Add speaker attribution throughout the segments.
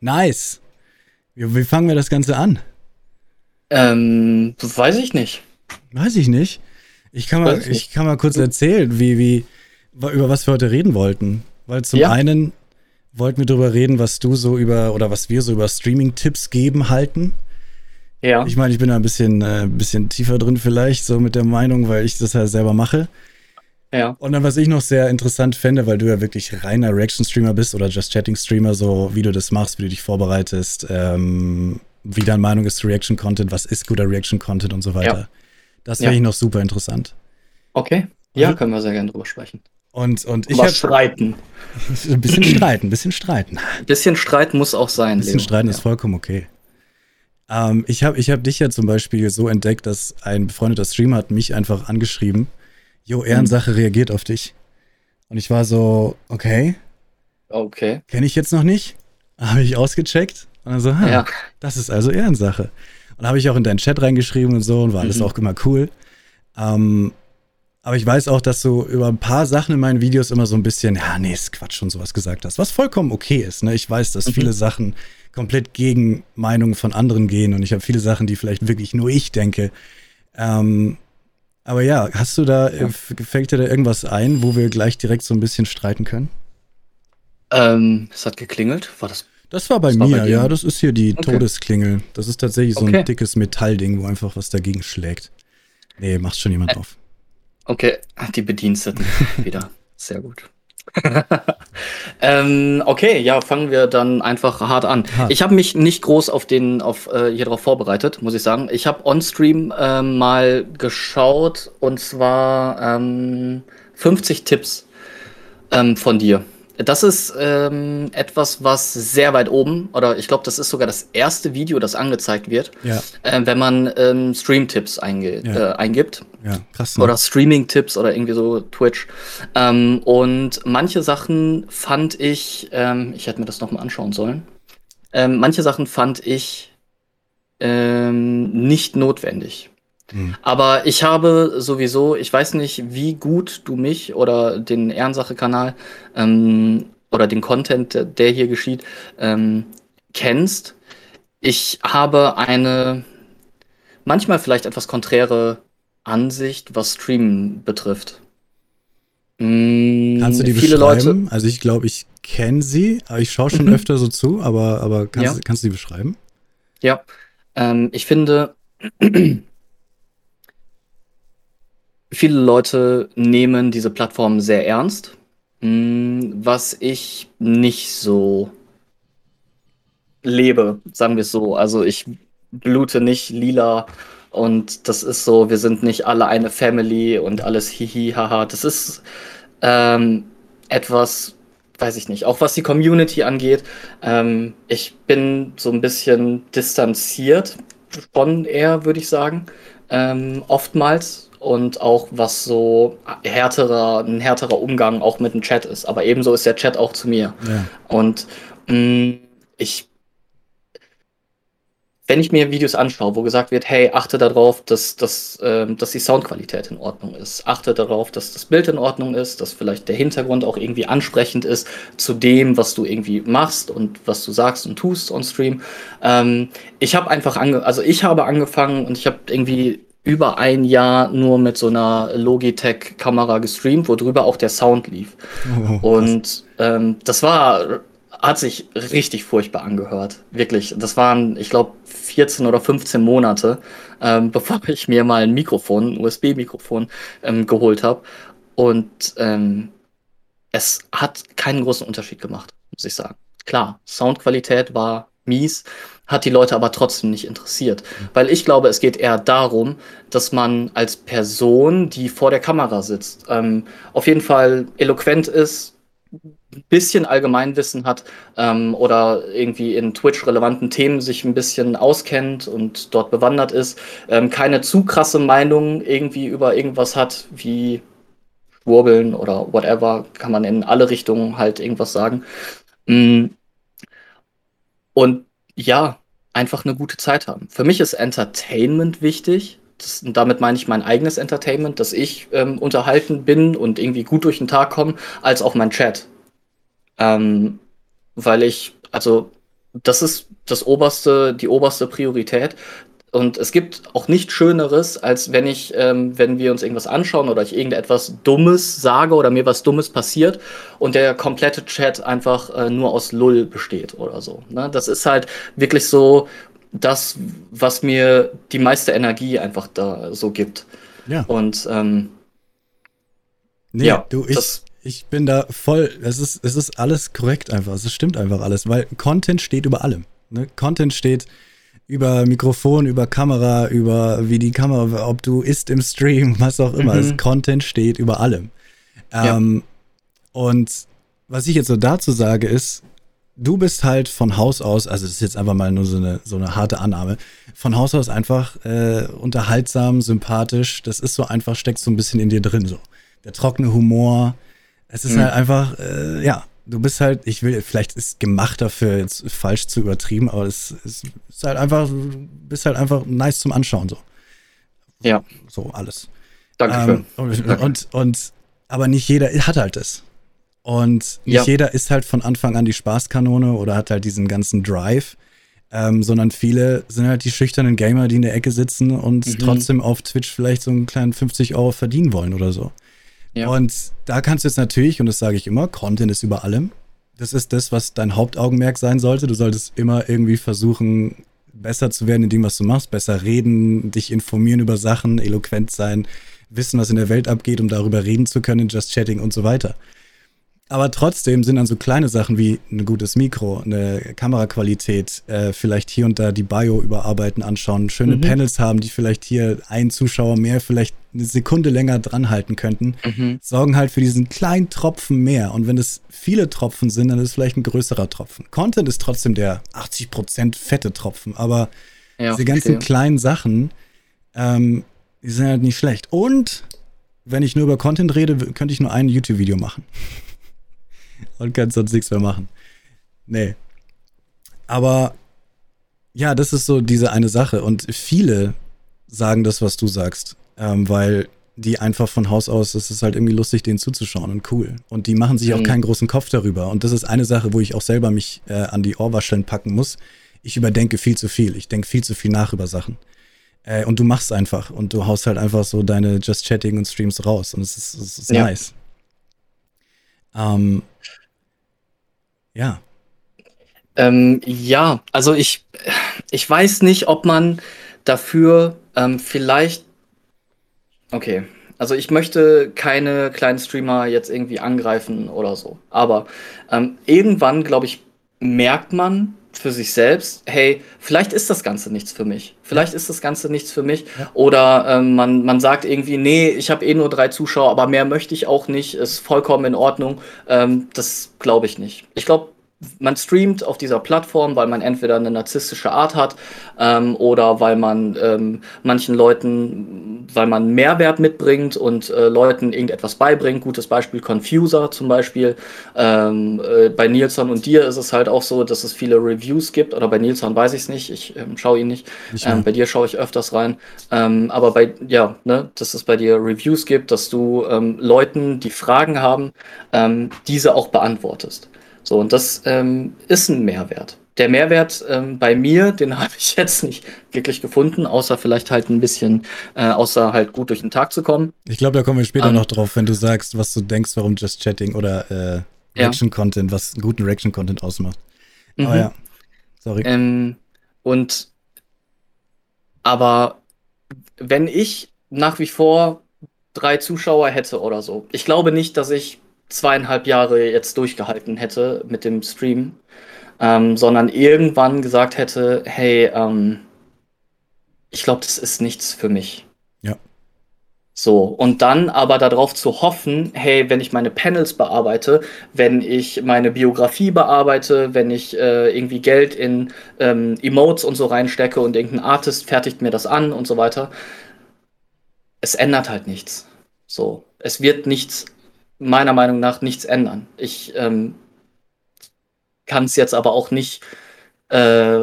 Speaker 1: Nice. Wie, wie fangen wir das Ganze an?
Speaker 2: Ähm, weiß ich nicht.
Speaker 1: Weiß ich nicht. Ich kann mal, ich kann mal kurz erzählen, wie, wie, über was wir heute reden wollten. Weil zum ja. einen wollten wir darüber reden, was du so über oder was wir so über Streaming-Tipps geben halten. Ja. Ich meine, ich bin da ein bisschen, äh, bisschen tiefer drin vielleicht, so mit der Meinung, weil ich das halt selber mache. Ja. Und dann, was ich noch sehr interessant fände, weil du ja wirklich reiner Reaction-Streamer bist oder Just Chatting-Streamer, so wie du das machst, wie du dich vorbereitest, ähm, wie deine Meinung ist zu Reaction-Content, was ist guter Reaction-Content und so weiter. Ja. Das wäre ja. ich noch super interessant.
Speaker 2: Okay. Ja, also, können wir sehr gerne drüber sprechen.
Speaker 1: Und, und ich
Speaker 2: hab, streiten.
Speaker 1: Ein bisschen streiten, ein bisschen streiten.
Speaker 2: Ein bisschen streiten muss auch sein. Ein
Speaker 1: bisschen Leo. streiten ja. ist vollkommen okay. Ähm, ich habe ich hab dich ja zum Beispiel so entdeckt, dass ein befreundeter Streamer hat mich einfach angeschrieben. Jo, Ehrensache reagiert auf dich. Und ich war so, okay.
Speaker 2: Okay.
Speaker 1: Kenne ich jetzt noch nicht. Habe ich ausgecheckt. Und dann so, ha, ja. das ist also Ehrensache. Und habe ich auch in deinen Chat reingeschrieben und so und war alles mhm. auch immer cool. Ähm, aber ich weiß auch, dass du über ein paar Sachen in meinen Videos immer so ein bisschen, ja, nee, ist Quatsch und sowas gesagt hast, was vollkommen okay ist. Ne? Ich weiß, dass mhm. viele Sachen komplett gegen Meinungen von anderen gehen und ich habe viele Sachen, die vielleicht wirklich nur ich denke. Ähm, aber ja, hast du da, ja. fällt dir da irgendwas ein, wo wir gleich direkt so ein bisschen streiten können?
Speaker 2: Ähm, es hat geklingelt. War das?
Speaker 1: Das war bei das mir, war bei ja. Das ist hier die okay. Todesklingel. Das ist tatsächlich so okay. ein dickes Metallding, wo einfach was dagegen schlägt. Nee, macht schon jemand auf.
Speaker 2: Okay, die Bediensteten wieder. Sehr gut. ähm, okay, ja, fangen wir dann einfach hart an. Hart. Ich habe mich nicht groß auf den, auf äh, hier drauf vorbereitet, muss ich sagen. Ich habe on-stream äh, mal geschaut und zwar ähm, 50 Tipps ähm, von dir. Das ist ähm, etwas, was sehr weit oben, oder ich glaube, das ist sogar das erste Video, das angezeigt wird, ja. äh, wenn man ähm, Stream-Tipps einge ja. äh, eingibt.
Speaker 1: Ja, krass. Ne?
Speaker 2: Oder Streaming-Tipps oder irgendwie so Twitch. Ähm, und manche Sachen fand ich, ähm, ich hätte mir das nochmal anschauen sollen, ähm, manche Sachen fand ich ähm, nicht notwendig. Mhm. Aber ich habe sowieso, ich weiß nicht, wie gut du mich oder den Ehrensache-Kanal ähm, oder den Content, der hier geschieht, ähm, kennst. Ich habe eine manchmal vielleicht etwas konträre Ansicht, was Streamen betrifft.
Speaker 1: Mm, kannst du die viele beschreiben? Leute, also ich glaube, ich kenne sie, aber ich schaue schon mhm. öfter so zu, aber, aber kannst, ja. kannst du die beschreiben?
Speaker 2: Ja, ähm, ich finde, viele Leute nehmen diese Plattform sehr ernst, hm, was ich nicht so lebe, sagen wir es so. Also ich blute nicht lila und das ist so, wir sind nicht alle eine Family und alles hihi, haha. Das ist ähm, etwas, weiß ich nicht, auch was die Community angeht. Ähm, ich bin so ein bisschen distanziert von eher, würde ich sagen, ähm, oftmals und auch was so härterer, ein härterer Umgang auch mit dem Chat ist. Aber ebenso ist der Chat auch zu mir. Ja. Und mh, mm, ich, wenn ich mir Videos anschaue, wo gesagt wird, hey, achte darauf, dass, dass, äh, dass die Soundqualität in Ordnung ist, achte darauf, dass das Bild in Ordnung ist, dass vielleicht der Hintergrund auch irgendwie ansprechend ist zu dem, was du irgendwie machst und was du sagst und tust on Stream. Ähm, ich habe einfach ange also ich habe angefangen und ich habe irgendwie über ein Jahr nur mit so einer Logitech-Kamera gestreamt, wo drüber auch der Sound lief. Oh, und ähm, das war, hat sich richtig furchtbar angehört. Wirklich. Das waren, ich glaube, 14 oder 15 Monate, ähm, bevor ich mir mal ein Mikrofon, ein USB-Mikrofon ähm, geholt habe. Und ähm, es hat keinen großen Unterschied gemacht, muss ich sagen. Klar, Soundqualität war mies, hat die Leute aber trotzdem nicht interessiert. Weil ich glaube, es geht eher darum, dass man als Person, die vor der Kamera sitzt, ähm, auf jeden Fall eloquent ist, ein bisschen Allgemeinwissen hat ähm, oder irgendwie in Twitch-relevanten Themen sich ein bisschen auskennt und dort bewandert ist, ähm, keine zu krasse Meinung irgendwie über irgendwas hat, wie Schwurbeln oder whatever, kann man in alle Richtungen halt irgendwas sagen. Mm. Und ja, einfach eine gute Zeit haben. Für mich ist Entertainment wichtig. Das, und damit meine ich mein eigenes Entertainment, dass ich ähm, unterhalten bin und irgendwie gut durch den Tag komme, als auch mein Chat. Ähm, weil ich, also das ist das oberste, die oberste Priorität. Und es gibt auch nichts Schöneres, als wenn ich, ähm, wenn wir uns irgendwas anschauen oder ich irgendetwas Dummes sage oder mir was Dummes passiert und der komplette Chat einfach äh, nur aus Lull besteht oder so. Ne? Das ist halt wirklich so das, was mir die meiste Energie einfach da so gibt. Ja. Und ähm,
Speaker 1: nee, ja, du, ich, ich bin da voll, es ist, es ist alles korrekt einfach, es stimmt einfach alles, weil Content steht über allem. Ne? Content steht über Mikrofon, über Kamera, über wie die Kamera, ob du isst im Stream, was auch immer. Mhm. Das Content steht über allem. Ähm, ja. Und was ich jetzt so dazu sage, ist, du bist halt von Haus aus, also das ist jetzt einfach mal nur so eine, so eine harte Annahme, von Haus aus einfach äh, unterhaltsam, sympathisch. Das ist so einfach, steckt so ein bisschen in dir drin so. Der trockene Humor. Es ist mhm. halt einfach, äh, ja, du bist halt, ich will, vielleicht ist gemacht dafür jetzt falsch zu übertrieben, aber es, es ist halt einfach, du bist halt einfach nice zum Anschauen, so.
Speaker 2: Ja.
Speaker 1: So, alles.
Speaker 2: Dankeschön.
Speaker 1: Ähm, und, und, und, aber nicht jeder hat halt das. Und nicht ja. jeder ist halt von Anfang an die Spaßkanone oder hat halt diesen ganzen Drive, ähm, sondern viele sind halt die schüchternen Gamer, die in der Ecke sitzen und mhm. trotzdem auf Twitch vielleicht so einen kleinen 50 Euro verdienen wollen oder so. Ja. Und da kannst du jetzt natürlich, und das sage ich immer, Content ist über allem. Das ist das, was dein Hauptaugenmerk sein sollte. Du solltest immer irgendwie versuchen, besser zu werden in dem, was du machst, besser reden, dich informieren über Sachen, eloquent sein, wissen, was in der Welt abgeht, um darüber reden zu können, Just Chatting und so weiter. Aber trotzdem sind dann so kleine Sachen wie ein gutes Mikro, eine Kameraqualität, äh, vielleicht hier und da die Bio überarbeiten, anschauen, schöne mhm. Panels haben, die vielleicht hier einen Zuschauer mehr, vielleicht eine Sekunde länger dran halten könnten, mhm. sorgen halt für diesen kleinen Tropfen mehr. Und wenn es viele Tropfen sind, dann ist es vielleicht ein größerer Tropfen. Content ist trotzdem der 80% fette Tropfen, aber ja, diese ganzen verstehe. kleinen Sachen, ähm, die sind halt nicht schlecht. Und wenn ich nur über Content rede, könnte ich nur ein YouTube-Video machen und kann sonst nichts mehr machen. Nee. Aber ja, das ist so diese eine Sache. Und viele sagen das, was du sagst, ähm, weil die einfach von Haus aus, es ist halt irgendwie lustig, denen zuzuschauen und cool. Und die machen sich mhm. auch keinen großen Kopf darüber. Und das ist eine Sache, wo ich auch selber mich äh, an die Ohrwascheln packen muss. Ich überdenke viel zu viel. Ich denke viel zu viel nach über Sachen. Äh, und du machst einfach und du haust halt einfach so deine Just Chatting und Streams raus. Und es ist, es ist ja. nice. Ähm, ja.
Speaker 2: Ähm, ja, also ich, ich weiß nicht, ob man dafür ähm, vielleicht. Okay, also ich möchte keine kleinen Streamer jetzt irgendwie angreifen oder so. Aber ähm, irgendwann, glaube ich, merkt man für sich selbst, hey, vielleicht ist das Ganze nichts für mich. Vielleicht ist das Ganze nichts für mich. Ja. Oder ähm, man, man sagt irgendwie, nee, ich habe eh nur drei Zuschauer, aber mehr möchte ich auch nicht, ist vollkommen in Ordnung. Ähm, das glaube ich nicht. Ich glaube, man streamt auf dieser Plattform, weil man entweder eine narzisstische Art hat ähm, oder weil man ähm, manchen Leuten, weil man Mehrwert mitbringt und äh, Leuten irgendetwas beibringt. Gutes Beispiel Confuser zum Beispiel. Ähm, äh, bei Nilsson und dir ist es halt auch so, dass es viele Reviews gibt. Oder bei Nilsson weiß ich es nicht. Ich ähm, schaue ihn nicht. Ähm, bei dir schaue ich öfters rein. Ähm, aber bei, ja, ne, dass es bei dir Reviews gibt, dass du ähm, Leuten, die Fragen haben, ähm, diese auch beantwortest. So, und das ähm, ist ein Mehrwert. Der Mehrwert ähm, bei mir, den habe ich jetzt nicht wirklich gefunden, außer vielleicht halt ein bisschen, äh, außer halt gut durch den Tag zu kommen.
Speaker 1: Ich glaube, da kommen wir später ähm. noch drauf, wenn du sagst, was du denkst, warum Just Chatting oder äh, Reaction-Content, ja. was einen guten Reaction-Content ausmacht. Mhm. Aber ja,
Speaker 2: sorry. Ähm, und aber wenn ich nach wie vor drei Zuschauer hätte oder so, ich glaube nicht, dass ich zweieinhalb Jahre jetzt durchgehalten hätte mit dem Stream, ähm, sondern irgendwann gesagt hätte, hey, ähm, ich glaube, das ist nichts für mich.
Speaker 1: Ja.
Speaker 2: So, und dann aber darauf zu hoffen, hey, wenn ich meine Panels bearbeite, wenn ich meine Biografie bearbeite, wenn ich äh, irgendwie Geld in ähm, Emotes und so reinstecke und irgendein Artist fertigt mir das an und so weiter, es ändert halt nichts. So, es wird nichts meiner Meinung nach nichts ändern. Ich ähm, kann es jetzt aber auch nicht äh,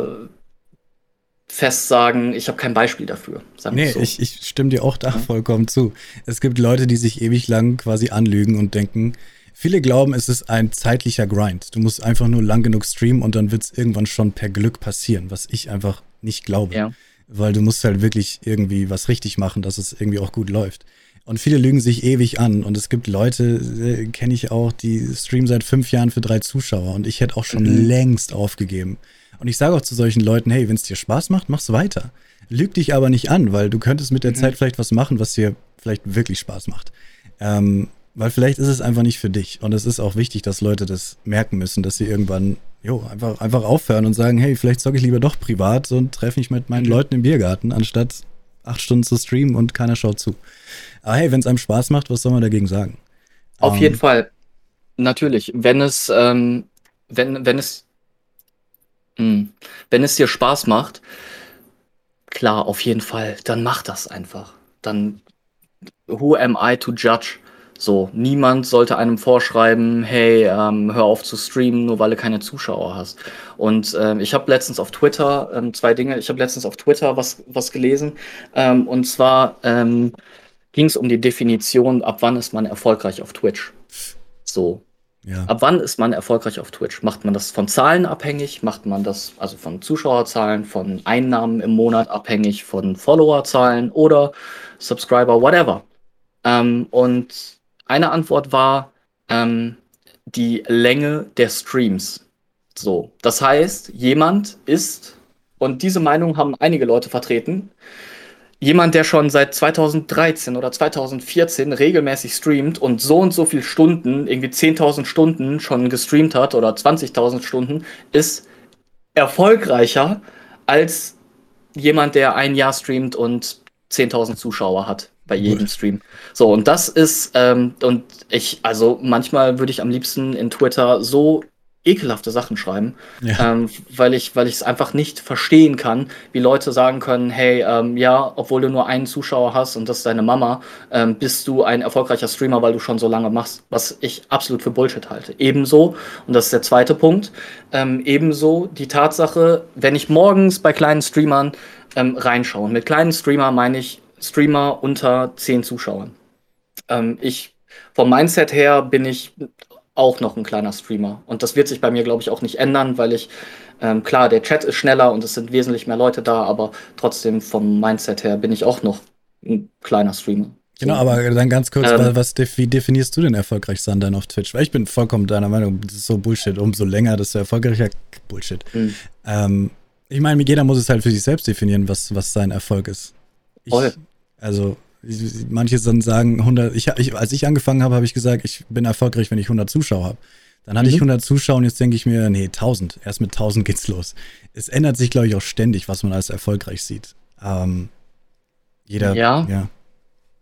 Speaker 2: fest sagen, ich habe kein Beispiel dafür.
Speaker 1: nee, so. ich, ich stimme dir auch da ja. vollkommen zu. Es gibt Leute, die sich ewig lang quasi anlügen und denken, Viele glauben, es ist ein zeitlicher Grind. Du musst einfach nur lang genug streamen und dann wird es irgendwann schon per Glück passieren, was ich einfach nicht glaube. Ja. Weil du musst halt wirklich irgendwie was richtig machen, dass es irgendwie auch gut läuft. Und viele lügen sich ewig an. Und es gibt Leute, äh, kenne ich auch, die streamen seit fünf Jahren für drei Zuschauer. Und ich hätte auch schon mhm. längst aufgegeben. Und ich sage auch zu solchen Leuten, hey, wenn es dir Spaß macht, mach's weiter. Lüg dich aber nicht an, weil du könntest mit der mhm. Zeit vielleicht was machen, was dir vielleicht wirklich Spaß macht. Ähm, weil vielleicht ist es einfach nicht für dich. Und es ist auch wichtig, dass Leute das merken müssen, dass sie irgendwann, jo, einfach, einfach aufhören und sagen, hey, vielleicht zocke ich lieber doch privat und treffe mich mit meinen mhm. Leuten im Biergarten, anstatt acht Stunden zu streamen und keiner schaut zu. Aber hey, wenn es einem Spaß macht, was soll man dagegen sagen?
Speaker 2: Auf um, jeden ähm, Fall. Natürlich. Wenn es, ähm, wenn, wenn es, mh, hm, wenn es dir Spaß macht, klar, auf jeden Fall, dann mach das einfach. Dann, who am I to judge? So, niemand sollte einem vorschreiben, hey, ähm, hör auf zu streamen, nur weil du keine Zuschauer hast. Und ähm, ich habe letztens auf Twitter ähm, zwei Dinge, ich habe letztens auf Twitter was, was gelesen. Ähm, und zwar ähm, ging es um die Definition, ab wann ist man erfolgreich auf Twitch. So. Ja. Ab wann ist man erfolgreich auf Twitch? Macht man das von Zahlen abhängig? Macht man das also von Zuschauerzahlen, von Einnahmen im Monat abhängig, von Followerzahlen oder Subscriber, whatever? Ähm, und eine Antwort war ähm, die Länge der Streams. So, das heißt, jemand ist, und diese Meinung haben einige Leute vertreten, jemand, der schon seit 2013 oder 2014 regelmäßig streamt und so und so viele Stunden, irgendwie 10.000 Stunden schon gestreamt hat oder 20.000 Stunden, ist erfolgreicher als jemand, der ein Jahr streamt und 10.000 Zuschauer hat bei jedem Stream. So, und das ist, ähm, und ich, also manchmal würde ich am liebsten in Twitter so ekelhafte Sachen schreiben, ja. ähm, weil ich, weil ich es einfach nicht verstehen kann, wie Leute sagen können, hey, ähm, ja, obwohl du nur einen Zuschauer hast und das ist deine Mama, ähm, bist du ein erfolgreicher Streamer, weil du schon so lange machst, was ich absolut für Bullshit halte. Ebenso, und das ist der zweite Punkt, ähm, ebenso die Tatsache, wenn ich morgens bei kleinen Streamern ähm, reinschaue, mit kleinen Streamer meine ich Streamer unter 10 Zuschauern. Ähm, ich, vom Mindset her bin ich auch noch ein kleiner Streamer. Und das wird sich bei mir, glaube ich, auch nicht ändern, weil ich, ähm, klar, der Chat ist schneller und es sind wesentlich mehr Leute da, aber trotzdem vom Mindset her bin ich auch noch ein kleiner Streamer.
Speaker 1: Genau, aber dann ganz kurz, ähm, was, wie definierst du denn erfolgreich sein dann auf Twitch? Weil ich bin vollkommen deiner Meinung, das ist so Bullshit. Umso länger, desto erfolgreicher Bullshit. Mhm. Ähm, ich meine, jeder muss es halt für sich selbst definieren, was, was sein Erfolg ist. Ich, Voll. Also manche dann sagen 100, ich, ich, als ich angefangen habe, habe ich gesagt, ich bin erfolgreich, wenn ich 100 Zuschauer habe. Dann hatte mhm. ich 100 Zuschauer und jetzt denke ich mir, nee, 1000. Erst mit 1000 geht's los. Es ändert sich, glaube ich, auch ständig, was man als erfolgreich sieht. Ähm, jeder,
Speaker 2: ja. ja.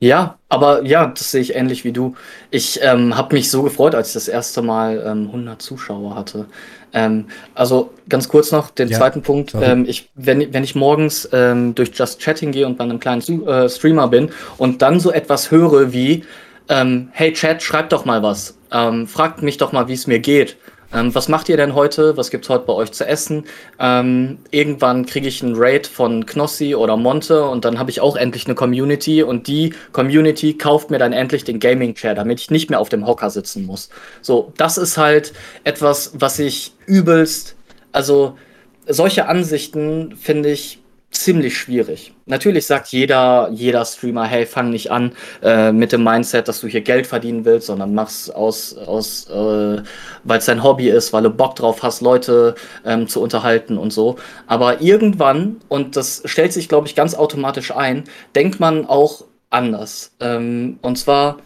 Speaker 2: Ja, aber ja, das sehe ich ähnlich wie du. Ich ähm, habe mich so gefreut, als ich das erste Mal ähm, 100 Zuschauer hatte. Ähm, also ganz kurz noch den ja, zweiten Punkt. Ähm, ich, wenn, wenn ich morgens ähm, durch Just Chatting gehe und bei einem kleinen äh, Streamer bin und dann so etwas höre wie, ähm, hey Chat, schreib doch mal was. Fragt mich doch mal, wie es mir geht. Ähm, was macht ihr denn heute? Was gibt's heute bei euch zu essen? Ähm, irgendwann kriege ich einen Raid von Knossi oder Monte und dann habe ich auch endlich eine Community und die Community kauft mir dann endlich den Gaming Chair, damit ich nicht mehr auf dem Hocker sitzen muss. So, das ist halt etwas, was ich übelst, also solche Ansichten finde ich ziemlich schwierig. Natürlich sagt jeder, jeder Streamer, hey, fang nicht an äh, mit dem Mindset, dass du hier Geld verdienen willst, sondern mach's aus, aus äh, weil es dein Hobby ist, weil du Bock drauf hast, Leute ähm, zu unterhalten und so. Aber irgendwann, und das stellt sich, glaube ich, ganz automatisch ein, denkt man auch anders. Ähm, und zwar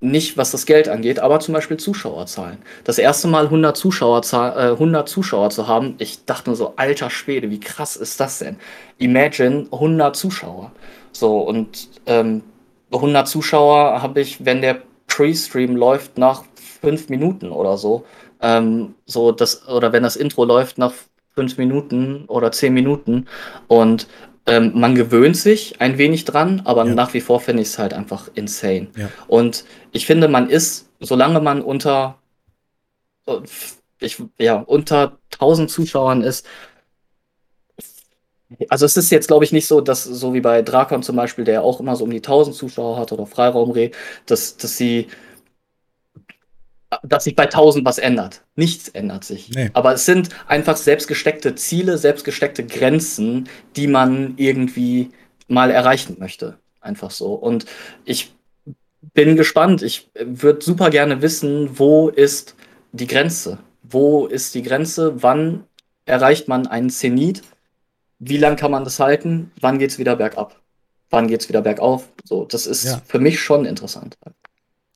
Speaker 2: nicht was das Geld angeht, aber zum Beispiel Zuschauerzahlen. Das erste Mal 100 Zuschauer, äh, 100 Zuschauer zu haben, ich dachte nur so, alter Schwede, wie krass ist das denn? Imagine 100 Zuschauer. So, und ähm, 100 Zuschauer habe ich, wenn der Pre-Stream läuft, nach fünf Minuten oder so. Ähm, so das, oder wenn das Intro läuft nach fünf Minuten oder zehn Minuten. Und ähm, man gewöhnt sich ein wenig dran, aber ja. nach wie vor finde ich es halt einfach insane. Ja. Und ich finde, man ist, solange man unter, ich, ja, unter 1000 Zuschauern ist, also es ist jetzt, glaube ich, nicht so, dass so wie bei Drakon zum Beispiel, der auch immer so um die 1000 Zuschauer hat oder Freiraumreh, dass, dass sie dass sich bei 1000 was ändert. Nichts ändert sich. Nee. Aber es sind einfach selbstgesteckte Ziele, selbstgesteckte Grenzen, die man irgendwie mal erreichen möchte. Einfach so. Und ich bin gespannt. Ich würde super gerne wissen, wo ist die Grenze? Wo ist die Grenze? Wann erreicht man einen Zenit? Wie lange kann man das halten? Wann geht es wieder bergab? Wann geht es wieder bergauf? So, das ist ja. für mich schon interessant.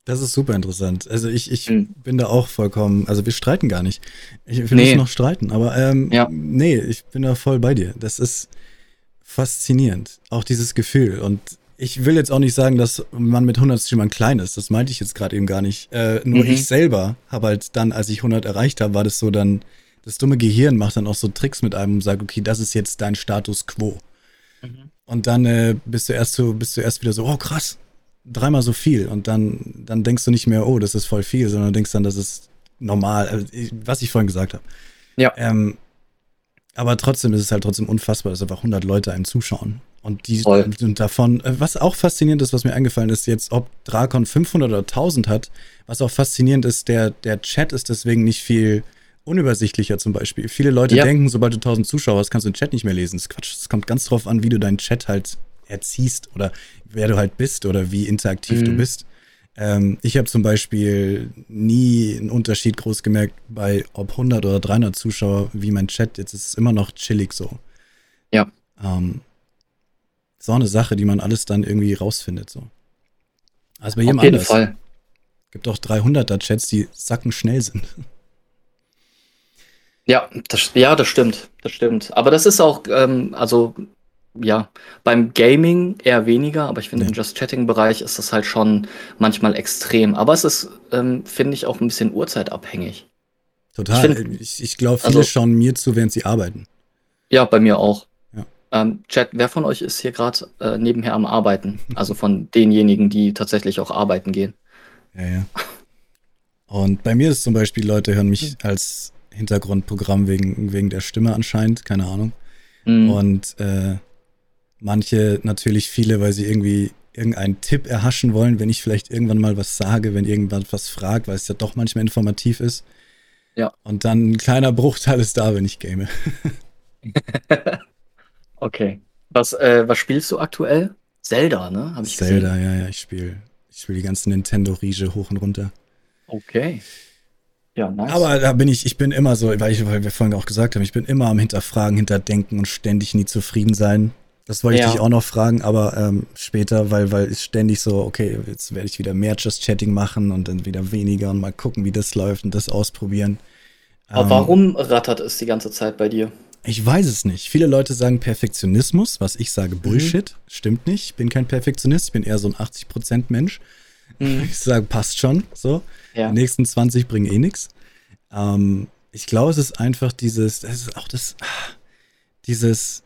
Speaker 1: Das ist super interessant. Also ich, ich mhm. bin da auch vollkommen, also wir streiten gar nicht. Ich, wir nee. noch streiten, aber ähm, ja. nee, ich bin da voll bei dir. Das ist faszinierend, auch dieses Gefühl. Und ich will jetzt auch nicht sagen, dass man mit 100 Streamern klein ist. Das meinte ich jetzt gerade eben gar nicht. Äh, nur mhm. ich selber habe halt dann, als ich 100 erreicht habe, war das so dann, das dumme Gehirn macht dann auch so Tricks mit einem und sagt, okay, das ist jetzt dein Status quo. Mhm. Und dann äh, bist du erst so, bist du erst wieder so, oh krass, dreimal so viel. Und dann, dann denkst du nicht mehr, oh, das ist voll viel, sondern denkst dann, das ist normal, also, was ich vorhin gesagt habe. Ja. Ähm, aber trotzdem ist es halt trotzdem unfassbar, dass einfach 100 Leute einem zuschauen. Und die Voll. und davon, äh, was auch faszinierend ist, was mir eingefallen ist, jetzt, ob Drakon 500 oder 1000 hat, was auch faszinierend ist, der, der Chat ist deswegen nicht viel unübersichtlicher zum Beispiel. Viele Leute ja. denken, sobald du 1000 Zuschauer hast, kannst du den Chat nicht mehr lesen. Das ist Quatsch. Es kommt ganz drauf an, wie du deinen Chat halt erziehst oder wer du halt bist oder wie interaktiv mhm. du bist. Ähm, ich habe zum Beispiel nie einen Unterschied groß gemerkt bei ob 100 oder 300 Zuschauer wie mein Chat. Jetzt ist es immer noch chillig so.
Speaker 2: Ja.
Speaker 1: Ähm, so eine Sache, die man alles dann irgendwie rausfindet so. Also bei jedem
Speaker 2: Auf jeden anders. Fall.
Speaker 1: Gibt auch 300er Chats, die sacken schnell sind.
Speaker 2: Ja, das, ja, das stimmt, das stimmt. Aber das ist auch, ähm, also ja, beim Gaming eher weniger, aber ich finde, ja. im Just Chatting-Bereich ist das halt schon manchmal extrem. Aber es ist, ähm, finde ich, auch ein bisschen uhrzeitabhängig.
Speaker 1: Total. Ich, ich, ich glaube, viele also, schauen mir zu, während sie arbeiten.
Speaker 2: Ja, bei mir auch. Ja. Ähm, Chat, wer von euch ist hier gerade äh, nebenher am Arbeiten? Also von denjenigen, die tatsächlich auch arbeiten gehen.
Speaker 1: Ja, ja. Und bei mir ist zum Beispiel, Leute hören mich als Hintergrundprogramm wegen, wegen der Stimme anscheinend, keine Ahnung. Mhm. Und äh, Manche natürlich viele, weil sie irgendwie irgendeinen Tipp erhaschen wollen, wenn ich vielleicht irgendwann mal was sage, wenn irgendwann was fragt, weil es ja doch manchmal informativ ist. Ja. Und dann ein kleiner Bruchteil ist da, wenn ich game.
Speaker 2: okay. Was, äh, was spielst du aktuell? Zelda, ne?
Speaker 1: Hab ich Zelda, gesehen. ja, ja, ich spiele ich spiel die ganzen Nintendo-Riege hoch und runter.
Speaker 2: Okay.
Speaker 1: Ja, nice. Aber da bin ich, ich bin immer so, weil, ich, weil wir vorhin auch gesagt haben, ich bin immer am Hinterfragen, Hinterdenken und ständig nie zufrieden sein. Das wollte ich ja. dich auch noch fragen, aber ähm, später, weil, weil ich ständig so, okay, jetzt werde ich wieder mehr Just Chatting machen und dann wieder weniger und mal gucken, wie das läuft und das ausprobieren.
Speaker 2: Aber ähm, warum rattert es die ganze Zeit bei dir?
Speaker 1: Ich weiß es nicht. Viele Leute sagen Perfektionismus, was ich sage Bullshit. Mhm. Stimmt nicht. Ich bin kein Perfektionist, ich bin eher so ein 80% Mensch. Mhm. Ich sage, passt schon. So. Ja. Die nächsten 20 bringen eh nichts. Ähm, ich glaube, es ist einfach dieses, das ist auch das, ah, dieses,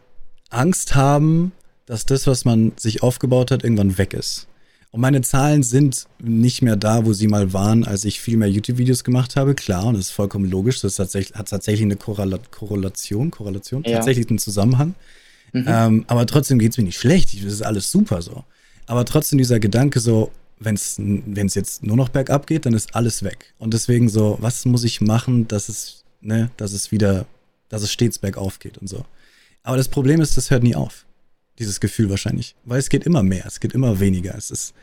Speaker 1: Angst haben, dass das, was man sich aufgebaut hat, irgendwann weg ist. Und meine Zahlen sind nicht mehr da, wo sie mal waren, als ich viel mehr YouTube-Videos gemacht habe. Klar, und das ist vollkommen logisch. Das tatsächlich, hat tatsächlich eine Korrelation, Korrelation, ja. tatsächlich einen Zusammenhang. Mhm. Ähm, aber trotzdem geht es mir nicht schlecht. Das ist alles super so. Aber trotzdem dieser Gedanke so, wenn es jetzt nur noch bergab geht, dann ist alles weg. Und deswegen so, was muss ich machen, dass es, ne, dass es wieder, dass es stets bergauf geht und so. Aber das Problem ist, das hört nie auf. Dieses Gefühl wahrscheinlich. Weil es geht immer mehr, es geht immer weniger. Es ist.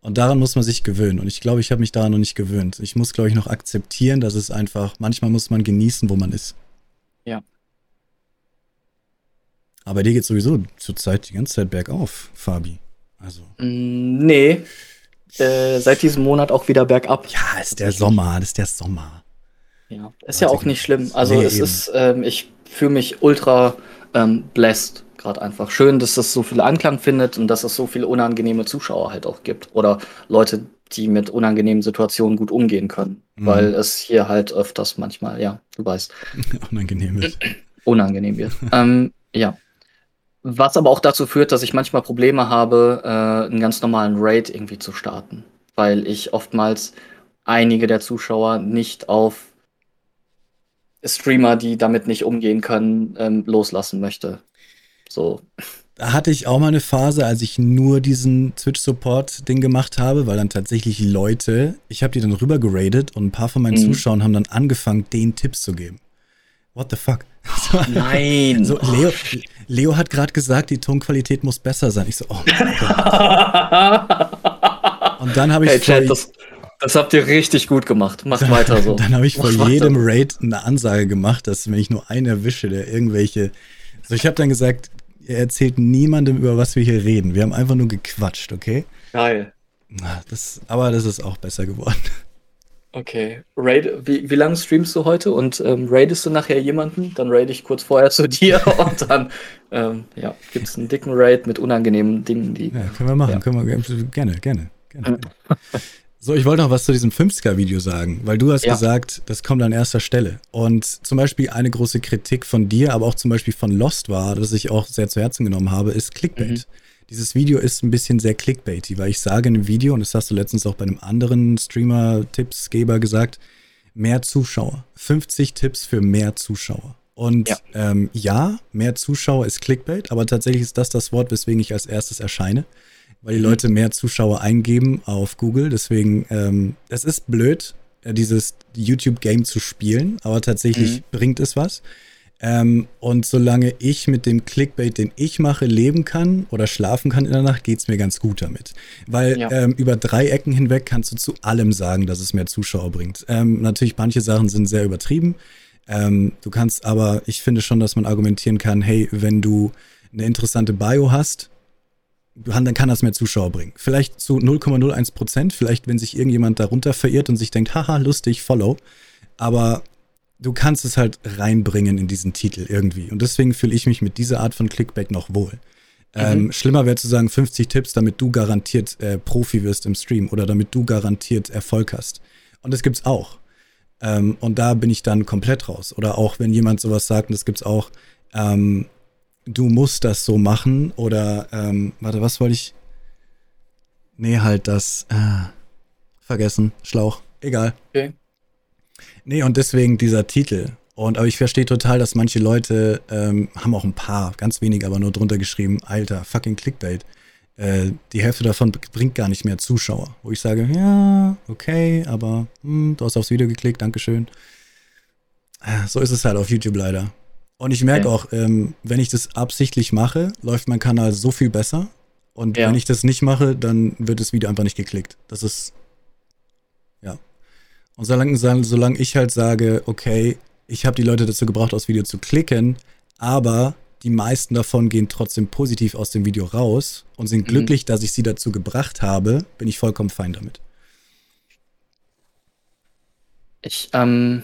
Speaker 1: Und daran muss man sich gewöhnen. Und ich glaube, ich habe mich daran noch nicht gewöhnt. Ich muss, glaube ich, noch akzeptieren, dass es einfach, manchmal muss man genießen, wo man ist.
Speaker 2: Ja.
Speaker 1: Aber dir geht sowieso zurzeit die ganze Zeit bergauf, Fabi. Also.
Speaker 2: Mm, nee. Äh, seit diesem Monat auch wieder bergab.
Speaker 1: Ja, ist der Sommer, das ist der Sommer.
Speaker 2: Ja, ist ja auch nicht schlimm. Also nee, es eben. ist, ähm, ich fühle mich ultra ähm, blessed gerade einfach. Schön, dass das so viel Anklang findet und dass es so viele unangenehme Zuschauer halt auch gibt. Oder Leute, die mit unangenehmen Situationen gut umgehen können. Mhm. Weil es hier halt öfters manchmal, ja, du weißt.
Speaker 1: Unangenehm ist.
Speaker 2: Unangenehm wird. ähm, ja. Was aber auch dazu führt, dass ich manchmal Probleme habe, äh, einen ganz normalen Raid irgendwie zu starten. Weil ich oftmals einige der Zuschauer nicht auf Streamer, die damit nicht umgehen können, ähm, loslassen möchte. So.
Speaker 1: Da hatte ich auch mal eine Phase, als ich nur diesen Twitch-Support-Ding gemacht habe, weil dann tatsächlich Leute, ich habe die dann rüber geradet und ein paar von meinen mhm. Zuschauern haben dann angefangen, denen Tipps zu geben. What the fuck?
Speaker 2: Oh, nein.
Speaker 1: So, Leo, Leo hat gerade gesagt, die Tonqualität muss besser sein. Ich so, oh mein Gott. Und dann habe ich.
Speaker 2: Hey, Chat, das, das habt ihr richtig gut gemacht. Macht weiter so.
Speaker 1: Dann habe ich vor jedem. Raid eine Ansage gemacht, dass wenn ich nur einen erwische, der irgendwelche. So, ich habe dann gesagt, ihr erzählt niemandem, über was wir hier reden. Wir haben einfach nur gequatscht, okay?
Speaker 2: Geil.
Speaker 1: Das, aber das ist auch besser geworden.
Speaker 2: Okay. Raid, wie, wie lange streamst du heute und ähm, raidest du nachher jemanden? Dann raid ich kurz vorher zu dir und dann ähm, ja, gibt es einen dicken Raid mit unangenehmen Dingen, die.
Speaker 1: Ja, können wir machen. Ja. Können wir, gerne, gerne. gerne. So, ich wollte noch was zu diesem 50er-Video sagen, weil du hast ja. gesagt, das kommt an erster Stelle. Und zum Beispiel eine große Kritik von dir, aber auch zum Beispiel von Lost war, das ich auch sehr zu Herzen genommen habe, ist Clickbait. Mhm. Dieses Video ist ein bisschen sehr clickbaity, weil ich sage in dem Video, und das hast du letztens auch bei einem anderen Streamer-Tippsgeber gesagt, mehr Zuschauer. 50 Tipps für mehr Zuschauer. Und ja. Ähm, ja, mehr Zuschauer ist Clickbait, aber tatsächlich ist das das Wort, weswegen ich als erstes erscheine weil die. Leute mehr Zuschauer eingeben auf Google. Deswegen, ähm, es ist blöd, äh, dieses YouTube-Game zu spielen, aber tatsächlich mhm. bringt es was. Ähm, und solange ich mit dem Clickbait, den ich mache, leben kann oder schlafen kann in der Nacht, geht es mir ganz gut damit. Weil ja. ähm, über drei Ecken hinweg kannst du zu allem sagen, dass es mehr Zuschauer bringt. Ähm, natürlich, manche Sachen sind sehr übertrieben. Ähm, du kannst aber, ich finde schon, dass man argumentieren kann, hey, wenn du eine interessante Bio hast, dann kann das mehr Zuschauer bringen. Vielleicht zu 0,01 Prozent, vielleicht wenn sich irgendjemand darunter verirrt und sich denkt, haha, lustig, follow. Aber du kannst es halt reinbringen in diesen Titel irgendwie. Und deswegen fühle ich mich mit dieser Art von Clickbait noch wohl. Ähm, mhm. Ähm, schlimmer wäre zu sagen 50 Tipps, damit du garantiert äh, Profi wirst im Stream oder damit du garantiert Erfolg hast. Und das gibt's auch. Ähm, und da bin ich dann komplett raus. Oder auch wenn jemand sowas sagt, und das gibt's auch, ähm, du musst das so machen oder, ähm, warte, was wollte ich? Nee, halt das, äh, vergessen, Schlauch, egal. Okay. Nee, und deswegen dieser Titel. Und aber ich verstehe total, dass manche Leute ähm, haben auch ein paar, ganz wenig, aber nur drunter geschrieben, Alter, fucking Clickbait. Äh, die Hälfte davon bringt gar nicht mehr Zuschauer. Wo ich sage, ja, okay, aber hm, du hast aufs Video geklickt, Dankeschön. Äh, so ist es halt auf YouTube leider. Und ich merke okay. auch, ähm, wenn ich das absichtlich mache, läuft mein Kanal so viel besser. Und ja. wenn ich das nicht mache, dann wird das Video einfach nicht geklickt. Das ist. Ja. Und solange, solange ich halt sage, okay, ich habe die Leute dazu gebraucht, aufs Video zu klicken, aber die meisten davon gehen trotzdem positiv aus dem Video raus und sind mhm. glücklich, dass ich sie dazu gebracht habe, bin ich vollkommen fein damit.
Speaker 2: Ich, ähm,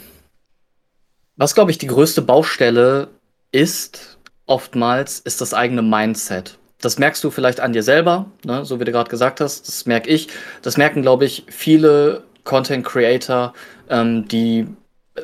Speaker 2: was, glaube ich, die größte Baustelle ist, oftmals, ist das eigene Mindset. Das merkst du vielleicht an dir selber, ne? so wie du gerade gesagt hast. Das merke ich. Das merken, glaube ich, viele Content Creator, ähm, die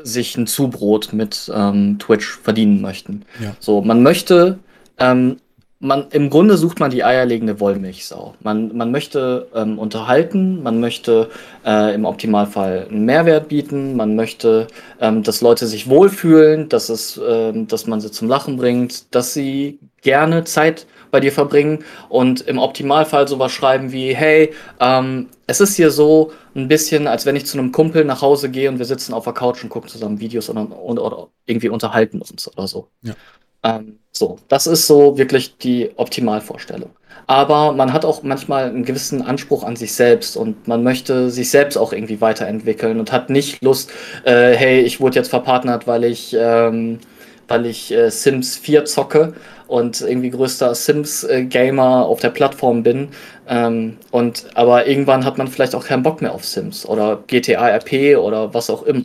Speaker 2: sich ein Zubrot mit ähm, Twitch verdienen möchten. Ja. So, man möchte ähm, man, im Grunde sucht man die eierlegende Wollmilchsau. Man, man möchte ähm, unterhalten, man möchte äh, im Optimalfall einen Mehrwert bieten, man möchte, ähm, dass Leute sich wohlfühlen, dass, es, ähm, dass man sie zum Lachen bringt, dass sie gerne Zeit bei dir verbringen und im Optimalfall sowas schreiben wie, hey, ähm, es ist hier so ein bisschen, als wenn ich zu einem Kumpel nach Hause gehe und wir sitzen auf der Couch und gucken zusammen Videos oder, oder, oder irgendwie unterhalten uns oder so. Ja. Ähm, so, das ist so wirklich die Optimalvorstellung. Aber man hat auch manchmal einen gewissen Anspruch an sich selbst und man möchte sich selbst auch irgendwie weiterentwickeln und hat nicht Lust, äh, hey, ich wurde jetzt verpartnert, weil ich, ähm, weil ich äh, Sims 4 zocke und irgendwie größter Sims-Gamer auf der Plattform bin. Ähm, und aber irgendwann hat man vielleicht auch keinen Bock mehr auf Sims oder GTA RP oder was auch immer.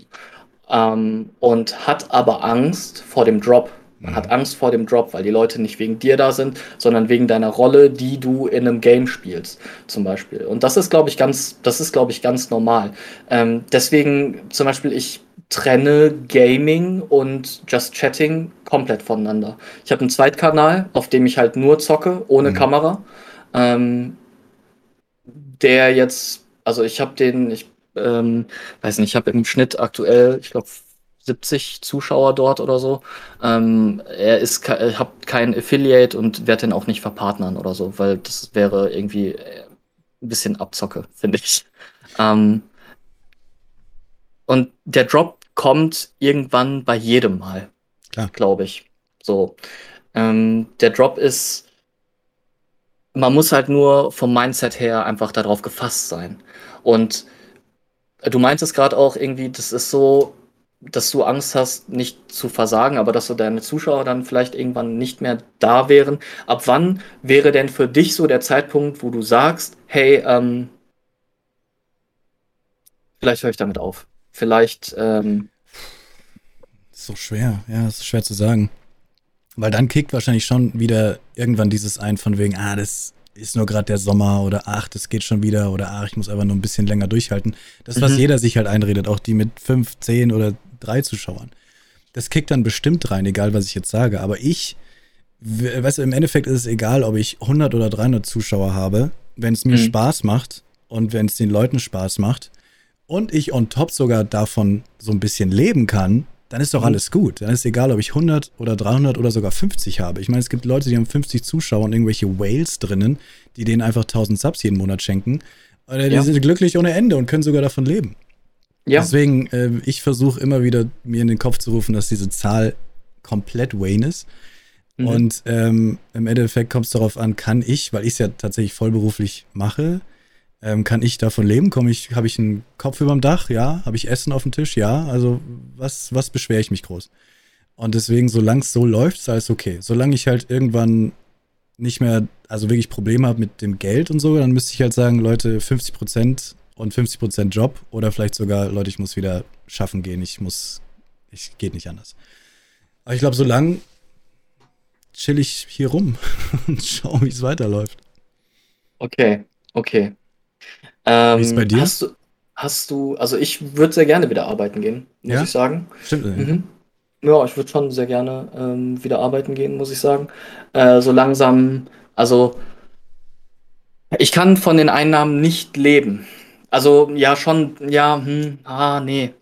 Speaker 2: Ähm, und hat aber Angst vor dem Drop man hat Angst vor dem Drop, weil die Leute nicht wegen dir da sind, sondern wegen deiner Rolle, die du in einem Game spielst, zum Beispiel. Und das ist, glaube ich, ganz, das ist, glaube ich, ganz normal. Ähm, deswegen zum Beispiel, ich trenne Gaming und Just Chatting komplett voneinander. Ich habe einen Zweitkanal, auf dem ich halt nur zocke, ohne mhm. Kamera. Ähm, der jetzt, also ich habe den, ich ähm, weiß nicht, ich habe im Schnitt aktuell, ich glaube, 70 Zuschauer dort oder so. Ähm, er ist, er hat kein Affiliate und werde den auch nicht verpartnern oder so, weil das wäre irgendwie äh, ein bisschen Abzocke, finde ich. Ähm, und der Drop kommt irgendwann bei jedem Mal, glaube ich. So, ähm, der Drop ist, man muss halt nur vom Mindset her einfach darauf gefasst sein. Und du meintest gerade auch irgendwie, das ist so, dass du Angst hast, nicht zu versagen, aber dass so deine Zuschauer dann vielleicht irgendwann nicht mehr da wären. Ab wann wäre denn für dich so der Zeitpunkt, wo du sagst, hey, ähm, vielleicht höre ich damit auf. Vielleicht. Ähm,
Speaker 1: ist so schwer, ja, ist schwer zu sagen. Weil dann kickt wahrscheinlich schon wieder irgendwann dieses ein von wegen, ah, das ist nur gerade der Sommer oder ach, das geht schon wieder oder ach, ich muss einfach nur ein bisschen länger durchhalten. Das, was mhm. jeder sich halt einredet, auch die mit fünf, zehn oder drei Zuschauern. Das kickt dann bestimmt rein, egal was ich jetzt sage. Aber ich, weißt du, im Endeffekt ist es egal, ob ich 100 oder 300 Zuschauer habe, wenn es mir mhm. Spaß macht und wenn es den Leuten Spaß macht und ich on top sogar davon so ein bisschen leben kann, dann ist doch mhm. alles gut. Dann ist egal, ob ich 100 oder 300 oder sogar 50 habe. Ich meine, es gibt Leute, die haben 50 Zuschauer und irgendwelche Whales drinnen, die denen einfach 1000 Subs jeden Monat schenken. Oder die ja. sind glücklich ohne Ende und können sogar davon leben. Ja. Deswegen, äh, ich versuche immer wieder mir in den Kopf zu rufen, dass diese Zahl komplett Wayne ist. Mhm. Und ähm, im Endeffekt kommt es darauf an, kann ich, weil ich es ja tatsächlich vollberuflich mache, ähm, kann ich davon leben? Komme ich, habe ich einen Kopf über dem Dach? Ja. Habe ich Essen auf dem Tisch? Ja. Also was, was beschwere ich mich groß? Und deswegen, solange es so läuft, ist alles okay. Solange ich halt irgendwann nicht mehr, also wirklich Probleme habe mit dem Geld und so, dann müsste ich halt sagen, Leute, 50 Prozent und 50% Job oder vielleicht sogar, Leute, ich muss wieder schaffen gehen, ich muss, ich geht nicht anders. Aber ich glaube, so lang chill ich hier rum und schaue, wie es weiterläuft.
Speaker 2: Okay, okay. Ähm, wie ist bei dir? Hast du, hast du, also ich würde sehr gerne wieder arbeiten gehen, muss ja? ich sagen. Stimmt. Mhm. Ja, ich würde schon sehr gerne ähm, wieder arbeiten gehen, muss ich sagen. Äh, so langsam, also ich kann von den Einnahmen nicht leben. Also, ja, schon, ja, hm, ah, nee.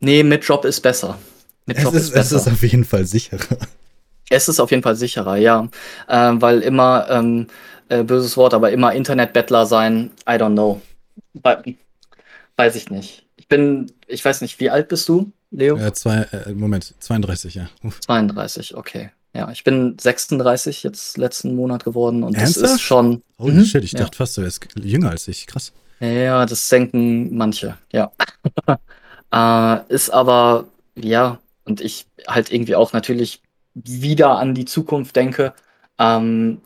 Speaker 2: Nee, mit Job ist besser. Mit
Speaker 1: Job es ist, ist besser. Es ist auf jeden Fall sicherer.
Speaker 2: Es ist auf jeden Fall sicherer, ja. Äh, weil immer, ähm, äh, böses Wort, aber immer Internetbettler sein, I don't know. Weiß ich nicht. Ich bin, ich weiß nicht, wie alt bist du, Leo?
Speaker 1: Äh, zwei, äh, Moment, 32, ja.
Speaker 2: Uff. 32, okay. Ja, ich bin 36 jetzt letzten Monat geworden und Ernsthaft? das ist schon.
Speaker 1: Holy mhm. shit, ich dachte fast, du wärst jünger als ich. Krass.
Speaker 2: Ja, das senken manche, ja. äh, ist aber, ja, und ich halt irgendwie auch natürlich wieder an die Zukunft denke. Ähm,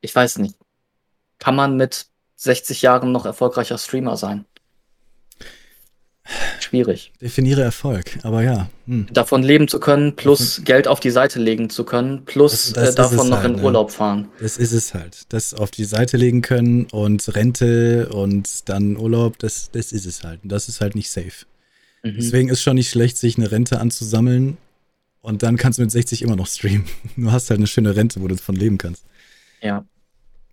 Speaker 2: ich weiß nicht. Kann man mit 60 Jahren noch erfolgreicher Streamer sein? schwierig.
Speaker 1: Definiere Erfolg, aber ja.
Speaker 2: Hm. Davon leben zu können, plus Geld auf die Seite legen zu können, plus das, das äh, davon noch halt, in ne? Urlaub fahren.
Speaker 1: Das ist es halt. Das auf die Seite legen können und Rente und dann Urlaub, das, das ist es halt. Und das ist halt nicht safe. Mhm. Deswegen ist schon nicht schlecht, sich eine Rente anzusammeln und dann kannst du mit 60 immer noch streamen. Du hast halt eine schöne Rente, wo du davon leben kannst.
Speaker 2: Ja.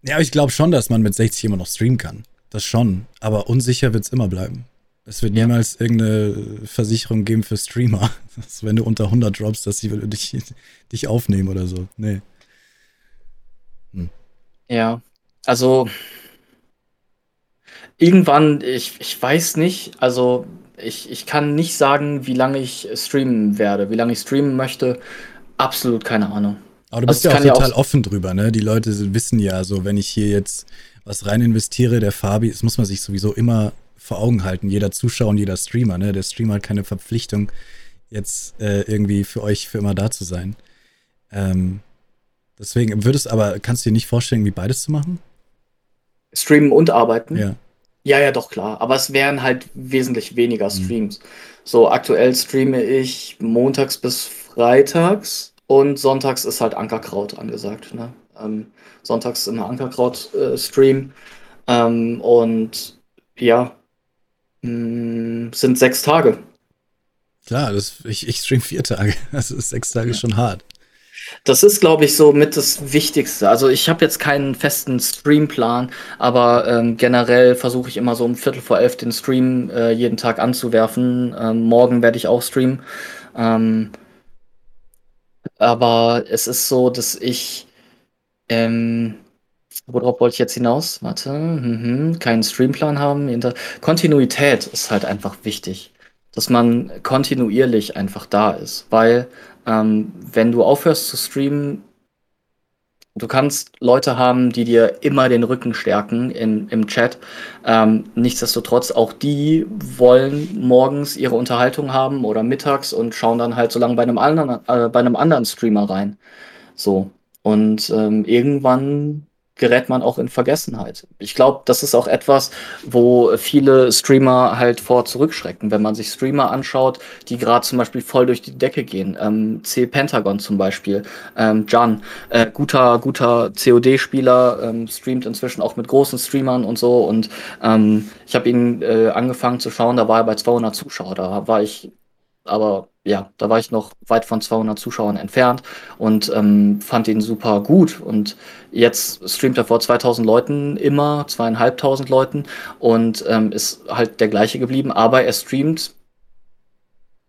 Speaker 1: Ja, aber ich glaube schon, dass man mit 60 immer noch streamen kann. Das schon. Aber unsicher wird es immer bleiben. Es wird ja. niemals irgendeine Versicherung geben für Streamer. Dass, wenn du unter 100 droppst, dass sie dich, dich aufnehmen oder so. Nee.
Speaker 2: Hm. Ja, also irgendwann, ich, ich weiß nicht, also ich, ich kann nicht sagen, wie lange ich streamen werde, wie lange ich streamen möchte. Absolut keine Ahnung.
Speaker 1: Aber du bist also, ja auch total ja auch offen drüber, ne? Die Leute wissen ja so, wenn ich hier jetzt was rein investiere, der Fabi, das muss man sich sowieso immer vor Augen halten, jeder Zuschauer und jeder Streamer. Ne? Der Streamer hat keine Verpflichtung, jetzt äh, irgendwie für euch für immer da zu sein. Ähm, deswegen würdest aber, kannst du dir nicht vorstellen, wie beides zu machen?
Speaker 2: Streamen und arbeiten?
Speaker 1: Ja.
Speaker 2: Ja, ja, doch, klar. Aber es wären halt wesentlich weniger mhm. Streams. Mhm. So, aktuell streame ich montags bis freitags und sonntags ist halt Ankerkraut angesagt. Ne? Ähm, sonntags ist immer Ankerkraut-Stream. Äh, ähm, und ja, hm, sind sechs Tage.
Speaker 1: Klar, das, ich, ich stream vier Tage. Das ist sechs Tage ja. schon hart.
Speaker 2: Das ist, glaube ich, so mit das Wichtigste. Also ich habe jetzt keinen festen Streamplan, aber ähm, generell versuche ich immer so um Viertel vor elf den Stream äh, jeden Tag anzuwerfen. Ähm, morgen werde ich auch streamen. Ähm, aber es ist so, dass ich ähm, worauf wollte ich jetzt hinaus? Warte, mhm, keinen Streamplan haben. Kontinuität ist halt einfach wichtig, dass man kontinuierlich einfach da ist, weil ähm, wenn du aufhörst zu streamen, du kannst Leute haben, die dir immer den Rücken stärken in, im Chat. Ähm, nichtsdestotrotz, auch die wollen morgens ihre Unterhaltung haben oder mittags und schauen dann halt so lange bei einem anderen, äh, bei einem anderen Streamer rein. So. Und ähm, irgendwann gerät man auch in Vergessenheit. Ich glaube, das ist auch etwas, wo viele Streamer halt vor zurückschrecken. Wenn man sich Streamer anschaut, die gerade zum Beispiel voll durch die Decke gehen. Ähm, C Pentagon zum Beispiel, ähm, Jan, äh, guter, guter COD-Spieler, ähm, streamt inzwischen auch mit großen Streamern und so. Und ähm, ich habe ihn äh, angefangen zu schauen, da war er bei 200 Zuschauer. Da war ich aber ja, da war ich noch weit von 200 Zuschauern entfernt und ähm, fand ihn super gut. Und jetzt streamt er vor 2000 Leuten immer, zweieinhalbtausend Leuten und ähm, ist halt der gleiche geblieben. Aber er streamt,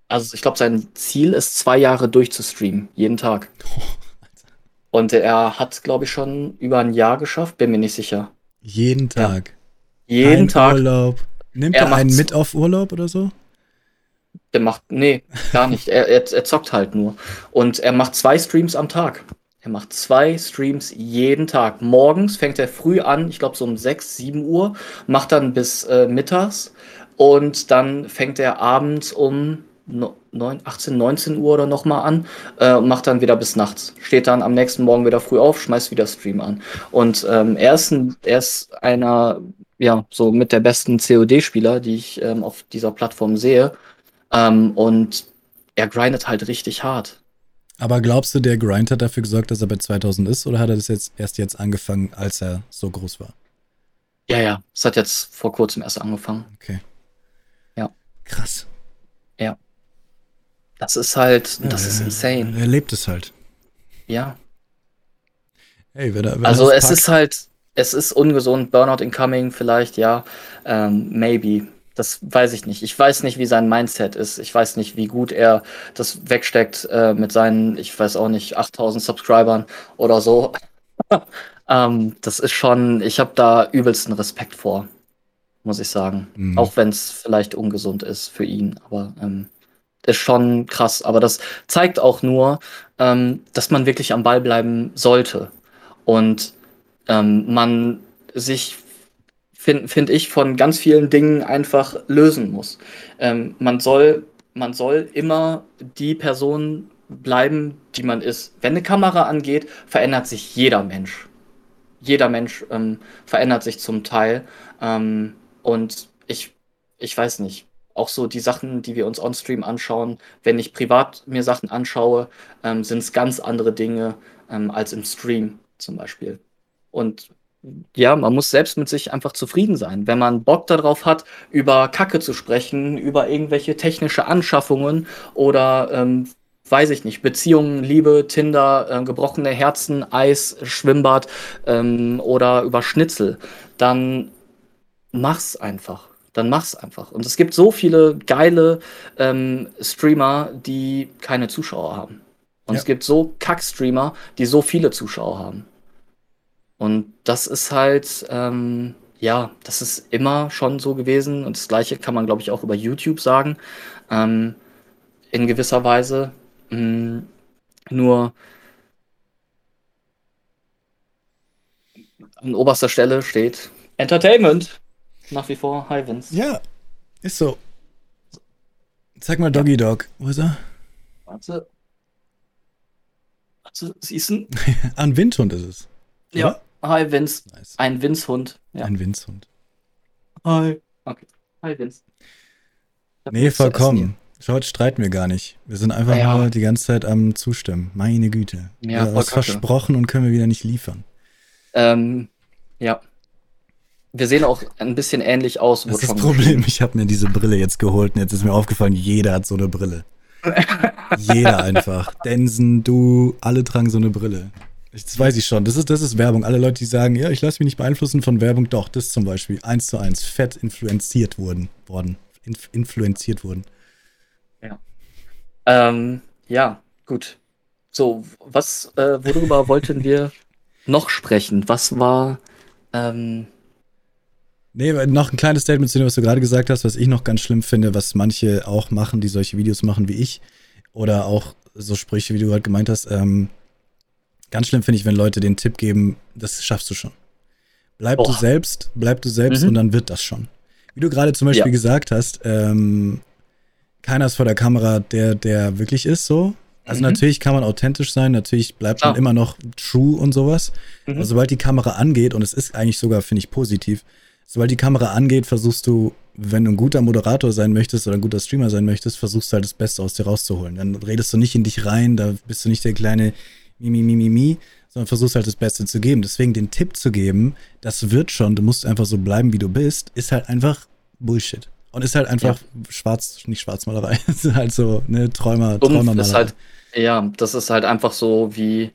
Speaker 2: also ich glaube, sein Ziel ist, zwei Jahre durchzustreamen, jeden Tag. Und er hat, glaube ich, schon über ein Jahr geschafft, bin mir nicht sicher.
Speaker 1: Jeden Tag.
Speaker 2: Ja. Jeden Kein Tag.
Speaker 1: Urlaub. Nimmt er, er einen mit auf Urlaub oder so?
Speaker 2: Der macht, nee, gar nicht. er, er, er zockt halt nur. Und er macht zwei Streams am Tag. Er macht zwei Streams jeden Tag. Morgens fängt er früh an, ich glaube so um 6, 7 Uhr, macht dann bis äh, mittags und dann fängt er abends um 9, 18, 19 Uhr oder nochmal an äh, und macht dann wieder bis nachts. Steht dann am nächsten Morgen wieder früh auf, schmeißt wieder Stream an. Und ähm, er, ist ein, er ist einer, ja, so mit der besten COD-Spieler, die ich ähm, auf dieser Plattform sehe. Ähm, und er grindet halt richtig hart.
Speaker 1: Aber glaubst du, der Grind hat dafür gesorgt, dass er bei 2000 ist, oder hat er das jetzt erst jetzt angefangen, als er so groß war?
Speaker 2: Ja, ja, es hat jetzt vor kurzem erst angefangen.
Speaker 1: Okay.
Speaker 2: Ja.
Speaker 1: Krass.
Speaker 2: Ja. Das ist halt, das ja, ist insane.
Speaker 1: Er lebt es halt.
Speaker 2: Ja.
Speaker 1: Hey, wer da,
Speaker 2: wer also es packt. ist halt, es ist ungesund, Burnout incoming vielleicht, ja, ähm, maybe. Das weiß ich nicht. Ich weiß nicht, wie sein Mindset ist. Ich weiß nicht, wie gut er das wegsteckt äh, mit seinen, ich weiß auch nicht, 8000 Subscribern oder so. ähm, das ist schon, ich habe da übelsten Respekt vor, muss ich sagen. Mhm. Auch wenn es vielleicht ungesund ist für ihn, aber ähm, ist schon krass. Aber das zeigt auch nur, ähm, dass man wirklich am Ball bleiben sollte und ähm, man sich finde find ich, von ganz vielen Dingen einfach lösen muss. Ähm, man, soll, man soll immer die Person bleiben, die man ist. Wenn eine Kamera angeht, verändert sich jeder Mensch. Jeder Mensch ähm, verändert sich zum Teil. Ähm, und ich, ich weiß nicht, auch so die Sachen, die wir uns on-stream anschauen, wenn ich privat mir Sachen anschaue, ähm, sind es ganz andere Dinge ähm, als im Stream zum Beispiel. Und ja, man muss selbst mit sich einfach zufrieden sein. Wenn man Bock darauf hat, über Kacke zu sprechen, über irgendwelche technische Anschaffungen oder ähm, weiß ich nicht, Beziehungen, Liebe, Tinder, äh, gebrochene Herzen, Eis, Schwimmbad ähm, oder über Schnitzel, dann mach's einfach. Dann mach's einfach. Und es gibt so viele geile ähm, Streamer, die keine Zuschauer haben. Und ja. es gibt so Kack-Streamer, die so viele Zuschauer haben. Und das ist halt, ähm, ja, das ist immer schon so gewesen. Und das Gleiche kann man, glaube ich, auch über YouTube sagen. Ähm, in gewisser Weise. Mh, mm, nur an oberster Stelle steht Entertainment. Nach wie vor. Hi, Vince.
Speaker 1: Ja, ist so. Zeig mal Doggy Dog. Wo ist er?
Speaker 2: Warte. Warte, siehst du?
Speaker 1: An Windhund ist es.
Speaker 2: Ja. Hi, Vince. Nice. Ein Vince-Hund.
Speaker 1: Ja. Ein Vince-Hund.
Speaker 2: Hi. Okay. Hi, Vince.
Speaker 1: Nee, vollkommen. Schaut, streiten wir gar nicht. Wir sind einfach ja. nur die ganze Zeit am Zustimmen. Meine Güte. Ja, was versprochen und können wir wieder nicht liefern.
Speaker 2: Ähm, ja. Wir sehen auch ein bisschen ähnlich aus.
Speaker 1: Das ist das Problem. Ich habe mir diese Brille jetzt geholt und jetzt ist mir aufgefallen, jeder hat so eine Brille. Jeder einfach. Densen, du, alle tragen so eine Brille. Das weiß ich schon. Das ist, das ist Werbung. Alle Leute, die sagen, ja, ich lasse mich nicht beeinflussen von Werbung, doch, das zum Beispiel. Eins zu eins. Fett influenziert wurden. worden. Inf influenziert wurden.
Speaker 2: Ja. Ähm, ja, gut. So, was, äh, worüber wollten wir noch sprechen? Was war, ähm,
Speaker 1: Nee, noch ein kleines Statement zu dem, was du gerade gesagt hast, was ich noch ganz schlimm finde, was manche auch machen, die solche Videos machen wie ich. Oder auch so Sprüche, wie du gerade gemeint hast. Ähm, ganz schlimm finde ich, wenn Leute den Tipp geben, das schaffst du schon. Bleib oh. du selbst, bleib du selbst mhm. und dann wird das schon. Wie du gerade zum Beispiel ja. gesagt hast, ähm, keiner ist vor der Kamera, der, der wirklich ist so. Also mhm. natürlich kann man authentisch sein, natürlich bleibt man immer noch true und sowas. Mhm. Aber sobald die Kamera angeht, und es ist eigentlich sogar, finde ich, positiv, sobald die Kamera angeht, versuchst du, wenn du ein guter Moderator sein möchtest oder ein guter Streamer sein möchtest, versuchst du halt das Beste aus dir rauszuholen. Dann redest du nicht in dich rein, da bist du nicht der kleine Mimi, Mimi, Mimi, sondern versuchst halt das Beste zu geben. Deswegen den Tipp zu geben, das wird schon, du musst einfach so bleiben, wie du bist, ist halt einfach Bullshit. Und ist halt einfach ja. schwarz, nicht Schwarzmalerei, ist halt so, ne, Träumer, Träumermalerei.
Speaker 2: Ist halt, ja, das ist halt einfach so wie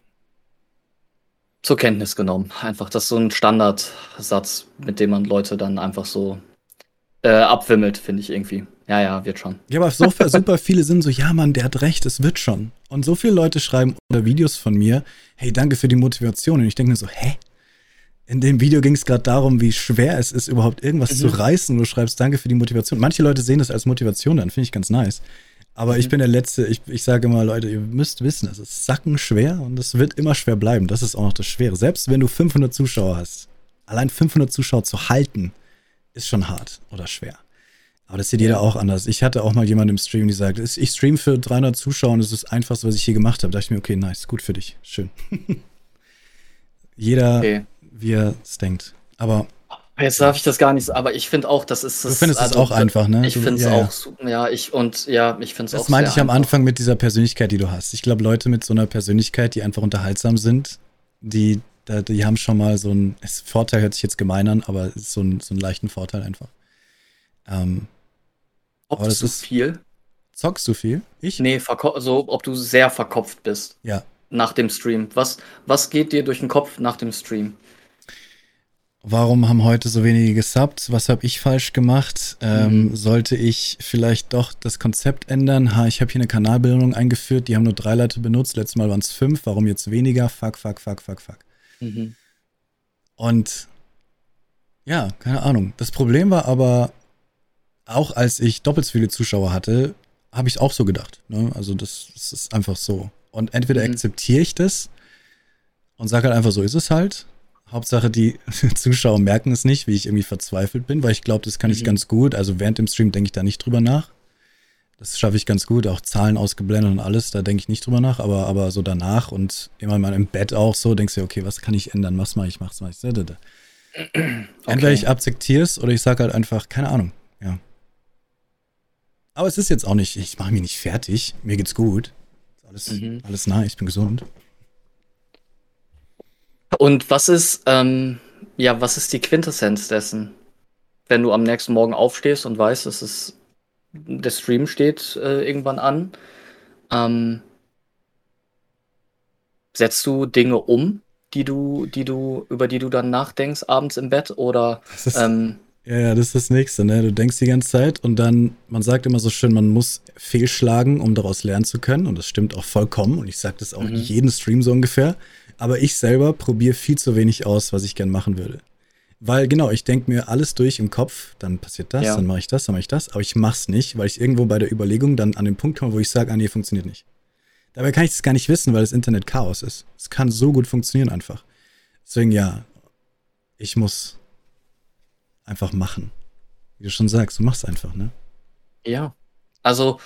Speaker 2: zur Kenntnis genommen. Einfach, das ist so ein Standardsatz, mit dem man Leute dann einfach so äh, abwimmelt, finde ich irgendwie. Ja, ja, wird schon.
Speaker 1: Ja, aber so super viele sind so, ja, Mann, der hat recht, es wird schon. Und so viele Leute schreiben unter Videos von mir, hey, danke für die Motivation. Und ich denke mir so, hä? In dem Video ging es gerade darum, wie schwer es ist, überhaupt irgendwas mhm. zu reißen. Und du schreibst Danke für die Motivation. Manche Leute sehen das als Motivation dann, finde ich ganz nice. Aber mhm. ich bin der Letzte, ich, ich sage immer, Leute, ihr müsst wissen, es ist sackenschwer und es wird immer schwer bleiben. Das ist auch noch das Schwere. Selbst wenn du 500 Zuschauer hast, allein 500 Zuschauer zu halten, ist schon hart oder schwer. Aber das sieht jeder auch anders. Ich hatte auch mal jemanden im Stream, die sagt, ich stream für 300 Zuschauer und es ist das Einfachste, was ich hier gemacht habe. Da dachte ich mir, okay, nice, gut für dich, schön. jeder, okay. wie er es denkt. Aber
Speaker 2: Jetzt darf ich das gar nicht so, aber ich finde auch, das ist
Speaker 1: das. Du findest also, es auch einfach, ne?
Speaker 2: Ich finde es ja, auch, ja. ja, ich und ja, ich finde es auch.
Speaker 1: Das meinte ich am Anfang mit dieser Persönlichkeit, die du hast. Ich glaube, Leute mit so einer Persönlichkeit, die einfach unterhaltsam sind, die, die haben schon mal so ein Vorteil, hört sich jetzt gemein an, aber so, ein, so einen leichten Vorteil einfach. Ähm,
Speaker 2: Zockst du ist, viel?
Speaker 1: Zockst du viel?
Speaker 2: Ich? Nee, so, ob du sehr verkopft bist.
Speaker 1: Ja.
Speaker 2: Nach dem Stream. Was, was geht dir durch den Kopf nach dem Stream?
Speaker 1: Warum haben heute so wenige gesubbt? Was habe ich falsch gemacht? Ähm, mhm. Sollte ich vielleicht doch das Konzept ändern? Ha, ich habe hier eine Kanalbildung eingeführt, die haben nur drei Leute benutzt. Letztes Mal waren es fünf. Warum jetzt weniger? Fuck, fuck, fuck, fuck, fuck. Mhm. Und ja, keine Ahnung. Das Problem war aber, auch als ich doppelt so viele Zuschauer hatte, habe ich auch so gedacht. Ne? Also das, das, ist einfach so. Und entweder mhm. akzeptiere ich das und sage halt einfach, so ist es halt. Hauptsache, die Zuschauer merken es nicht, wie ich irgendwie verzweifelt bin, weil ich glaube, das kann ich mhm. ganz gut. Also während dem Stream denke ich da nicht drüber nach. Das schaffe ich ganz gut, auch Zahlen ausgeblendet und alles, da denke ich nicht drüber nach, aber, aber so danach und immer mal im Bett auch so, denkst du, okay, was kann ich ändern, was mache ich, mach's, mach's. Okay. Entweder ich akzeptiere es oder ich sage halt einfach, keine Ahnung, ja. Aber es ist jetzt auch nicht, ich mache mich nicht fertig, mir geht's gut. Alles, mhm. alles nah, ich bin gesund.
Speaker 2: Und was ist, ähm, ja, was ist die Quintessenz dessen? Wenn du am nächsten Morgen aufstehst und weißt, dass es der Stream steht äh, irgendwann an, ähm, setzt du Dinge um, die du, die du, über die du dann nachdenkst abends im Bett oder
Speaker 1: ist, ähm, ja, ja, das ist das nächste, ne? Du denkst die ganze Zeit und dann, man sagt immer so schön, man muss fehlschlagen, um daraus lernen zu können. Und das stimmt auch vollkommen. Und ich sage das auch mhm. jeden Stream so ungefähr. Aber ich selber probiere viel zu wenig aus, was ich gern machen würde. Weil genau, ich denke mir alles durch im Kopf, dann passiert das, ja. dann mache ich das, dann mache ich das, aber ich mach's nicht, weil ich irgendwo bei der Überlegung dann an den Punkt komme, wo ich sage, ah nee, funktioniert nicht. Dabei kann ich das gar nicht wissen, weil das Internet Chaos ist. Es kann so gut funktionieren einfach. Deswegen ja, ich muss einfach machen. Wie du schon sagst, du machst einfach, ne?
Speaker 2: Ja. Also,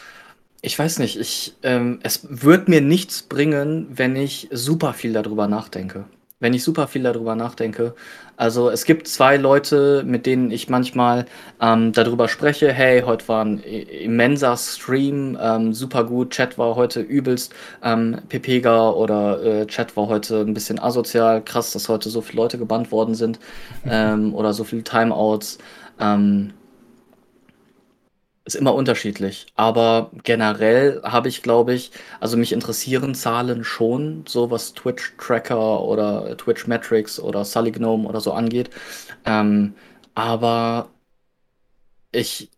Speaker 2: ich weiß nicht, ich, ähm, es wird mir nichts bringen, wenn ich super viel darüber nachdenke. Wenn ich super viel darüber nachdenke. Also es gibt zwei Leute, mit denen ich manchmal ähm, darüber spreche. Hey, heute war ein immenser Stream, ähm, super gut. Chat war heute übelst ähm, pepega oder äh, Chat war heute ein bisschen asozial. Krass, dass heute so viele Leute gebannt worden sind ähm, oder so viele Timeouts. Ähm, Ist immer unterschiedlich. Aber generell habe ich, glaube ich, also mich interessieren Zahlen schon, so was Twitch-Tracker oder Twitch-Metrics oder Sully Gnome oder so angeht. Ähm, aber ich,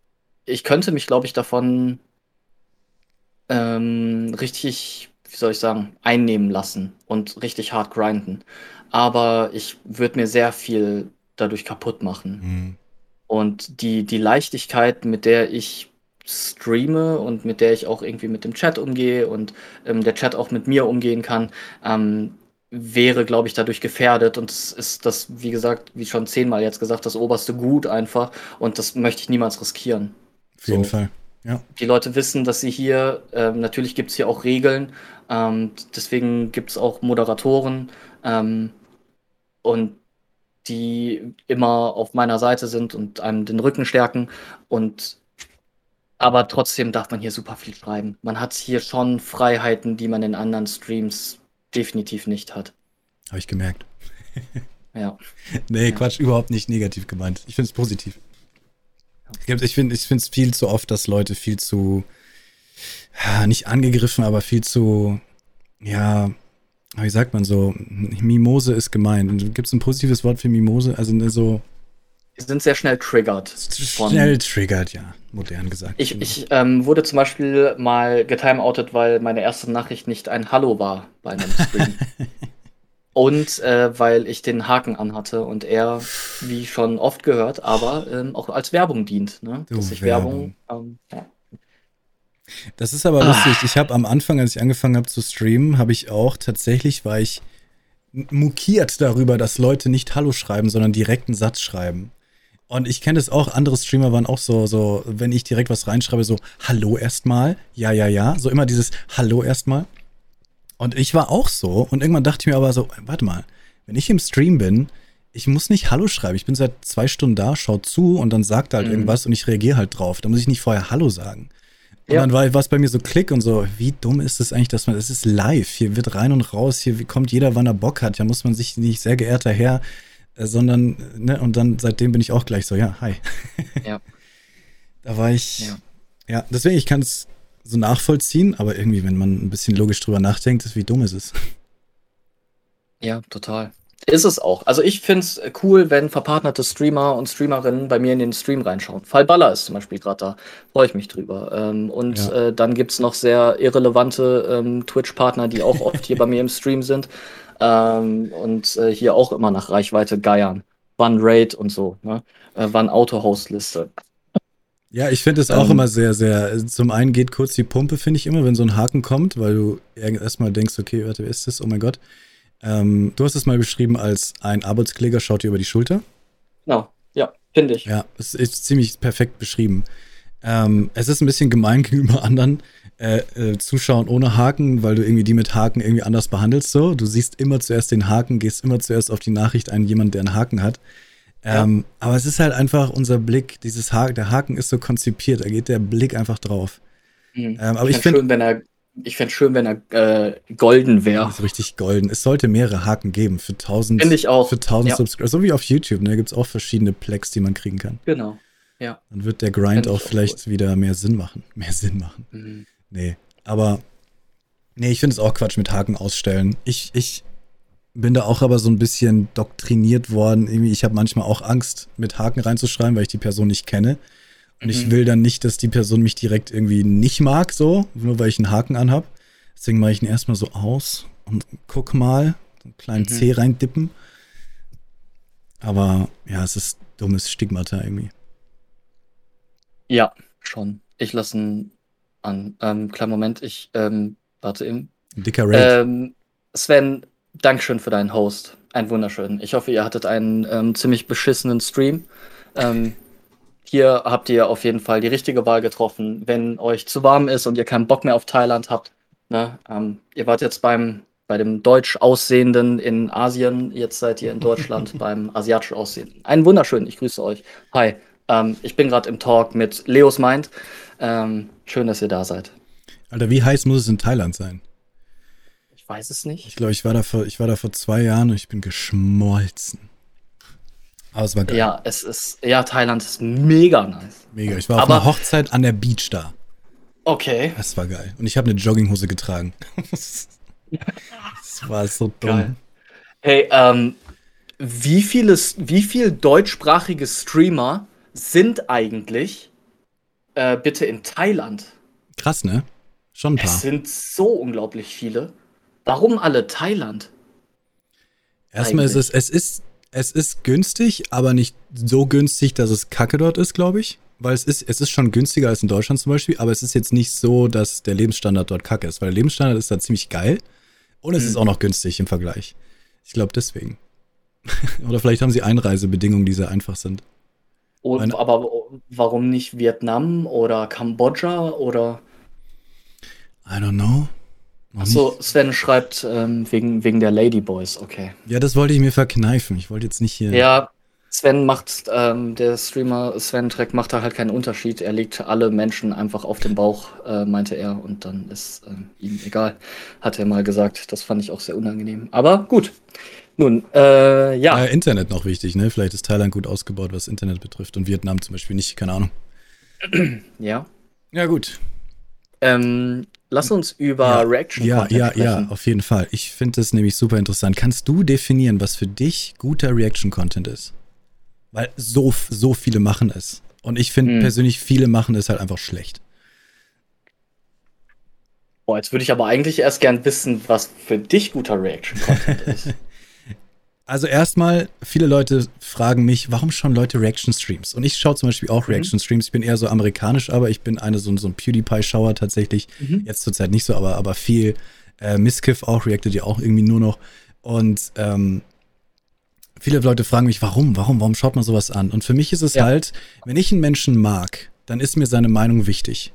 Speaker 2: ich könnte mich, glaube ich, davon ähm, richtig, wie soll ich sagen, einnehmen lassen und richtig hart grinden. Aber ich würde mir sehr viel dadurch kaputt machen. Mhm. Und die, die Leichtigkeit, mit der ich streame und mit der ich auch irgendwie mit dem Chat umgehe und ähm, der Chat auch mit mir umgehen kann, ähm, wäre, glaube ich, dadurch gefährdet. Und es ist das, wie gesagt, wie schon zehnmal jetzt gesagt, das oberste Gut einfach. Und das möchte ich niemals riskieren.
Speaker 1: Auf jeden so. Fall. Ja.
Speaker 2: Die Leute wissen, dass sie hier, ähm, natürlich gibt es hier auch Regeln, ähm, deswegen gibt es auch Moderatoren ähm, und die immer auf meiner Seite sind und einem den Rücken stärken. Und aber trotzdem darf man hier super viel schreiben. Man hat hier schon Freiheiten, die man in anderen Streams definitiv nicht hat.
Speaker 1: Habe ich gemerkt.
Speaker 2: ja.
Speaker 1: Nee, ja. Quatsch, überhaupt nicht negativ gemeint. Ich finde es positiv. Ich finde es viel zu oft, dass Leute viel zu, nicht angegriffen, aber viel zu, ja, wie sagt man so, Mimose ist gemein. Gibt es ein positives Wort für Mimose? Also ne, so.
Speaker 2: Die sind sehr schnell triggert.
Speaker 1: Schnell triggert, ja, modern gesagt.
Speaker 2: Ich, ich ähm, wurde zum Beispiel mal getimeoutet, weil meine erste Nachricht nicht ein Hallo war bei einem Stream. Und äh, weil ich den Haken anhatte und er, wie schon oft gehört, aber ähm, auch als Werbung dient. Ne?
Speaker 1: Dass ich Werbung, Werbung ähm, ja. Das ist aber lustig. Ah. Ich habe am Anfang, als ich angefangen habe zu streamen, habe ich auch tatsächlich, war ich mokiert darüber, dass Leute nicht Hallo schreiben, sondern direkt einen Satz schreiben. Und ich kenne das auch, andere Streamer waren auch so, so, wenn ich direkt was reinschreibe, so Hallo erstmal, ja, ja, ja, so immer dieses Hallo erstmal. Und ich war auch so. Und irgendwann dachte ich mir aber so, warte mal, wenn ich im Stream bin, ich muss nicht Hallo schreiben. Ich bin seit zwei Stunden da, schau zu und dann sagt er halt mhm. irgendwas und ich reagiere halt drauf. Da muss ich nicht vorher Hallo sagen. Und ja. dann war es bei mir so Klick und so, wie dumm ist es eigentlich, dass man, es ist live, hier wird rein und raus, hier kommt jeder, wann er Bock hat. Ja muss man sich nicht, sehr geehrter Herr, äh, sondern, ne, und dann seitdem bin ich auch gleich so, ja, hi. Ja. da war ich, ja, ja deswegen, ich kann es so nachvollziehen, aber irgendwie, wenn man ein bisschen logisch drüber nachdenkt, ist, wie dumm ist es.
Speaker 2: Ja, total. Ist es auch. Also ich finde es cool, wenn verpartnerte Streamer und Streamerinnen bei mir in den Stream reinschauen. Fall Baller ist zum Beispiel gerade da. Freue ich mich drüber. Ähm, und ja. äh, dann gibt es noch sehr irrelevante ähm, Twitch-Partner, die auch oft hier bei mir im Stream sind. Ähm, und äh, hier auch immer nach Reichweite geiern. Wann Raid und so. Ne? Äh, wann Auto-Host-Liste.
Speaker 1: Ja, ich finde es auch ähm, immer sehr, sehr. Zum einen geht kurz die Pumpe, finde ich immer, wenn so ein Haken kommt, weil du erstmal denkst, okay, warte, wer ist das? Oh mein Gott. Ähm, du hast es mal beschrieben als ein Arbeitskläger schaut dir über die Schulter.
Speaker 2: Genau, ja, finde ich.
Speaker 1: Ja, es ist ziemlich perfekt beschrieben. Ähm, es ist ein bisschen gemein gegenüber anderen äh, äh, Zuschauern ohne Haken, weil du irgendwie die mit Haken irgendwie anders behandelst. So, du siehst immer zuerst den Haken, gehst immer zuerst auf die Nachricht ein, jemand, der einen Haken hat. Ähm, ja. Aber es ist halt einfach unser Blick, dieses Haken, der Haken ist so konzipiert, da geht der Blick einfach drauf.
Speaker 2: Mhm. Ähm, aber ich, ich finde schön, wenn er ich fände schön, wenn er äh, golden wäre.
Speaker 1: Richtig golden. Es sollte mehrere Haken geben für 1000
Speaker 2: Finde ich auch.
Speaker 1: Für 1000 ja. Subscriber. So wie auf YouTube, ne? Da gibt es auch verschiedene Plex, die man kriegen kann.
Speaker 2: Genau. Ja.
Speaker 1: Dann wird der Grind auch, auch vielleicht cool. wieder mehr Sinn machen. Mehr Sinn machen. Mhm. Nee. Aber nee, ich finde es auch Quatsch mit Haken ausstellen. Ich, ich bin da auch aber so ein bisschen doktriniert worden. Irgendwie, ich habe manchmal auch Angst, mit Haken reinzuschreiben, weil ich die Person nicht kenne. Und mhm. ich will dann nicht, dass die Person mich direkt irgendwie nicht mag, so, nur weil ich einen Haken anhab. Deswegen mache ich ihn erstmal so aus und guck mal, so einen kleinen mhm. C reindippen. Aber ja, es ist dummes Stigmata irgendwie.
Speaker 2: Ja, schon. Ich lasse ihn an. Ähm, kleinen Moment, ich ähm, warte eben.
Speaker 1: Dicker Raid. Ähm,
Speaker 2: Sven, Dankeschön für deinen Host. Ein wunderschön. Ich hoffe, ihr hattet einen ähm, ziemlich beschissenen Stream. Ähm, hier habt ihr auf jeden Fall die richtige Wahl getroffen. Wenn euch zu warm ist und ihr keinen Bock mehr auf Thailand habt, ne, ähm, ihr wart jetzt beim bei dem deutsch aussehenden in Asien, jetzt seid ihr in Deutschland beim asiatisch aussehenden. Einen wunderschönen, ich grüße euch. Hi, ähm, ich bin gerade im Talk mit Leos Mind. Ähm, schön, dass ihr da seid.
Speaker 1: Alter, wie heiß muss es in Thailand sein?
Speaker 2: Ich weiß es nicht.
Speaker 1: Ich glaube, ich, war da vor, ich war da vor zwei Jahren und ich bin geschmolzen.
Speaker 2: Aber es war geil. Ja, es ist, ja, Thailand ist mega nice.
Speaker 1: Mega. Ich war Aber, auf einer Hochzeit an der Beach da.
Speaker 2: Okay.
Speaker 1: Das war geil. Und ich habe eine Jogginghose getragen. das war so dumm. Geil.
Speaker 2: Hey, ähm, wie viele, wie viel deutschsprachige Streamer sind eigentlich äh, bitte in Thailand?
Speaker 1: Krass, ne? Schon ein paar.
Speaker 2: Es sind so unglaublich viele. Warum alle Thailand?
Speaker 1: Erstmal ist es, es ist, es ist günstig, aber nicht so günstig, dass es kacke dort ist, glaube ich. Weil es ist, es ist schon günstiger als in Deutschland zum Beispiel, aber es ist jetzt nicht so, dass der Lebensstandard dort kacke ist, weil der Lebensstandard ist da ziemlich geil und es hm. ist auch noch günstig im Vergleich. Ich glaube deswegen. Oder vielleicht haben sie Einreisebedingungen, die sehr einfach sind.
Speaker 2: Oh, aber warum nicht Vietnam oder Kambodscha oder?
Speaker 1: I don't know.
Speaker 2: Achso, Sven schreibt ähm, wegen, wegen der Ladyboys, okay.
Speaker 1: Ja, das wollte ich mir verkneifen. Ich wollte jetzt nicht hier.
Speaker 2: Ja, Sven macht, ähm, der Streamer Sven Trek macht da halt keinen Unterschied. Er legt alle Menschen einfach auf den Bauch, äh, meinte er, und dann ist ähm, ihm egal. Hat er mal gesagt. Das fand ich auch sehr unangenehm. Aber gut. Nun, äh, ja.
Speaker 1: Äh, Internet noch wichtig, ne? Vielleicht ist Thailand gut ausgebaut, was Internet betrifft und Vietnam zum Beispiel nicht, keine Ahnung.
Speaker 2: Ja.
Speaker 1: Ja, gut.
Speaker 2: Ähm, lass uns über ja, Reaction
Speaker 1: Ja, ja, sprechen. ja, auf jeden Fall. Ich finde das nämlich super interessant. Kannst du definieren, was für dich guter Reaction-Content ist? Weil so, so viele machen es. Und ich finde hm. persönlich, viele machen es halt einfach schlecht.
Speaker 2: Boah, jetzt würde ich aber eigentlich erst gern wissen, was für dich guter Reaction-Content ist.
Speaker 1: Also erstmal, viele Leute fragen mich, warum schauen Leute Reaction-Streams? Und ich schaue zum Beispiel auch mhm. Reaction-Streams. Ich bin eher so amerikanisch, aber ich bin eine so, so ein PewDiePie-Schauer tatsächlich. Mhm. Jetzt zurzeit nicht so, aber, aber viel. Äh, Miskiff auch, reactet ja auch irgendwie nur noch. Und ähm, viele Leute fragen mich, warum, warum, warum schaut man sowas an? Und für mich ist es ja. halt, wenn ich einen Menschen mag, dann ist mir seine Meinung wichtig.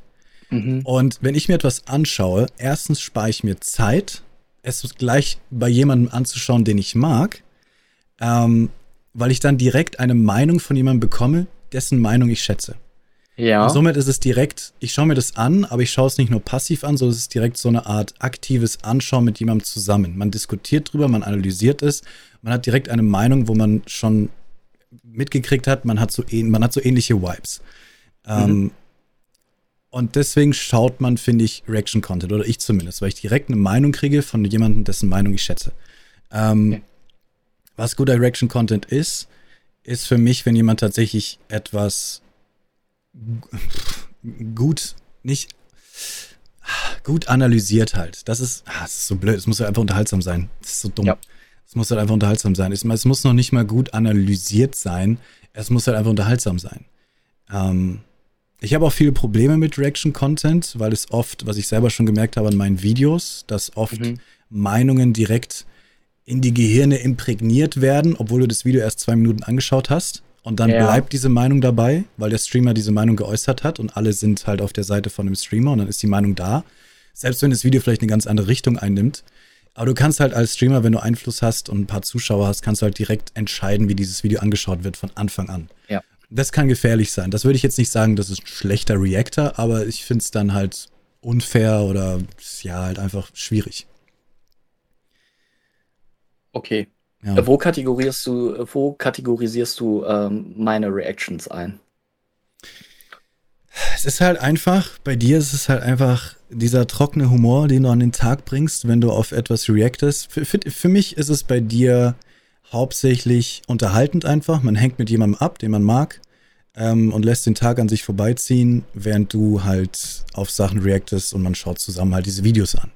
Speaker 1: Mhm. Und wenn ich mir etwas anschaue, erstens spare ich mir Zeit, es gleich bei jemandem anzuschauen, den ich mag ähm, weil ich dann direkt eine Meinung von jemandem bekomme, dessen Meinung ich schätze. Ja. Und somit ist es direkt, ich schaue mir das an, aber ich schaue es nicht nur passiv an, sondern es ist direkt so eine Art aktives Anschauen mit jemandem zusammen. Man diskutiert drüber, man analysiert es, man hat direkt eine Meinung, wo man schon mitgekriegt hat, man hat so, man hat so ähnliche Vibes. Ähm, mhm. Ähm, und deswegen schaut man, finde ich, Reaction-Content, oder ich zumindest, weil ich direkt eine Meinung kriege von jemandem, dessen Meinung ich schätze. Ähm, okay. Was guter Reaction-Content ist, ist für mich, wenn jemand tatsächlich etwas gut, nicht gut analysiert halt. Das ist, ah, das ist so blöd. Es muss halt einfach unterhaltsam sein. Das ist so dumm. Ja. Es muss halt einfach unterhaltsam sein. Es, es, muss noch nicht mal gut analysiert sein. Es muss halt einfach unterhaltsam sein. Ähm, ich habe auch viele Probleme mit Reaction-Content, weil es oft, was ich selber schon gemerkt habe an meinen Videos, dass oft mhm. Meinungen direkt in die Gehirne imprägniert werden, obwohl du das Video erst zwei Minuten angeschaut hast. Und dann ja. bleibt diese Meinung dabei, weil der Streamer diese Meinung geäußert hat und alle sind halt auf der Seite von dem Streamer und dann ist die Meinung da. Selbst wenn das Video vielleicht eine ganz andere Richtung einnimmt. Aber du kannst halt als Streamer, wenn du Einfluss hast und ein paar Zuschauer hast, kannst du halt direkt entscheiden, wie dieses Video angeschaut wird von Anfang an.
Speaker 2: Ja.
Speaker 1: Das kann gefährlich sein. Das würde ich jetzt nicht sagen, das ist ein schlechter Reactor, aber ich finde es dann halt unfair oder ja, halt einfach schwierig.
Speaker 2: Okay. Ja. Wo kategorisierst du, wo kategorisierst du ähm, meine Reactions ein?
Speaker 1: Es ist halt einfach, bei dir ist es halt einfach dieser trockene Humor, den du an den Tag bringst, wenn du auf etwas reactest. Für, für, für mich ist es bei dir hauptsächlich unterhaltend einfach. Man hängt mit jemandem ab, den man mag, ähm, und lässt den Tag an sich vorbeiziehen, während du halt auf Sachen reactest und man schaut zusammen halt diese Videos an.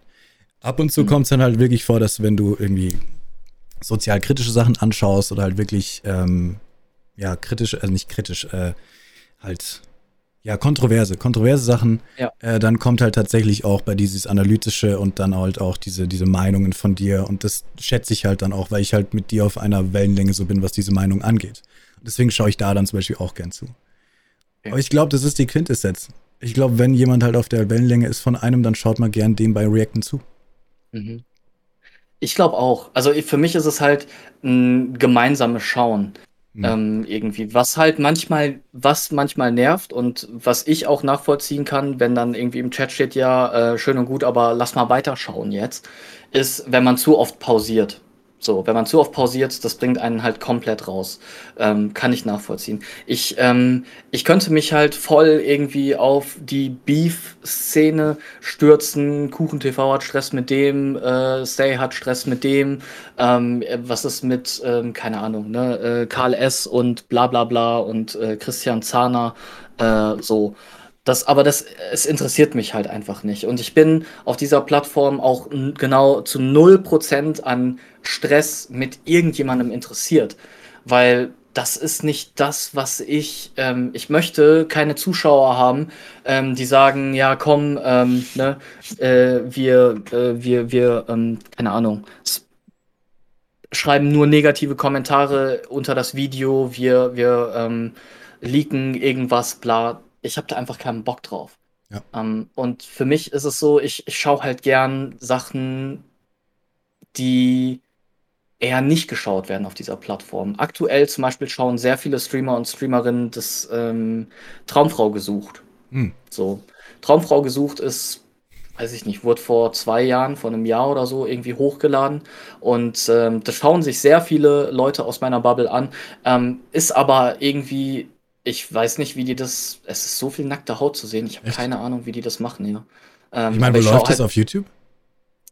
Speaker 1: Ab und zu mhm. kommt es dann halt wirklich vor, dass wenn du irgendwie sozial kritische Sachen anschaust oder halt wirklich, ähm, ja, kritisch, also nicht kritisch, äh, halt, ja, kontroverse, kontroverse Sachen, ja. äh, dann kommt halt tatsächlich auch bei dieses Analytische und dann halt auch diese, diese Meinungen von dir und das schätze ich halt dann auch, weil ich halt mit dir auf einer Wellenlänge so bin, was diese Meinung angeht. Und deswegen schaue ich da dann zum Beispiel auch gern zu. Okay. Aber ich glaube, das ist die Quintessenz. Ich glaube, wenn jemand halt auf der Wellenlänge ist von einem, dann schaut man gern dem bei Reacten zu. Mhm.
Speaker 2: Ich glaube auch. Also für mich ist es halt ein gemeinsames Schauen. Mhm. Ähm, irgendwie. Was halt manchmal, was manchmal nervt und was ich auch nachvollziehen kann, wenn dann irgendwie im Chat steht, ja, äh, schön und gut, aber lass mal weiterschauen jetzt, ist, wenn man zu oft pausiert. So, wenn man zu oft pausiert, das bringt einen halt komplett raus. Ähm, kann ich nachvollziehen. Ich, ähm, ich könnte mich halt voll irgendwie auf die Beef-Szene stürzen. Kuchen TV hat Stress mit dem, äh, Stay hat Stress mit dem. Ähm, was ist mit, ähm, keine Ahnung, ne? Äh, Karl S. und bla bla bla und äh, Christian Zahner, äh, so. Das, aber das, es interessiert mich halt einfach nicht. Und ich bin auf dieser Plattform auch genau zu 0% an Stress mit irgendjemandem interessiert. Weil das ist nicht das, was ich, ähm, ich möchte keine Zuschauer haben, ähm, die sagen, ja komm, ähm, ne, äh, wir, äh, wir, wir, ähm, keine Ahnung, schreiben nur negative Kommentare unter das Video, wir, wir ähm, leaken irgendwas, bla ich habe da einfach keinen Bock drauf. Ja. Ähm, und für mich ist es so, ich, ich schaue halt gern Sachen, die eher nicht geschaut werden auf dieser Plattform. Aktuell zum Beispiel schauen sehr viele Streamer und Streamerinnen das ähm, Traumfrau gesucht. Hm. So, Traumfrau gesucht ist, weiß ich nicht, wurde vor zwei Jahren, vor einem Jahr oder so irgendwie hochgeladen. Und ähm, das schauen sich sehr viele Leute aus meiner Bubble an. Ähm, ist aber irgendwie ich weiß nicht, wie die das. Es ist so viel nackte Haut zu sehen. Ich habe keine Ahnung, wie die das machen, ja.
Speaker 1: Ähm, ich meine, wo läuft das halt, auf YouTube?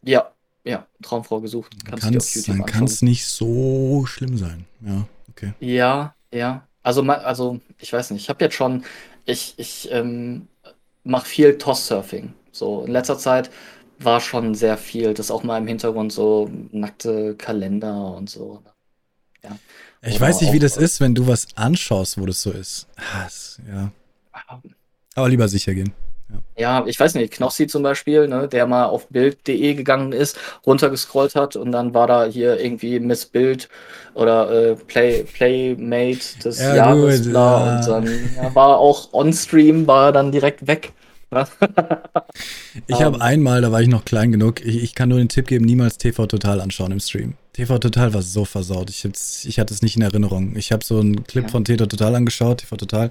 Speaker 2: Ja, ja, Traumfrau gesucht.
Speaker 1: Kannst dann kann es nicht so schlimm sein. Ja, okay.
Speaker 2: Ja, ja. Also, also ich weiß nicht. Ich habe jetzt schon. Ich, ich ähm, mache viel Toss-Surfing. So, in letzter Zeit war schon sehr viel. Das auch mal im Hintergrund so nackte Kalender und so.
Speaker 1: Ja. Ich weiß nicht, wie das ist, wenn du was anschaust, wo das so ist. Das, ja. Aber lieber sicher gehen.
Speaker 2: Ja. ja, ich weiß nicht, Knossi zum Beispiel, ne, der mal auf Bild.de gegangen ist, runtergescrollt hat und dann war da hier irgendwie Miss Bild oder äh, Play, Playmate des ja, Jahres, gut, bla, ja. und dann ja, war auch on-stream, war dann direkt weg.
Speaker 1: ich habe ähm. einmal, da war ich noch klein genug, ich, ich kann nur den Tipp geben, niemals TV Total anschauen im Stream. TV Total war so versaut. Ich, ich hatte es nicht in Erinnerung. Ich habe so einen Clip ja. von TV Total angeschaut, TV Total.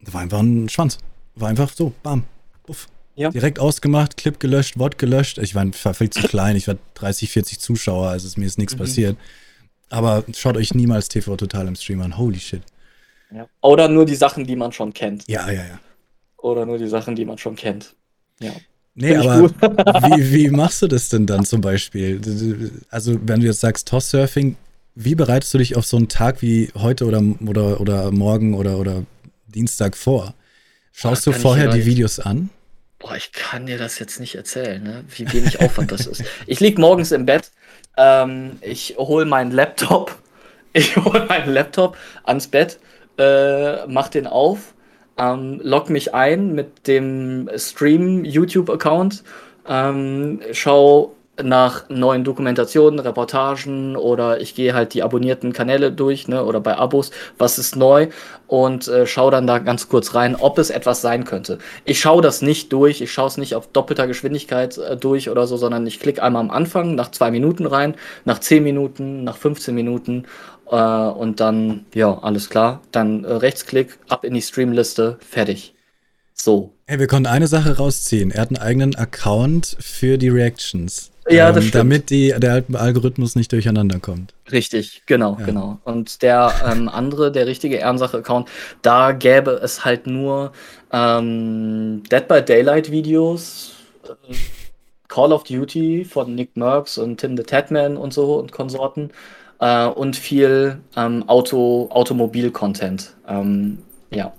Speaker 1: Da war einfach ein Schwanz. War einfach so, bam, buff. Ja. Direkt ausgemacht, Clip gelöscht, Wort gelöscht. Ich war, war viel zu klein. Ich war 30, 40 Zuschauer, also ist mir ist nichts mhm. passiert. Aber schaut euch niemals TV Total im Stream an. Holy shit.
Speaker 2: Ja. Oder nur die Sachen, die man schon kennt.
Speaker 1: Ja, ja, ja.
Speaker 2: Oder nur die Sachen, die man schon kennt. Ja.
Speaker 1: Nee, aber wie, wie machst du das denn dann zum Beispiel? Also, wenn du jetzt sagst Toss-Surfing, wie bereitest du dich auf so einen Tag wie heute oder, oder, oder morgen oder, oder Dienstag vor? Schaust Boah, du vorher die Videos an?
Speaker 2: Boah, ich kann dir das jetzt nicht erzählen, ne? wie wenig Aufwand das ist. Ich lieg morgens im Bett, ähm, ich hole meinen Laptop, ich hole meinen Laptop ans Bett, äh, mach den auf, ähm, log mich ein mit dem Stream-YouTube-Account, ähm, schau nach neuen Dokumentationen, Reportagen oder ich gehe halt die abonnierten Kanäle durch ne, oder bei Abos, was ist neu? Und äh, schaue dann da ganz kurz rein, ob es etwas sein könnte. Ich schaue das nicht durch, ich schaue es nicht auf doppelter Geschwindigkeit äh, durch oder so, sondern ich klicke einmal am Anfang nach zwei Minuten rein, nach zehn Minuten, nach 15 Minuten äh, und dann, ja, alles klar. Dann äh, Rechtsklick, ab in die Streamliste, fertig. So.
Speaker 1: Hey, wir konnten eine Sache rausziehen. Er hat einen eigenen Account für die Reactions.
Speaker 2: Ja, das ähm, stimmt.
Speaker 1: Damit die, der Algorithmus nicht durcheinander kommt.
Speaker 2: Richtig, genau, ja. genau. Und der ähm, andere, der richtige Ehrensache-Account, da gäbe es halt nur ähm, Dead by Daylight Videos, äh, Call of Duty von Nick Merckx und Tim the Tatman und so und Konsorten äh, und viel ähm, Auto, Automobil-Content. Ähm, ja,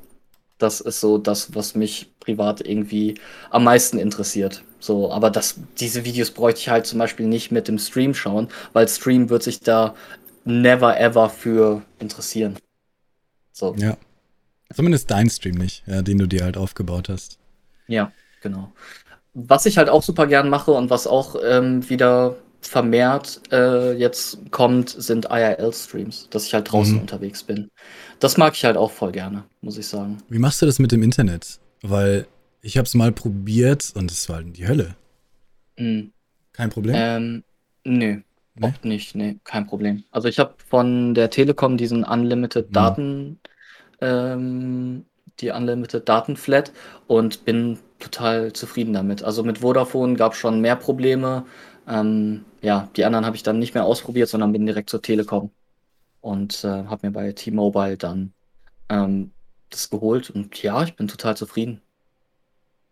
Speaker 2: das ist so das, was mich privat irgendwie am meisten interessiert. So, aber das, diese Videos bräuchte ich halt zum Beispiel nicht mit dem Stream schauen, weil Stream wird sich da never ever für interessieren.
Speaker 1: So. Ja. Zumindest dein Stream nicht, ja, den du dir halt aufgebaut hast.
Speaker 2: Ja, genau. Was ich halt auch super gern mache und was auch ähm, wieder vermehrt äh, jetzt kommt, sind IRL-Streams, dass ich halt draußen mhm. unterwegs bin. Das mag ich halt auch voll gerne, muss ich sagen.
Speaker 1: Wie machst du das mit dem Internet? Weil ich habe es mal probiert und es war die Hölle. Mhm. Kein Problem?
Speaker 2: Ähm, nö, nee? Oft nicht, nee, kein Problem. Also ich habe von der Telekom diesen Unlimited mhm. Daten, ähm, die Unlimited Datenflat und bin total zufrieden damit. Also mit Vodafone gab es schon mehr Probleme. Ähm, ja, die anderen habe ich dann nicht mehr ausprobiert, sondern bin direkt zur Telekom und äh, habe mir bei T-Mobile dann ähm, das geholt. Und ja, ich bin total zufrieden.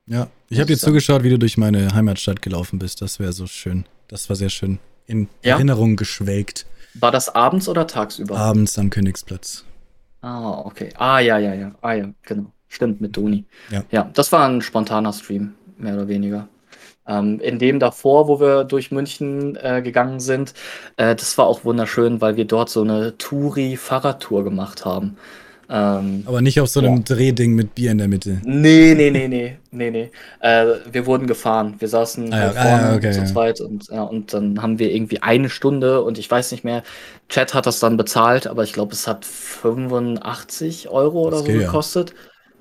Speaker 1: Ja, ich habe dir zugeschaut, wie du durch meine Heimatstadt gelaufen bist. Das wäre so schön. Das war sehr schön. In ja? Erinnerung geschwelgt.
Speaker 2: War das abends oder tagsüber?
Speaker 1: Abends am Königsplatz.
Speaker 2: Ah, okay. Ah, ja, ja, ja. Ah, ja, genau. Stimmt, mit Doni. Ja. ja, das war ein spontaner Stream, mehr oder weniger. Ähm, in dem davor, wo wir durch München äh, gegangen sind, äh, das war auch wunderschön, weil wir dort so eine Touri-Fahrradtour gemacht haben.
Speaker 1: Ähm, Aber nicht auf so einem ja. Drehding mit Bier in der Mitte.
Speaker 2: Nee, nee, nee, nee, nee, nee. Äh, wir wurden gefahren. Wir saßen ah, halt vorne ah, okay, zu ja. zweit und, ja, und dann haben wir irgendwie eine Stunde und ich weiß nicht mehr, Chat hat das dann bezahlt, aber ich glaube, es hat 85 Euro oder okay, so gekostet.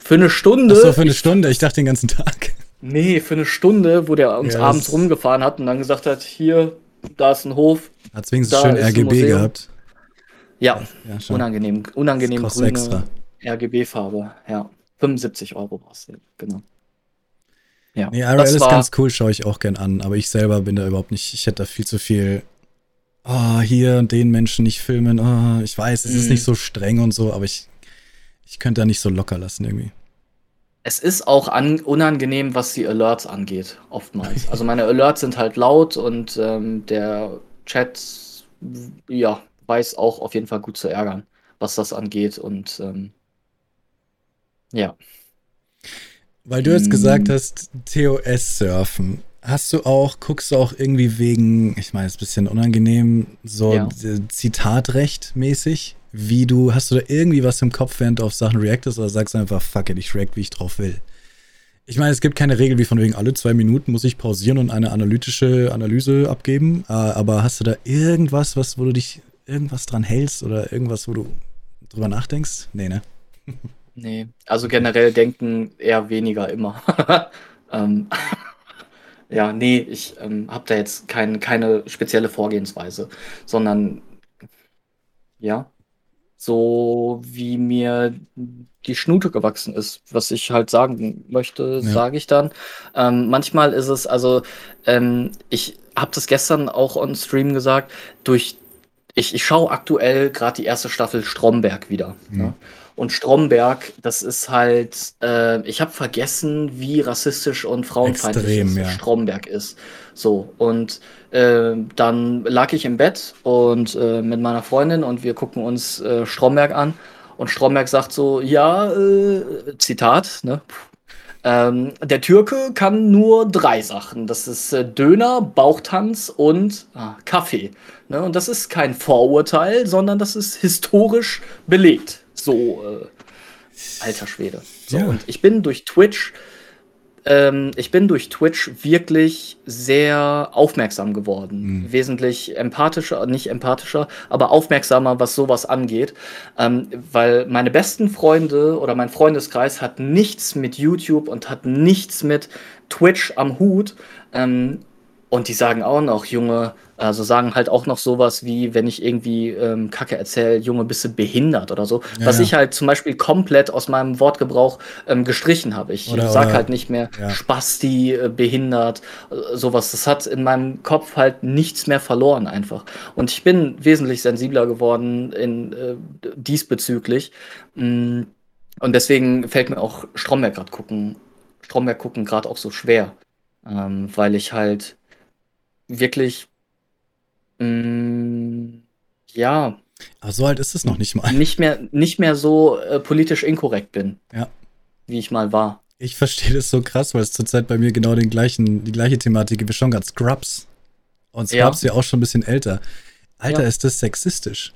Speaker 2: Für eine Stunde. Ach
Speaker 1: so, für eine Stunde. Ich dachte den ganzen Tag.
Speaker 2: Nee, für eine Stunde, wo der uns abends rumgefahren hat und dann gesagt hat, hier, da ist ein Hof.
Speaker 1: Hat wenigstens schön RGB gehabt.
Speaker 2: Ja, ja unangenehm, unangenehm grüne extra. RGB-Farbe. Ja, 75 Euro war es, genau.
Speaker 1: Ja, nee, IRL ist ganz cool, schaue ich auch gern an, aber ich selber bin da überhaupt nicht, ich hätte da viel zu viel, oh, hier und den Menschen nicht filmen, oh, ich weiß, es mm. ist nicht so streng und so, aber ich, ich könnte da nicht so locker lassen irgendwie.
Speaker 2: Es ist auch an, unangenehm, was die Alerts angeht, oftmals. Also meine Alerts sind halt laut und ähm, der Chat, ja, weiß auch auf jeden Fall gut zu ärgern, was das angeht. Und ähm, ja.
Speaker 1: Weil du jetzt gesagt hm. hast, TOS surfen. Hast du auch, guckst du auch irgendwie wegen, ich meine, es ist ein bisschen unangenehm, so ja. Zitatrecht mäßig? Wie du, hast du da irgendwie was im Kopf, während du auf Sachen reactest oder sagst du einfach, fuck it, ich react, wie ich drauf will? Ich meine, es gibt keine Regel wie von wegen alle zwei Minuten muss ich pausieren und eine analytische Analyse abgeben, äh, aber hast du da irgendwas, was, wo du dich irgendwas dran hältst oder irgendwas, wo du drüber nachdenkst? Nee, ne?
Speaker 2: Nee, also generell denken eher weniger immer. ähm, ja, nee, ich ähm, habe da jetzt kein, keine spezielle Vorgehensweise, sondern ja, so wie mir die Schnute gewachsen ist, was ich halt sagen möchte, ja. sage ich dann. Ähm, manchmal ist es, also ähm, ich habe das gestern auch on Stream gesagt, durch ich, ich schaue aktuell gerade die erste Staffel Stromberg wieder. Mhm. Ne? Und Stromberg, das ist halt, äh, ich habe vergessen, wie rassistisch und frauenfeindlich Extrem, ja. Stromberg ist. So, und äh, dann lag ich im Bett und äh, mit meiner Freundin und wir gucken uns äh, Stromberg an. Und Stromberg sagt so, ja, äh, Zitat, ne? Ähm, der Türke kann nur drei Sachen. Das ist äh, Döner, Bauchtanz und ah, Kaffee. Ne? Und das ist kein Vorurteil, sondern das ist historisch belegt. So, äh, alter Schwede. So, ja. und ich bin durch Twitch ähm, ich bin durch Twitch wirklich sehr aufmerksam geworden. Mhm. Wesentlich empathischer, nicht empathischer, aber aufmerksamer, was sowas angeht. Ähm, weil meine besten Freunde oder mein Freundeskreis hat nichts mit YouTube und hat nichts mit Twitch am Hut. Ähm, und die sagen auch noch, Junge, also sagen halt auch noch sowas wie, wenn ich irgendwie ähm, Kacke erzähle, Junge, bist du behindert oder so. Ja, was ja. ich halt zum Beispiel komplett aus meinem Wortgebrauch ähm, gestrichen habe. Ich oder, sag oder, halt nicht mehr ja. Spasti, äh, behindert, äh, sowas. Das hat in meinem Kopf halt nichts mehr verloren einfach. Und ich bin wesentlich sensibler geworden in, äh, diesbezüglich. Mm, und deswegen fällt mir auch Stromberg gerade gucken, Stromberg gucken gerade auch so schwer. Ähm, weil ich halt wirklich, mh, mm, ja.
Speaker 1: Aber so alt ist es noch nicht mal.
Speaker 2: Nicht mehr, nicht mehr so äh, politisch inkorrekt bin.
Speaker 1: Ja.
Speaker 2: Wie ich mal war.
Speaker 1: Ich verstehe das so krass, weil es zurzeit bei mir genau den gleichen, die gleiche Thematik gibt. schon gerade Scrubs. Und Scrubs ja. ja auch schon ein bisschen älter. Alter, ja. ist das sexistisch.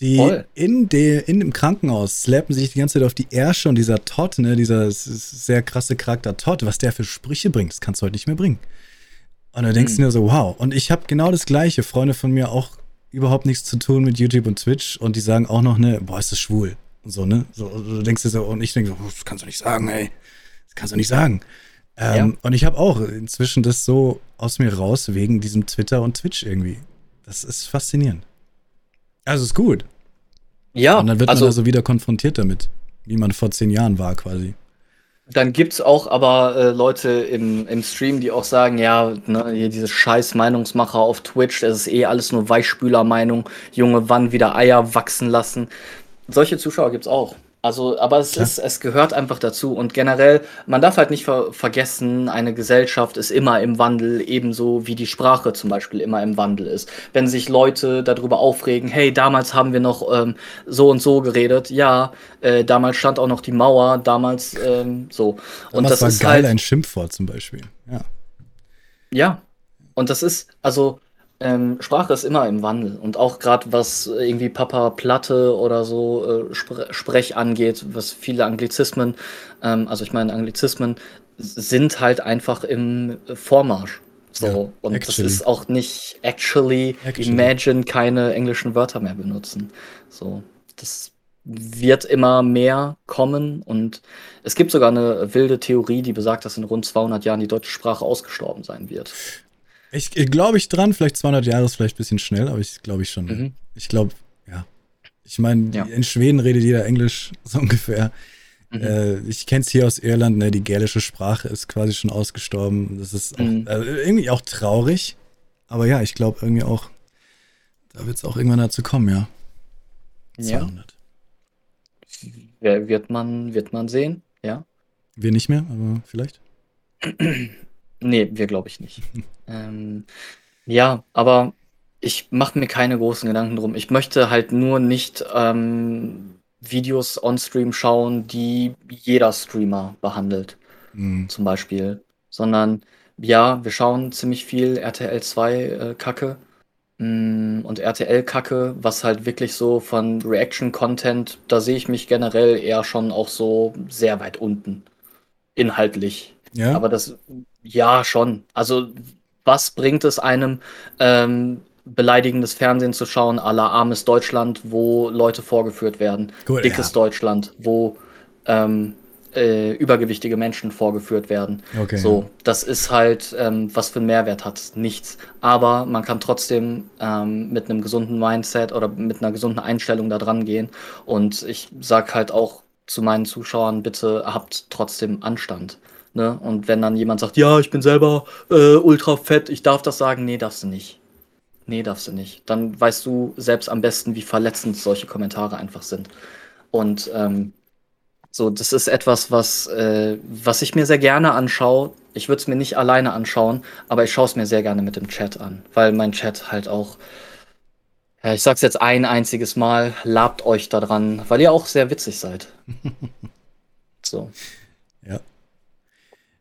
Speaker 1: Die in, der, in dem Krankenhaus slappen sich die ganze Zeit auf die Ärsche und dieser Todd, ne, dieser sehr krasse Charakter Todd, was der für Sprüche bringt, das kannst du heute nicht mehr bringen. Und dann denkst mhm. du dir so, wow. Und ich habe genau das Gleiche. Freunde von mir auch überhaupt nichts zu tun mit YouTube und Twitch und die sagen auch noch, ne, boah, ist das schwul. Und so, ne? So, du denkst dir so, und ich denke so, das kannst du nicht sagen, ey. Das kannst du nicht sagen. Ähm, ja. Und ich habe auch inzwischen das so aus mir raus wegen diesem Twitter und Twitch irgendwie. Das ist faszinierend. Also ist gut.
Speaker 2: Ja.
Speaker 1: Und dann wird also, man also wieder konfrontiert damit, wie man vor zehn Jahren war quasi.
Speaker 2: Dann gibt es auch aber äh, Leute im, im Stream, die auch sagen, ja, ne, hier diese scheiß Meinungsmacher auf Twitch, das ist eh alles nur Weichspüler-Meinung. Junge, wann wieder Eier wachsen lassen. Solche Zuschauer gibt es auch. Also, aber es ist, es gehört einfach dazu. Und generell, man darf halt nicht ver vergessen, eine Gesellschaft ist immer im Wandel, ebenso wie die Sprache zum Beispiel immer im Wandel ist. Wenn sich Leute darüber aufregen, hey, damals haben wir noch ähm, so und so geredet, ja, äh, damals stand auch noch die Mauer, damals ähm, so.
Speaker 1: Und damals das war ist geil halt, ein Schimpfwort zum Beispiel. Ja.
Speaker 2: Ja. Und das ist, also, ähm, Sprache ist immer im Wandel und auch gerade was irgendwie Papa Platte oder so äh, Spre Sprech angeht, was viele Anglizismen, ähm, also ich meine Anglizismen sind halt einfach im Vormarsch. So ja, und actually. das ist auch nicht actually, actually, imagine keine englischen Wörter mehr benutzen. So das wird immer mehr kommen und es gibt sogar eine wilde Theorie, die besagt, dass in rund 200 Jahren die deutsche Sprache ausgestorben sein wird.
Speaker 1: Ich, glaube ich dran, vielleicht 200 Jahre ist vielleicht ein bisschen schnell, aber ich glaube ich schon. Mhm. Ich glaube, ja. Ich meine, ja. in Schweden redet jeder Englisch so ungefähr. Mhm. Äh, ich kenne es hier aus Irland, ne, die gälische Sprache ist quasi schon ausgestorben. Das ist auch, mhm. äh, irgendwie auch traurig. Aber ja, ich glaube irgendwie auch, da wird es auch irgendwann dazu kommen, ja.
Speaker 2: 200. Ja. Wird man, wird man sehen, ja.
Speaker 1: Wir nicht mehr, aber vielleicht.
Speaker 2: Nee, wir glaube ich nicht. ähm, ja, aber ich mache mir keine großen Gedanken drum. Ich möchte halt nur nicht ähm, Videos on-stream schauen, die jeder Streamer behandelt, mhm. zum Beispiel. Sondern ja, wir schauen ziemlich viel RTL 2 äh, Kacke mm, und RTL Kacke, was halt wirklich so von Reaction Content, da sehe ich mich generell eher schon auch so sehr weit unten inhaltlich. Ja. Aber das ja, schon. Also, was bringt es einem, ähm, beleidigendes Fernsehen zu schauen, la armes Deutschland, wo Leute vorgeführt werden, Gut, dickes ja. Deutschland, wo ähm, äh, übergewichtige Menschen vorgeführt werden. Okay. So, das ist halt, ähm, was für einen Mehrwert hat, nichts. Aber man kann trotzdem ähm, mit einem gesunden Mindset oder mit einer gesunden Einstellung da dran gehen. Und ich sag halt auch zu meinen Zuschauern, bitte habt trotzdem Anstand. Ne? Und wenn dann jemand sagt, ja, ich bin selber äh, ultra fett, ich darf das sagen, nee, darfst du nicht. Nee, darfst du nicht. Dann weißt du selbst am besten, wie verletzend solche Kommentare einfach sind. Und ähm, so, das ist etwas, was, äh, was ich mir sehr gerne anschaue. Ich würde es mir nicht alleine anschauen, aber ich schaue es mir sehr gerne mit dem Chat an, weil mein Chat halt auch, ja, ich sag's jetzt ein einziges Mal, labt euch daran, weil ihr auch sehr witzig seid. so.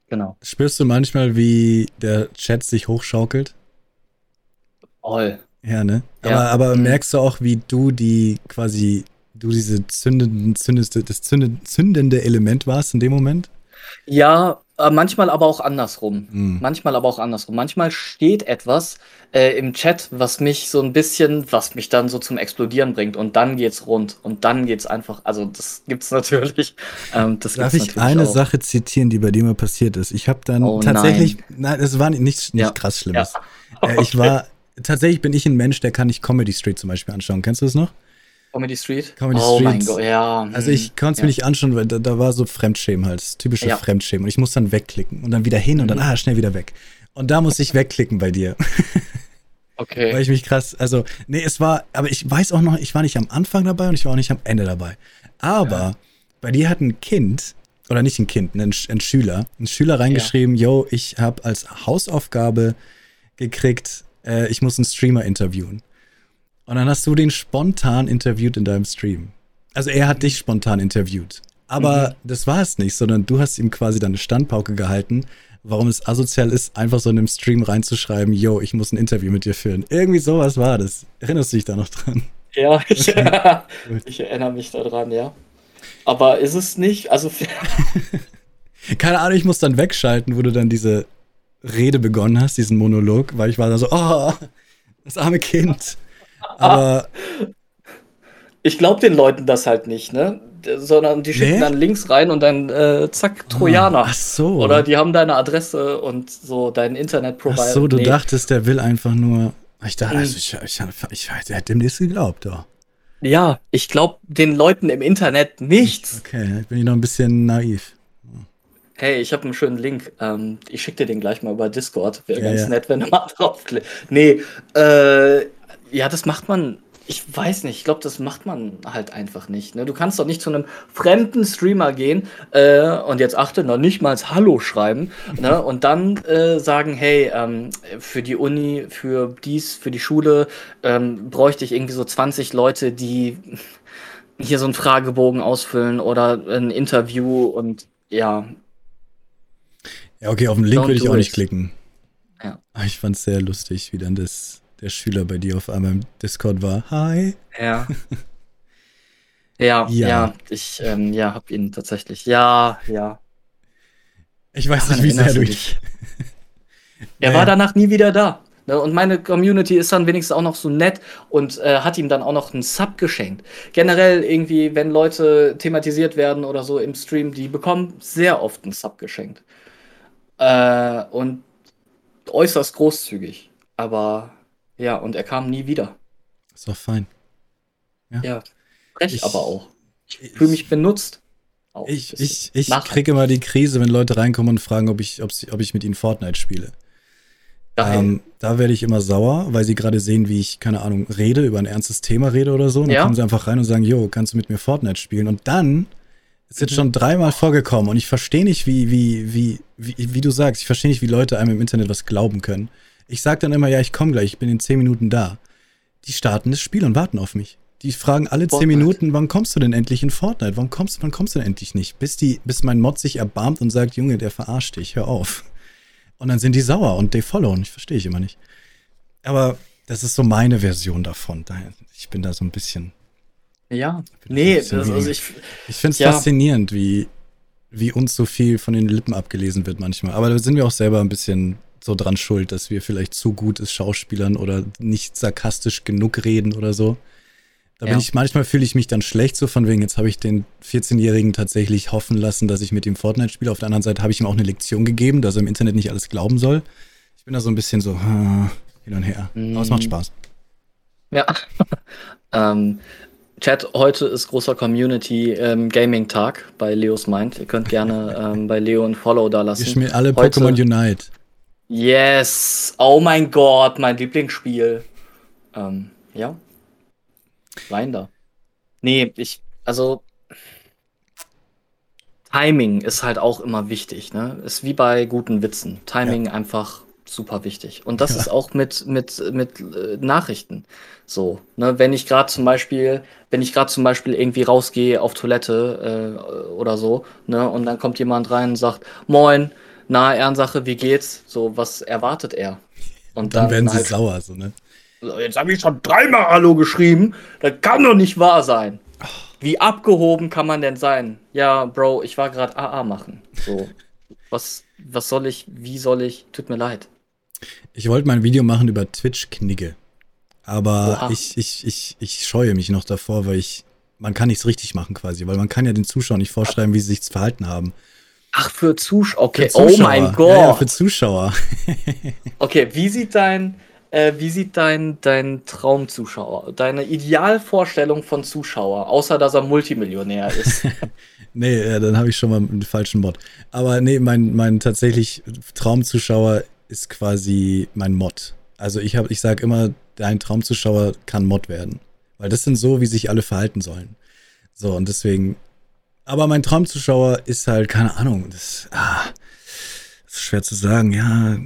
Speaker 1: Genau. Spürst du manchmal, wie der Chat sich hochschaukelt?
Speaker 2: Voll.
Speaker 1: Ja, ne? Ja. Aber, aber mhm. merkst du auch, wie du die quasi, du diese zündenden, zündeste, das zündende Element warst in dem Moment?
Speaker 2: Ja, äh, manchmal aber auch andersrum. Mhm. Manchmal aber auch andersrum. Manchmal steht etwas äh, im Chat, was mich so ein bisschen, was mich dann so zum Explodieren bringt und dann geht's rund und dann geht's einfach, also das gibt's natürlich.
Speaker 1: Ähm, das Darf ich eine auch. Sache zitieren, die bei dir mal passiert ist? Ich habe dann oh, tatsächlich, nein, es war nicht, nicht ja. krass Schlimmes. Ja. Äh, ich war, tatsächlich bin ich ein Mensch, der kann nicht Comedy Street zum Beispiel anschauen. Kennst du das noch?
Speaker 2: Comedy Street?
Speaker 1: Comedy oh Street. mein Gott, ja. Also ich hm, konnte es ja. mir nicht anschauen, weil da, da war so Fremdschämen halt, das typische ja. Fremdschämen. Und ich muss dann wegklicken und dann wieder hin und dann, mhm. ah, schnell wieder weg. Und da muss ich wegklicken bei dir. Okay. Weil ich mich krass, also, nee, es war, aber ich weiß auch noch, ich war nicht am Anfang dabei und ich war auch nicht am Ende dabei. Aber ja. bei dir hat ein Kind, oder nicht ein Kind, ein, ein Schüler, ein Schüler reingeschrieben, ja. yo, ich habe als Hausaufgabe gekriegt, äh, ich muss einen Streamer interviewen. Und dann hast du den spontan interviewt in deinem Stream. Also er hat dich spontan interviewt. Aber mhm. das war es nicht, sondern du hast ihm quasi deine Standpauke gehalten, warum es asozial ist, einfach so in einem Stream reinzuschreiben, yo, ich muss ein Interview mit dir führen. Irgendwie sowas war das. Erinnerst du dich da noch dran?
Speaker 2: Ja, ich, ich erinnere mich daran, ja. Aber ist es nicht? Also.
Speaker 1: Keine Ahnung, ich muss dann wegschalten, wo du dann diese Rede begonnen hast, diesen Monolog, weil ich war da so, oh, das arme Kind. Aber.
Speaker 2: Ich glaube den Leuten das halt nicht, ne? Sondern die schicken nee? dann Links rein und dann äh, zack, ah, Trojaner.
Speaker 1: ach so.
Speaker 2: Oder die haben deine Adresse und so deinen Internetprovider. Ach
Speaker 1: so, du nee. dachtest, der will einfach nur. Ich dachte, also ich, ich, ich, ich, ich hätte dem nichts geglaubt, doch.
Speaker 2: Ja, ich glaube den Leuten im Internet nichts.
Speaker 1: Okay, bin ich noch ein bisschen naiv.
Speaker 2: Hey, ich habe einen schönen Link. Ähm, ich schicke dir den gleich mal über Discord. Wäre ja, ganz ja. nett, wenn du mal draufklickst. Nee, äh, ja, das macht man ich weiß nicht, ich glaube, das macht man halt einfach nicht. Ne? Du kannst doch nicht zu einem fremden Streamer gehen äh, und jetzt achte, noch nicht mal Hallo schreiben ne? und dann äh, sagen, hey, ähm, für die Uni, für dies, für die Schule ähm, bräuchte ich irgendwie so 20 Leute, die hier so einen Fragebogen ausfüllen oder ein Interview und ja.
Speaker 1: Ja, okay, auf den Link würde ich auch it. nicht klicken. Ja. Aber ich fand es sehr lustig, wie dann das der Schüler bei dir auf einmal im Discord war. Hi.
Speaker 2: Ja. Ja, ja, ja, ich ähm, ja, hab ihn tatsächlich. Ja, ja.
Speaker 1: Ich weiß Daran nicht, wie sehr du dich.
Speaker 2: er war danach nie wieder da. Ne? Und meine Community ist dann wenigstens auch noch so nett und äh, hat ihm dann auch noch einen Sub geschenkt. Generell irgendwie, wenn Leute thematisiert werden oder so im Stream, die bekommen sehr oft einen Sub geschenkt. Äh, und äußerst großzügig. Aber ja, und er kam nie wieder.
Speaker 1: Ist doch fein.
Speaker 2: Ja, ja frech ich, aber auch. Ich fühle mich benutzt.
Speaker 1: Auch. Ich, ich, ich kriege immer die Krise, wenn Leute reinkommen und fragen, ob ich, ob, sie, ob ich mit ihnen Fortnite spiele. Ähm, da werde ich immer sauer, weil sie gerade sehen, wie ich, keine Ahnung, rede, über ein ernstes Thema rede oder so. Und dann ja. kommen sie einfach rein und sagen, jo, kannst du mit mir Fortnite spielen? Und dann ist jetzt mhm. schon dreimal vorgekommen und ich verstehe nicht, wie, wie, wie, wie, wie du sagst, ich verstehe nicht, wie Leute einem im Internet was glauben können. Ich sage dann immer, ja, ich komme gleich, ich bin in zehn Minuten da. Die starten das Spiel und warten auf mich. Die fragen alle Fortnite. zehn Minuten, wann kommst du denn endlich in Fortnite? Wann kommst, wann kommst du denn endlich nicht? Bis, die, bis mein Mod sich erbarmt und sagt, Junge, der verarscht dich, hör auf. Und dann sind die sauer und defollowen. Ich verstehe ich immer nicht. Aber das ist so meine Version davon. Ich bin da so ein bisschen.
Speaker 2: Ja, nee, das, also ich.
Speaker 1: Ich finde es ja. faszinierend, wie, wie uns so viel von den Lippen abgelesen wird manchmal. Aber da sind wir auch selber ein bisschen so dran schuld, dass wir vielleicht zu gut ist Schauspielern oder nicht sarkastisch genug reden oder so. Da ja. bin ich, manchmal fühle ich mich dann schlecht, so von wegen, jetzt habe ich den 14-Jährigen tatsächlich hoffen lassen, dass ich mit ihm Fortnite spiele. Auf der anderen Seite habe ich ihm auch eine Lektion gegeben, dass er im Internet nicht alles glauben soll. Ich bin da so ein bisschen so ah, hin und her. Mm. Aber es macht mhm. Spaß.
Speaker 2: Ja. ähm, Chat, heute ist großer Community ähm, Gaming Tag bei Leos Mind. Ihr könnt gerne ähm, bei Leo ein Follow da lassen.
Speaker 1: Wir spielen alle heute, Pokémon Unite.
Speaker 2: Yes. Oh mein Gott, mein Lieblingsspiel. Ähm, ja. Rein da. Nee, ich, also. Timing ist halt auch immer wichtig, ne? Ist wie bei guten Witzen. Timing ja. einfach super wichtig. Und das ja. ist auch mit, mit, mit äh, Nachrichten so. Ne? Wenn ich gerade zum Beispiel, wenn ich gerade zum Beispiel irgendwie rausgehe auf Toilette äh, oder so, ne, und dann kommt jemand rein und sagt, Moin, na, Ehrensache, wie geht's? So, was erwartet er?
Speaker 1: Und dann, dann werden sie halt, sauer, so, ne?
Speaker 2: Jetzt habe ich schon dreimal Hallo geschrieben. Das kann doch nicht wahr sein. Wie abgehoben kann man denn sein? Ja, Bro, ich war gerade AA machen. So, was, was soll ich, wie soll ich? Tut mir leid.
Speaker 1: Ich wollte mal ein Video machen über Twitch-Knigge. Aber ich, ich, ich, ich scheue mich noch davor, weil ich, man kann nichts richtig machen quasi, weil man kann ja den Zuschauern nicht vorschreiben, wie sie sich zu verhalten haben.
Speaker 2: Ach, für Zuschauer. Okay, für Zuschauer. oh mein Gott. Ja, ja,
Speaker 1: für Zuschauer.
Speaker 2: okay, wie sieht dein, äh, wie sieht dein, dein Traumzuschauer, deine Idealvorstellung von Zuschauer, außer dass er Multimillionär ist?
Speaker 1: nee, ja, dann habe ich schon mal einen falschen Mod. Aber nee, mein, mein tatsächlich Traumzuschauer ist quasi mein Mod. Also ich habe, ich sage immer, dein Traumzuschauer kann Mod werden. Weil das sind so, wie sich alle verhalten sollen. So, und deswegen aber mein Traumzuschauer ist halt, keine Ahnung, das, ah, das ist schwer zu sagen, ja,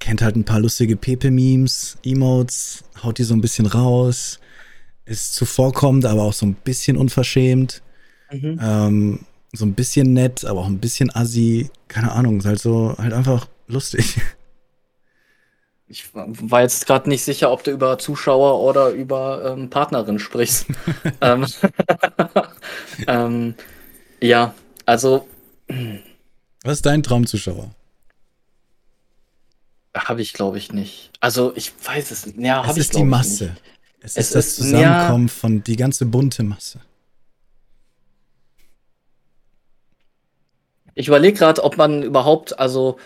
Speaker 1: kennt halt ein paar lustige Pepe-Memes, Emotes, haut die so ein bisschen raus, ist zuvorkommend, aber auch so ein bisschen unverschämt. Mhm. Ähm, so ein bisschen nett, aber auch ein bisschen assi. Keine Ahnung, ist halt so, halt einfach lustig.
Speaker 2: Ich war jetzt gerade nicht sicher, ob du über Zuschauer oder über ähm, Partnerin sprichst. ähm, ähm, ja, also.
Speaker 1: Was ist dein Traumzuschauer?
Speaker 2: Habe ich, glaube ich, nicht. Also, ich weiß es nicht. Ja,
Speaker 1: es ist ich, die Masse. Nicht. Es, es ist das Zusammenkommen ja, von die ganze bunte Masse.
Speaker 2: Ich überlege gerade, ob man überhaupt, also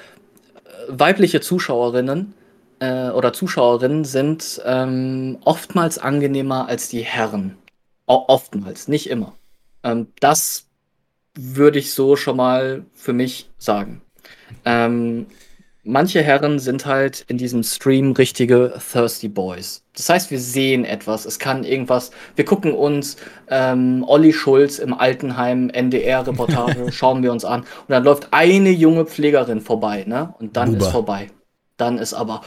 Speaker 2: äh, weibliche Zuschauerinnen äh, oder Zuschauerinnen sind ähm, oftmals angenehmer als die Herren. O oftmals, nicht immer. Ähm, das würde ich so schon mal für mich sagen. Ähm, manche Herren sind halt in diesem Stream richtige Thirsty Boys. Das heißt, wir sehen etwas, es kann irgendwas. Wir gucken uns ähm, Olli Schulz im Altenheim NDR-Reportage, schauen wir uns an. Und dann läuft eine junge Pflegerin vorbei, ne? Und dann Uber. ist vorbei. Dann ist aber,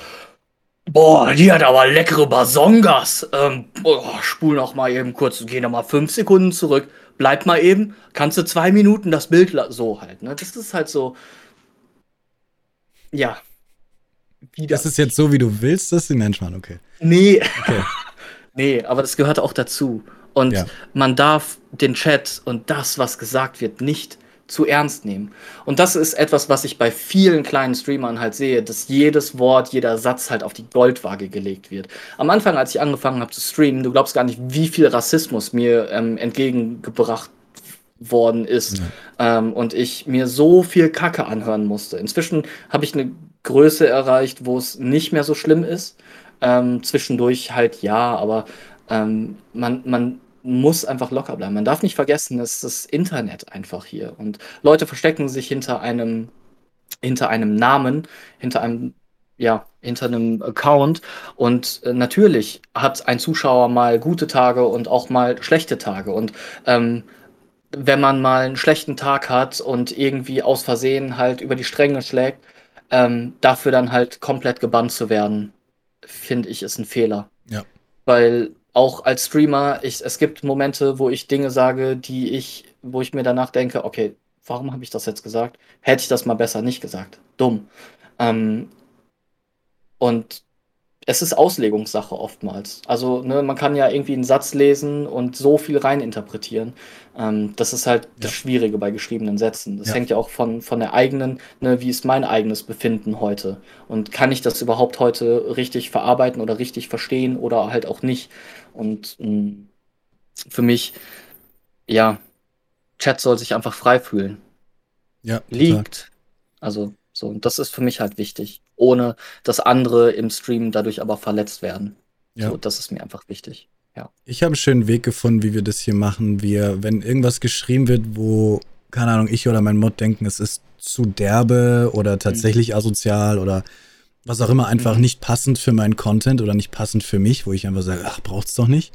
Speaker 2: boah, die hat aber leckere Basongas. Ähm, boah, spul noch mal eben kurz, geh noch mal fünf Sekunden zurück. Bleib mal eben, kannst du zwei Minuten das Bild so halt, ne? Das ist halt so, ja.
Speaker 1: Wieder. Das ist jetzt so, wie du willst, das ist die Menschmann, okay.
Speaker 2: Nee. Okay. nee, aber das gehört auch dazu. Und ja. man darf den Chat und das, was gesagt wird, nicht zu ernst nehmen. Und das ist etwas, was ich bei vielen kleinen Streamern halt sehe, dass jedes Wort, jeder Satz halt auf die Goldwaage gelegt wird. Am Anfang, als ich angefangen habe zu streamen, du glaubst gar nicht, wie viel Rassismus mir ähm, entgegengebracht worden ist ja. ähm, und ich mir so viel Kacke anhören musste. Inzwischen habe ich eine Größe erreicht, wo es nicht mehr so schlimm ist. Ähm, zwischendurch halt ja, aber ähm, man, man muss einfach locker bleiben. Man darf nicht vergessen, es ist das Internet einfach hier. Und Leute verstecken sich hinter einem, hinter einem Namen, hinter einem, ja, hinter einem Account. Und äh, natürlich hat ein Zuschauer mal gute Tage und auch mal schlechte Tage. Und ähm, wenn man mal einen schlechten Tag hat und irgendwie aus Versehen halt über die Stränge schlägt, ähm, dafür dann halt komplett gebannt zu werden, finde ich, ist ein Fehler.
Speaker 1: Ja.
Speaker 2: Weil auch als Streamer, ich, es gibt Momente, wo ich Dinge sage, die ich, wo ich mir danach denke, okay, warum habe ich das jetzt gesagt? Hätte ich das mal besser nicht gesagt. Dumm. Ähm, und es ist Auslegungssache oftmals. Also, ne, man kann ja irgendwie einen Satz lesen und so viel reininterpretieren. Ähm, das ist halt ja. das Schwierige bei geschriebenen Sätzen. Das ja. hängt ja auch von, von der eigenen, ne, wie ist mein eigenes Befinden heute? Und kann ich das überhaupt heute richtig verarbeiten oder richtig verstehen oder halt auch nicht? Und mh, mm, für mich, ja, Chat soll sich einfach frei fühlen.
Speaker 1: Ja,
Speaker 2: liegt. Also, so, und das ist für mich halt wichtig ohne dass andere im Stream dadurch aber verletzt werden. Ja. So, das ist mir einfach wichtig. Ja.
Speaker 1: Ich habe einen schönen Weg gefunden, wie wir das hier machen. Wir, wenn irgendwas geschrieben wird, wo, keine Ahnung, ich oder mein Mod denken, es ist zu derbe oder mhm. tatsächlich mhm. asozial oder was auch immer einfach mhm. nicht passend für meinen Content oder nicht passend für mich, wo ich einfach sage, ach, braucht's doch nicht.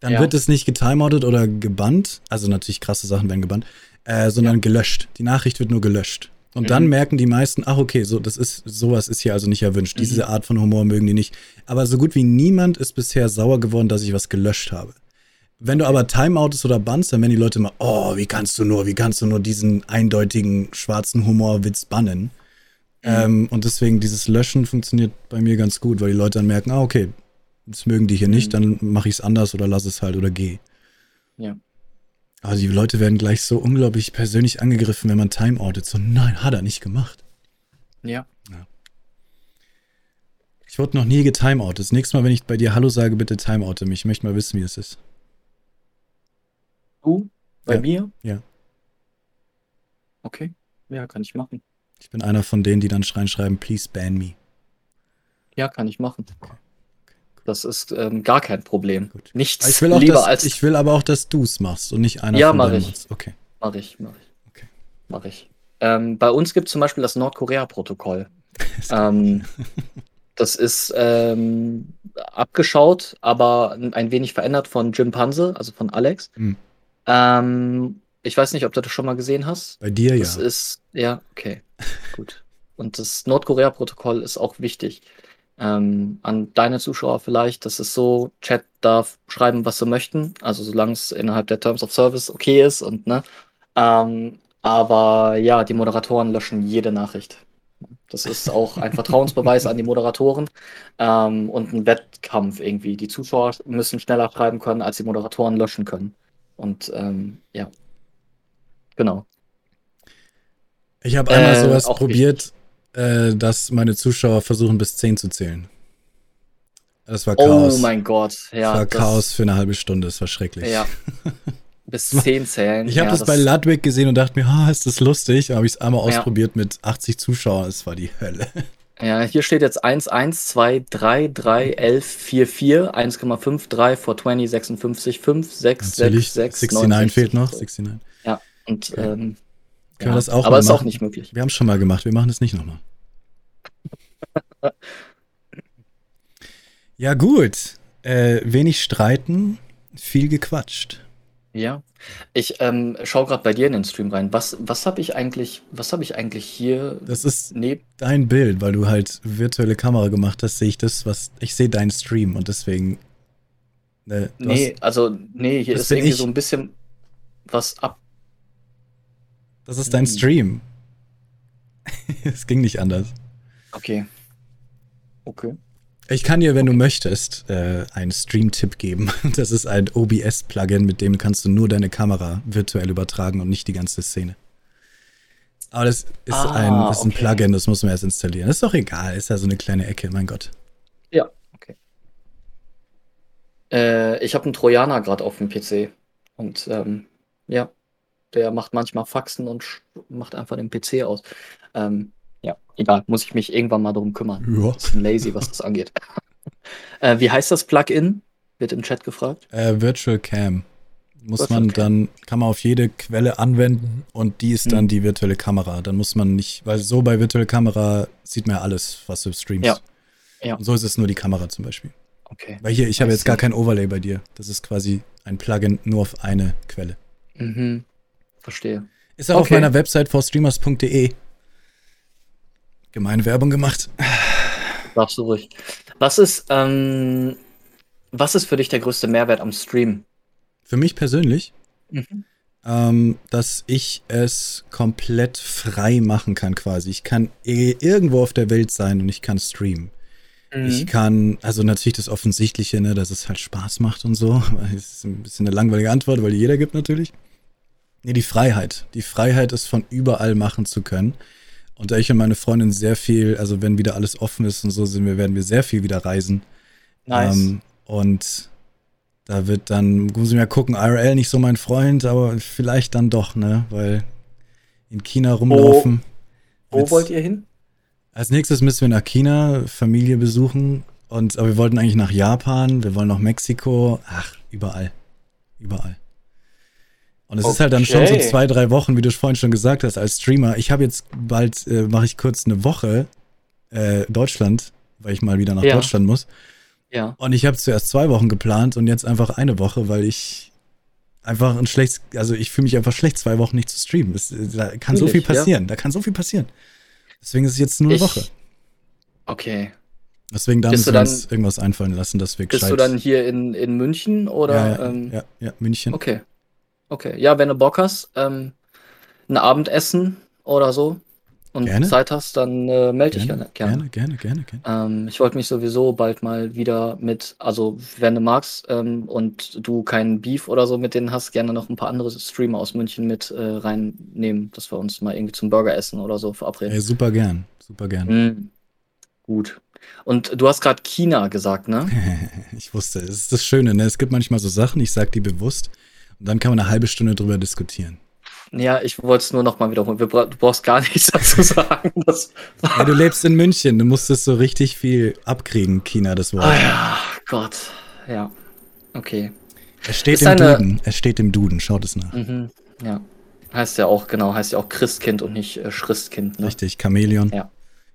Speaker 1: Dann ja. wird es nicht getimeoutet oder gebannt. Also natürlich krasse Sachen werden gebannt, äh, sondern ja. gelöscht. Die Nachricht wird nur gelöscht. Und mhm. dann merken die meisten, ach okay, so das ist sowas ist hier also nicht erwünscht. Mhm. Diese Art von Humor mögen die nicht. Aber so gut wie niemand ist bisher sauer geworden, dass ich was gelöscht habe. Wenn du aber Timeoutest oder bannst, dann werden die Leute immer, oh, wie kannst du nur, wie kannst du nur diesen eindeutigen schwarzen Humorwitz bannen? Mhm. Ähm, und deswegen dieses Löschen funktioniert bei mir ganz gut, weil die Leute dann merken, ah, okay, das mögen die hier nicht, mhm. dann mache ich es anders oder lass es halt oder geh.
Speaker 2: Ja.
Speaker 1: Aber die Leute werden gleich so unglaublich persönlich angegriffen, wenn man timeoutet. So, nein, hat er nicht gemacht.
Speaker 2: Ja. ja.
Speaker 1: Ich wurde noch nie getimeoutet. Das nächste Mal, wenn ich bei dir Hallo sage, bitte timeoute mich. Ich möchte mal wissen, wie es ist.
Speaker 2: Du? Bei
Speaker 1: ja.
Speaker 2: mir?
Speaker 1: Ja.
Speaker 2: Okay. Ja, kann ich machen.
Speaker 1: Ich bin einer von denen, die dann schreien, schreiben, please ban me.
Speaker 2: Ja, kann ich machen. Okay. Das ist ähm, gar kein Problem. Gut. Nichts
Speaker 1: ich will lieber dass, als. Ich will aber auch, dass du es machst und nicht einer
Speaker 2: ja, von mach ich.
Speaker 1: Machst. Okay.
Speaker 2: Mach ich, mach ich. Okay. Mach ich. Ähm, bei uns gibt es zum Beispiel das Nordkorea-Protokoll. ähm, das ist ähm, abgeschaut, aber ein wenig verändert von Jim Panse, also von Alex. Hm. Ähm, ich weiß nicht, ob du das schon mal gesehen hast.
Speaker 1: Bei dir
Speaker 2: das
Speaker 1: ja.
Speaker 2: Das ist, ja, okay. Gut. Und das Nordkorea-Protokoll ist auch wichtig ähm, an deine Zuschauer vielleicht, das ist so, Chat darf schreiben, was sie möchten, also solange es innerhalb der Terms of Service okay ist und ne. Ähm, aber ja, die Moderatoren löschen jede Nachricht. Das ist auch ein Vertrauensbeweis an die Moderatoren ähm, und ein Wettkampf irgendwie. Die Zuschauer müssen schneller schreiben können, als die Moderatoren löschen können. Und ähm, ja, genau.
Speaker 1: Ich habe einmal äh, sowas probiert. Äh, dass meine Zuschauer versuchen, bis 10 zu zählen. Das war Chaos.
Speaker 2: Oh mein Gott,
Speaker 1: ja. Das war Chaos für eine halbe Stunde, das war schrecklich.
Speaker 2: Ja. Bis 10 zählen.
Speaker 1: Ich habe ja, das, das, bei Ludwig gesehen und dachte mir, oh, ist das lustig. Da habe ich es einmal ausprobiert ja. mit 80 Zuschauern. Es war die Hölle.
Speaker 2: Ja, hier steht jetzt 1, 1, 2, 3, 3, 11, 4, 4, 1,5, 3, 420, 56, 5, 6,
Speaker 1: Natürlich,
Speaker 2: 6, 6,
Speaker 1: 69 69 fehlt noch, 69.
Speaker 2: Ja, Und okay. ähm,
Speaker 1: Können ja. wir das auch
Speaker 2: Aber ist auch nicht möglich.
Speaker 1: Wir haben es schon mal gemacht, wir machen es nicht nochmal. ja, gut. Äh, wenig streiten, viel gequatscht.
Speaker 2: Ja, ich ähm, schaue gerade bei dir in den Stream rein. Was, was habe ich eigentlich, was habe ich eigentlich hier?
Speaker 1: Das ist dein Bild, weil du halt virtuelle Kamera gemacht hast, sehe ich das, was ich sehe deinen Stream und deswegen.
Speaker 2: Ne, nee, hast, also nee, hier ist irgendwie ich. so ein bisschen was ab.
Speaker 1: Das ist dein hm. Stream. es ging nicht anders.
Speaker 2: Okay. Okay.
Speaker 1: Ich kann dir, wenn okay. du möchtest, äh, einen Stream-Tipp geben. Das ist ein OBS-Plugin, mit dem kannst du nur deine Kamera virtuell übertragen und nicht die ganze Szene. Aber das ist, ah, ein, ist ein Plugin, das muss man erst installieren. Das ist doch egal, ist ja so eine kleine Ecke, mein Gott.
Speaker 2: Ja, okay. Äh, ich habe einen Trojaner gerade auf dem PC. Und ähm, ja, der macht manchmal Faxen und macht einfach den PC aus. Ähm, ja, egal, muss ich mich irgendwann mal drum kümmern. Ja. Bisschen lazy, was das angeht. äh, wie heißt das Plugin? Wird im Chat gefragt.
Speaker 1: Äh, Virtual Cam. Muss Virtual man Cam. dann, kann man auf jede Quelle anwenden und die ist hm. dann die virtuelle Kamera. Dann muss man nicht, weil so bei virtuelle Kamera sieht man ja alles, was du streamst. Ja. ja. Und so ist es nur die Kamera zum Beispiel.
Speaker 2: Okay.
Speaker 1: Weil hier, ich habe jetzt gar kein Overlay bei dir. Das ist quasi ein Plugin nur auf eine Quelle.
Speaker 2: Mhm. Verstehe.
Speaker 1: Ist auch okay. auf meiner Website forstreamers.de. Gemeine Werbung gemacht.
Speaker 2: Darfst du ruhig. Was ist, ähm, was ist für dich der größte Mehrwert am Stream?
Speaker 1: Für mich persönlich, mhm. ähm, dass ich es komplett frei machen kann quasi. Ich kann irgendwo auf der Welt sein und ich kann streamen. Mhm. Ich kann, also natürlich das Offensichtliche, ne, dass es halt Spaß macht und so. Das ist ein bisschen eine langweilige Antwort, weil die jeder gibt natürlich. Nee, die Freiheit. Die Freiheit, es von überall machen zu können. Und da ich und meine Freundin sehr viel, also wenn wieder alles offen ist und so, sind wir, werden wir sehr viel wieder reisen. Nice. Ähm, und da wird dann, muss ich mal gucken, IRL nicht so mein Freund, aber vielleicht dann doch, ne? Weil in China rumlaufen.
Speaker 2: Wo, wo wollt ihr hin?
Speaker 1: Als nächstes müssen wir nach China, Familie besuchen. Und, aber wir wollten eigentlich nach Japan, wir wollen nach Mexiko. Ach, überall. Überall. Und es okay. ist halt dann schon so zwei, drei Wochen, wie du vorhin schon gesagt hast, als Streamer. Ich habe jetzt bald, äh, mache ich kurz eine Woche äh, Deutschland, weil ich mal wieder nach ja. Deutschland muss.
Speaker 2: Ja.
Speaker 1: Und ich habe zuerst zwei Wochen geplant und jetzt einfach eine Woche, weil ich einfach ein schlechtes, also ich fühle mich einfach schlecht, zwei Wochen nicht zu streamen. Das, da kann so viel passieren. Ja. Da kann so viel passieren. Deswegen ist es jetzt nur eine ich, Woche.
Speaker 2: Okay.
Speaker 1: Deswegen da müssen wir uns irgendwas einfallen lassen, dass wir
Speaker 2: Bist du dann hier in, in München oder?
Speaker 1: Ja, ja, ähm, ja, ja, München.
Speaker 2: Okay. Okay, ja, wenn du Bock hast, ähm, ein Abendessen oder so und gerne. Zeit hast, dann äh, melde dich gerne.
Speaker 1: Gerne, gerne, gerne. gerne,
Speaker 2: Ähm, ich wollte mich sowieso bald mal wieder mit, also wenn du magst ähm, und du keinen Beef oder so mit denen hast, gerne noch ein paar andere Streamer aus München mit äh, reinnehmen, dass wir uns mal irgendwie zum Burger essen oder so verabreden.
Speaker 1: Ja, super gern, super gern. Mhm.
Speaker 2: Gut. Und du hast gerade China gesagt, ne?
Speaker 1: ich wusste, es ist das Schöne, ne? Es gibt manchmal so Sachen, ich sag die bewusst dann kann man eine halbe Stunde drüber diskutieren.
Speaker 2: Ja, ich wollte es nur noch mal wiederholen. Du brauchst gar nichts dazu sagen.
Speaker 1: ja, du lebst in München, du musstest so richtig viel abkriegen, China, das Wort.
Speaker 2: Ah ja, Gott. Ja. Okay.
Speaker 1: Es steht Ist im. Duden. Es steht im Duden, schaut es nach.
Speaker 2: Mhm. Ja. Heißt ja auch, genau, heißt ja auch Christkind und nicht äh, Christkind.
Speaker 1: Ne? Richtig, Chamäleon.
Speaker 2: Ja.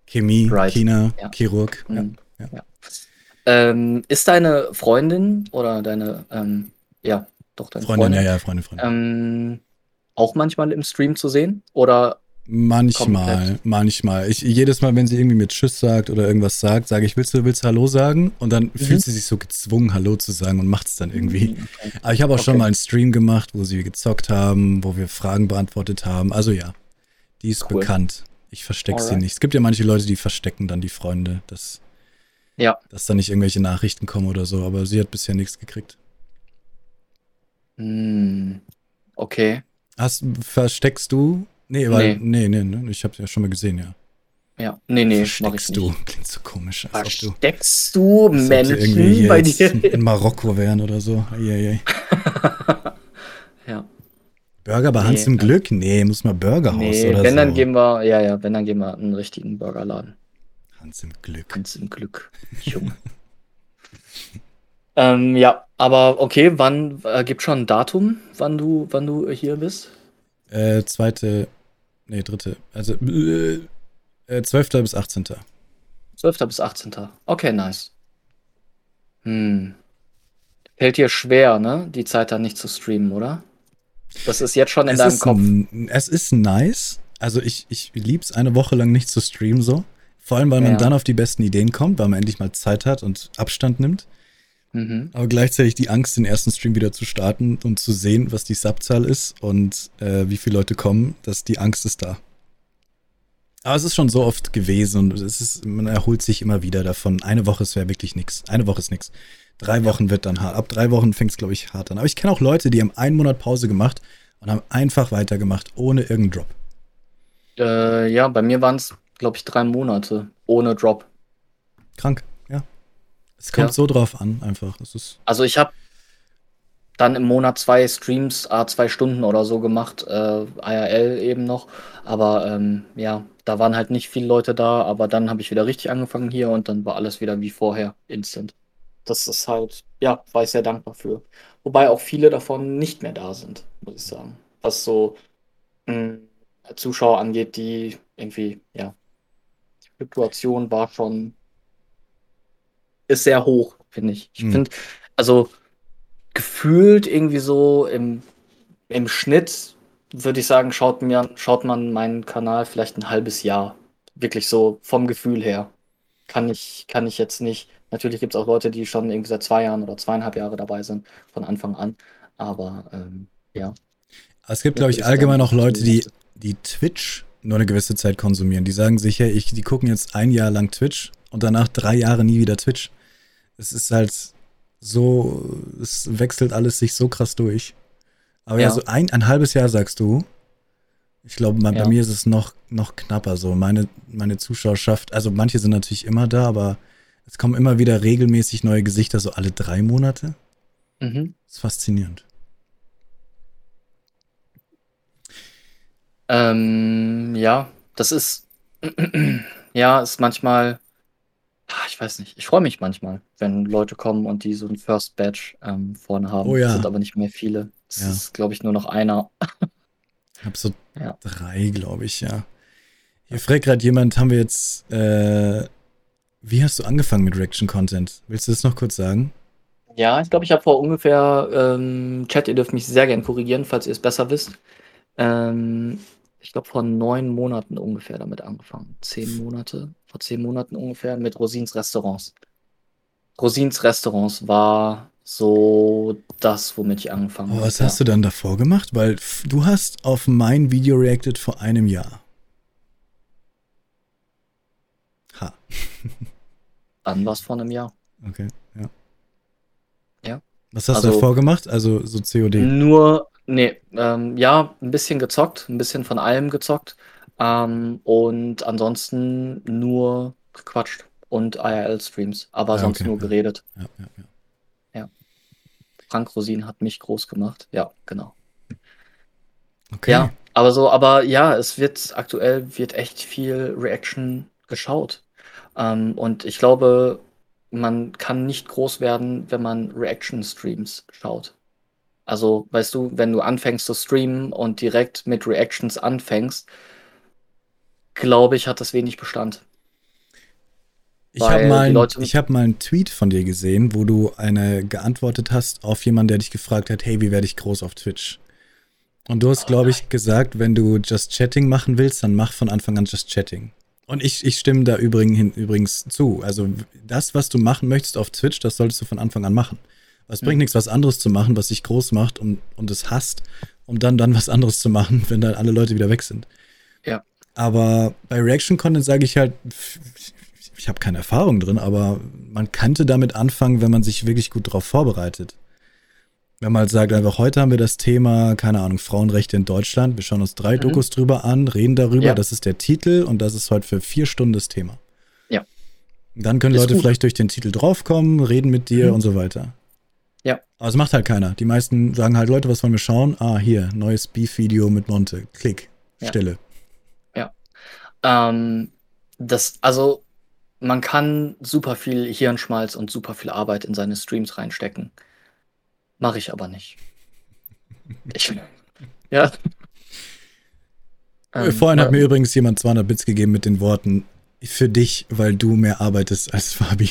Speaker 1: Chemie, right. China, ja. Chirurg.
Speaker 2: Mhm. Ja. ja. Ähm, ist deine Freundin oder deine, ähm, ja, doch deine
Speaker 1: Freundin. Freundin, ja, ja, Freundin, Freundin.
Speaker 2: Ähm, auch manchmal im Stream zu sehen? Oder
Speaker 1: Manchmal, komplett? manchmal. Ich, jedes Mal, wenn sie irgendwie mit Tschüss sagt oder irgendwas sagt, sage ich, willst du, willst du Hallo sagen? Und dann mhm. fühlt sie sich so gezwungen, Hallo zu sagen und macht es dann irgendwie. Mhm, okay. Aber ich habe auch okay. schon mal einen Stream gemacht, wo sie gezockt haben, wo wir Fragen beantwortet haben. Also ja, die ist cool. bekannt. Ich verstecke sie nicht. Es gibt ja manche Leute, die verstecken dann die Freunde, dass,
Speaker 2: ja.
Speaker 1: dass da nicht irgendwelche Nachrichten kommen oder so. Aber sie hat bisher nichts gekriegt.
Speaker 2: Hm, okay.
Speaker 1: Hast, versteckst du? Nee, weil, nee, nee, nee, ich hab's ja schon mal gesehen, ja.
Speaker 2: Ja, nee, nee,
Speaker 1: Versteckst du? Klingt so komisch.
Speaker 2: Versteckst du, du Menschen bei dir?
Speaker 1: In Marokko wären oder so. Eieiei.
Speaker 2: ja.
Speaker 1: Burger bei nee, Hans im Glück? Nee, muss mal Burgerhaus nee, oder
Speaker 2: wenn
Speaker 1: so.
Speaker 2: dann gehen wir, ja, ja, wenn dann gehen wir einen richtigen Burgerladen.
Speaker 1: Hans im Glück.
Speaker 2: Hans im Glück. Junge. Ähm, ja, aber okay, wann äh, gibt schon ein Datum, wann du, wann du hier bist?
Speaker 1: Äh, zweite, nee, dritte. Also äh, 12. bis 18.
Speaker 2: 12. bis 18. Okay, nice. Hm. Fällt dir schwer, ne? Die Zeit dann nicht zu streamen, oder? Das ist jetzt schon in es deinem Kopf.
Speaker 1: Es ist nice. Also ich, ich lieb's eine Woche lang nicht zu streamen so. Vor allem, weil man ja. dann auf die besten Ideen kommt, weil man endlich mal Zeit hat und Abstand nimmt. Mhm. Aber gleichzeitig die Angst, den ersten Stream wieder zu starten und zu sehen, was die Subzahl ist und äh, wie viele Leute kommen, dass die Angst ist da. Aber es ist schon so oft gewesen und es ist, man erholt sich immer wieder davon. Eine Woche ist ja wirklich nichts. Eine Woche ist nichts. Drei Wochen wird dann hart. Ab drei Wochen fängt es, glaube ich, hart an. Aber ich kenne auch Leute, die haben einen Monat Pause gemacht und haben einfach weitergemacht, ohne irgendeinen Drop.
Speaker 2: Äh, ja, bei mir waren es, glaube ich, drei Monate ohne Drop.
Speaker 1: Krank. Es kommt ja. so drauf an, einfach. Es ist
Speaker 2: also ich habe dann im Monat zwei Streams, a zwei Stunden oder so gemacht, äh, IRL eben noch. Aber ähm, ja, da waren halt nicht viele Leute da, aber dann habe ich wieder richtig angefangen hier und dann war alles wieder wie vorher, instant das ist halt, ja, war ich sehr dankbar für. Wobei auch viele davon nicht mehr da sind, muss ich sagen. Was so mh, hm, Zuschauer angeht, die irgendwie, ja, die Fluktuation war schon, ist sehr hoch, finde ich. Ich mhm. finde, also gefühlt irgendwie so im, im Schnitt, würde ich sagen, schaut, mir, schaut man meinen Kanal vielleicht ein halbes Jahr. Wirklich so vom Gefühl her. Kann ich, kann ich jetzt nicht Natürlich gibt es auch Leute, die schon irgendwie seit zwei Jahren oder zweieinhalb Jahre dabei sind, von Anfang an. Aber ähm, ja.
Speaker 1: Es gibt, glaube ich, allgemein auch Leute, die, die Twitch nur eine gewisse Zeit konsumieren. Die sagen sich, hey, ich, die gucken jetzt ein Jahr lang Twitch und danach drei Jahre nie wieder Twitch. Es ist halt so, es wechselt alles sich so krass durch. Aber ja, ja so ein, ein halbes Jahr sagst du. Ich glaube, bei ja. mir ist es noch, noch knapper so. Meine, meine Zuschauerschaft, also manche sind natürlich immer da, aber es kommen immer wieder regelmäßig neue Gesichter, so alle drei Monate. Mhm. Das ist faszinierend.
Speaker 2: Ähm, ja, das ist, ja, ist manchmal, ich weiß nicht, ich freue mich manchmal, wenn Leute kommen und die so ein First Batch ähm, vorne haben. Oh ja. Das sind aber nicht mehr viele. Das ja. ist, glaube ich, nur noch einer.
Speaker 1: ich habe so ja. drei, glaube ich, ja. Hier fragt gerade jemand, haben wir jetzt äh, wie hast du angefangen mit Reaction-Content? Willst du das noch kurz sagen?
Speaker 2: Ja, ich glaube, ich habe vor ungefähr, ähm, Chat, ihr dürft mich sehr gern korrigieren, falls ihr es besser wisst. Ähm, ich glaube, vor neun Monaten ungefähr damit angefangen. Zehn Monate, vor zehn Monaten ungefähr mit Rosins Restaurants. Rosins Restaurants war so das, womit ich angefangen
Speaker 1: habe. Was hast ja. du dann davor gemacht? Weil du hast auf mein Video reacted vor einem Jahr. Ha.
Speaker 2: Dann war es vor einem Jahr.
Speaker 1: Okay, ja.
Speaker 2: Ja.
Speaker 1: Was hast also, du davor gemacht? Also so COD?
Speaker 2: Nur, nee, ähm, ja, ein bisschen gezockt, ein bisschen von allem gezockt. Ähm, und ansonsten nur gequatscht und IRL-Streams, aber ja, sonst okay, nur geredet. Ja, ja, ja. Ja. Frank Rosin hat mich groß gemacht. Ja, genau. Okay. Ja, aber so, aber ja, es wird aktuell wird echt viel Reaction geschaut. Ähm, und ich glaube, man kann nicht groß werden, wenn man Reaction-Streams schaut. Also, weißt du, wenn du anfängst zu streamen und direkt mit Reactions anfängst, glaube ich, hat das wenig Bestand.
Speaker 1: Ich habe mal, hab mal einen Tweet von dir gesehen, wo du eine geantwortet hast auf jemanden, der dich gefragt hat, hey, wie werde ich groß auf Twitch? Und du hast, oh, glaube ich, gesagt, wenn du Just Chatting machen willst, dann mach von Anfang an Just Chatting. Und ich, ich stimme da übrigens, übrigens zu. Also das, was du machen möchtest auf Twitch, das solltest du von Anfang an machen. Es bringt mhm. nichts, was anderes zu machen, was sich groß macht und, und es hasst, um dann, dann was anderes zu machen, wenn dann alle Leute wieder weg sind. Aber bei Reaction-Content sage ich halt, ich habe keine Erfahrung drin, aber man könnte damit anfangen, wenn man sich wirklich gut darauf vorbereitet. Wenn man halt sagt, einfach heute haben wir das Thema, keine Ahnung, Frauenrechte in Deutschland. Wir schauen uns drei mhm. Dokus drüber an, reden darüber. Ja. Das ist der Titel und das ist heute für vier Stunden das Thema.
Speaker 2: Ja.
Speaker 1: Dann können ist Leute gut. vielleicht durch den Titel draufkommen, reden mit dir mhm. und so weiter.
Speaker 2: Ja.
Speaker 1: Aber es macht halt keiner. Die meisten sagen halt, Leute, was wollen wir schauen? Ah, hier, neues Beef-Video mit Monte. Klick. Ja. Stille.
Speaker 2: Ähm, das, also, man kann super viel Hirnschmalz und super viel Arbeit in seine Streams reinstecken. Mache ich aber nicht. Ich, ja.
Speaker 1: Ähm, Vorhin hat mir übrigens jemand 200 Bits gegeben mit den Worten, für dich, weil du mehr arbeitest als Fabi.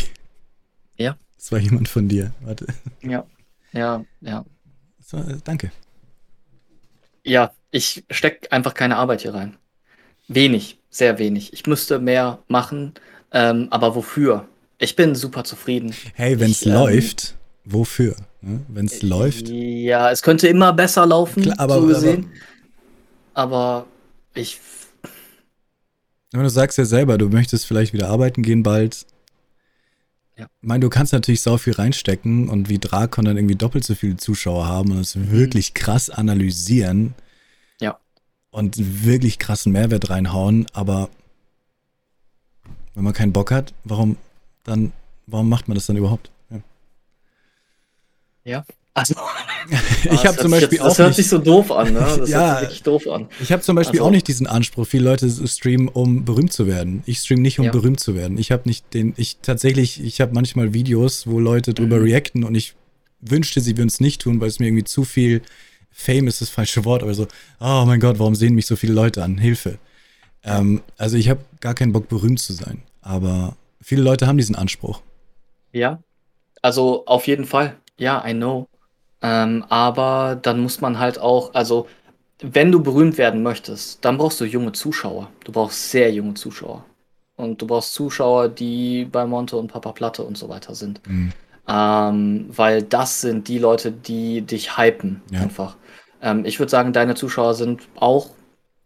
Speaker 2: Ja.
Speaker 1: Das war jemand von dir. Warte.
Speaker 2: Ja, ja, ja.
Speaker 1: So, äh, danke.
Speaker 2: Ja, ich stecke einfach keine Arbeit hier rein. Wenig, sehr wenig. Ich müsste mehr machen, ähm, aber wofür? Ich bin super zufrieden.
Speaker 1: Hey, wenn es ähm, läuft, wofür? Ne? Wenn es läuft?
Speaker 2: Ja, es könnte immer besser laufen, Klar, aber, so gesehen. Aber, aber ich.
Speaker 1: du sagst ja selber, du möchtest vielleicht wieder arbeiten gehen bald. Ja. Ich meine, du kannst natürlich sau viel reinstecken und wie Drakon dann irgendwie doppelt so viele Zuschauer haben und es mhm. wirklich krass analysieren. Und wirklich krassen Mehrwert reinhauen, aber wenn man keinen Bock hat, warum dann, warum macht man das dann überhaupt?
Speaker 2: Ja. ja. Also,
Speaker 1: ich habe zum Beispiel
Speaker 2: jetzt, auch. Das hört sich so doof an, ne? Das
Speaker 1: ja, hört sich wirklich doof an. Ich habe zum Beispiel also, auch nicht diesen Anspruch. Viele Leute streamen, um berühmt zu werden. Ich stream nicht, um ja. berühmt zu werden. Ich habe nicht den, ich tatsächlich, ich habe manchmal Videos, wo Leute drüber mhm. reacten und ich wünschte, sie würden es nicht tun, weil es mir irgendwie zu viel Fame ist das falsche Wort, aber so, oh mein Gott, warum sehen mich so viele Leute an? Hilfe. Ähm, also ich habe gar keinen Bock, berühmt zu sein. Aber viele Leute haben diesen Anspruch.
Speaker 2: Ja, also auf jeden Fall. Ja, I know. Ähm, aber dann muss man halt auch, also wenn du berühmt werden möchtest, dann brauchst du junge Zuschauer. Du brauchst sehr junge Zuschauer. Und du brauchst Zuschauer, die bei Monte und Papa Platte und so weiter sind. Mhm. Ähm, weil das sind die Leute, die dich hypen, ja. einfach. Ähm, ich würde sagen, deine Zuschauer sind auch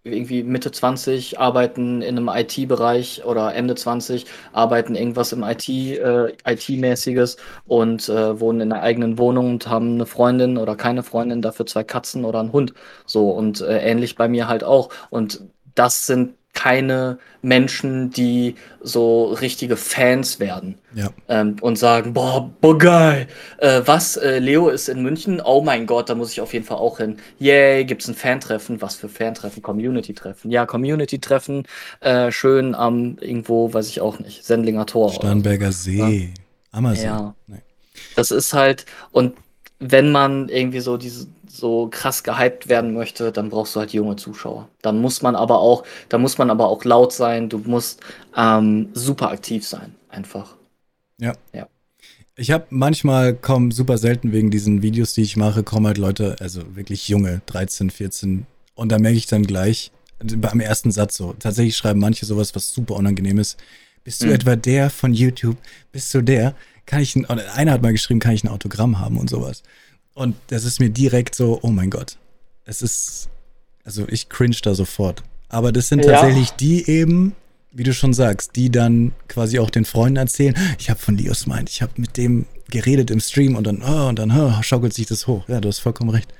Speaker 2: irgendwie Mitte 20, arbeiten in einem IT-Bereich oder Ende 20, arbeiten irgendwas im IT, äh, IT-mäßiges und äh, wohnen in einer eigenen Wohnung und haben eine Freundin oder keine Freundin, dafür zwei Katzen oder einen Hund. So und äh, ähnlich bei mir halt auch. Und das sind keine Menschen, die so richtige Fans werden
Speaker 1: ja.
Speaker 2: ähm, und sagen, boah, boah geil, äh, was, äh, Leo ist in München, oh mein Gott, da muss ich auf jeden Fall auch hin. Yay, gibt's ein Fantreffen, was für Fantreffen, Community-Treffen. Ja, Community-Treffen, äh, schön am irgendwo, weiß ich auch nicht, Sendlinger Tor.
Speaker 1: Starnberger. See, ja. Amazon.
Speaker 2: Ja. Nee. Das ist halt, und wenn man irgendwie so diese so krass gehypt werden möchte, dann brauchst du halt junge Zuschauer. Dann muss man aber auch, da muss man aber auch laut sein, du musst ähm, super aktiv sein, einfach.
Speaker 1: Ja. Ja. Ich habe manchmal kommen super selten wegen diesen Videos, die ich mache, kommen halt Leute, also wirklich junge, 13, 14, und da merke ich dann gleich beim ersten Satz so. Tatsächlich schreiben manche sowas, was super unangenehm ist. Bist du mhm. etwa der von YouTube? Bist du der? Kann ich ein, einer hat mal geschrieben, kann ich ein Autogramm haben und sowas. Und das ist mir direkt so, oh mein Gott. Es ist, also ich cringe da sofort. Aber das sind tatsächlich ja. die eben, wie du schon sagst, die dann quasi auch den Freunden erzählen, ich habe von Lios meint, ich habe mit dem geredet im Stream und dann, oh, und dann oh, schaukelt sich das hoch. Ja, du hast vollkommen recht.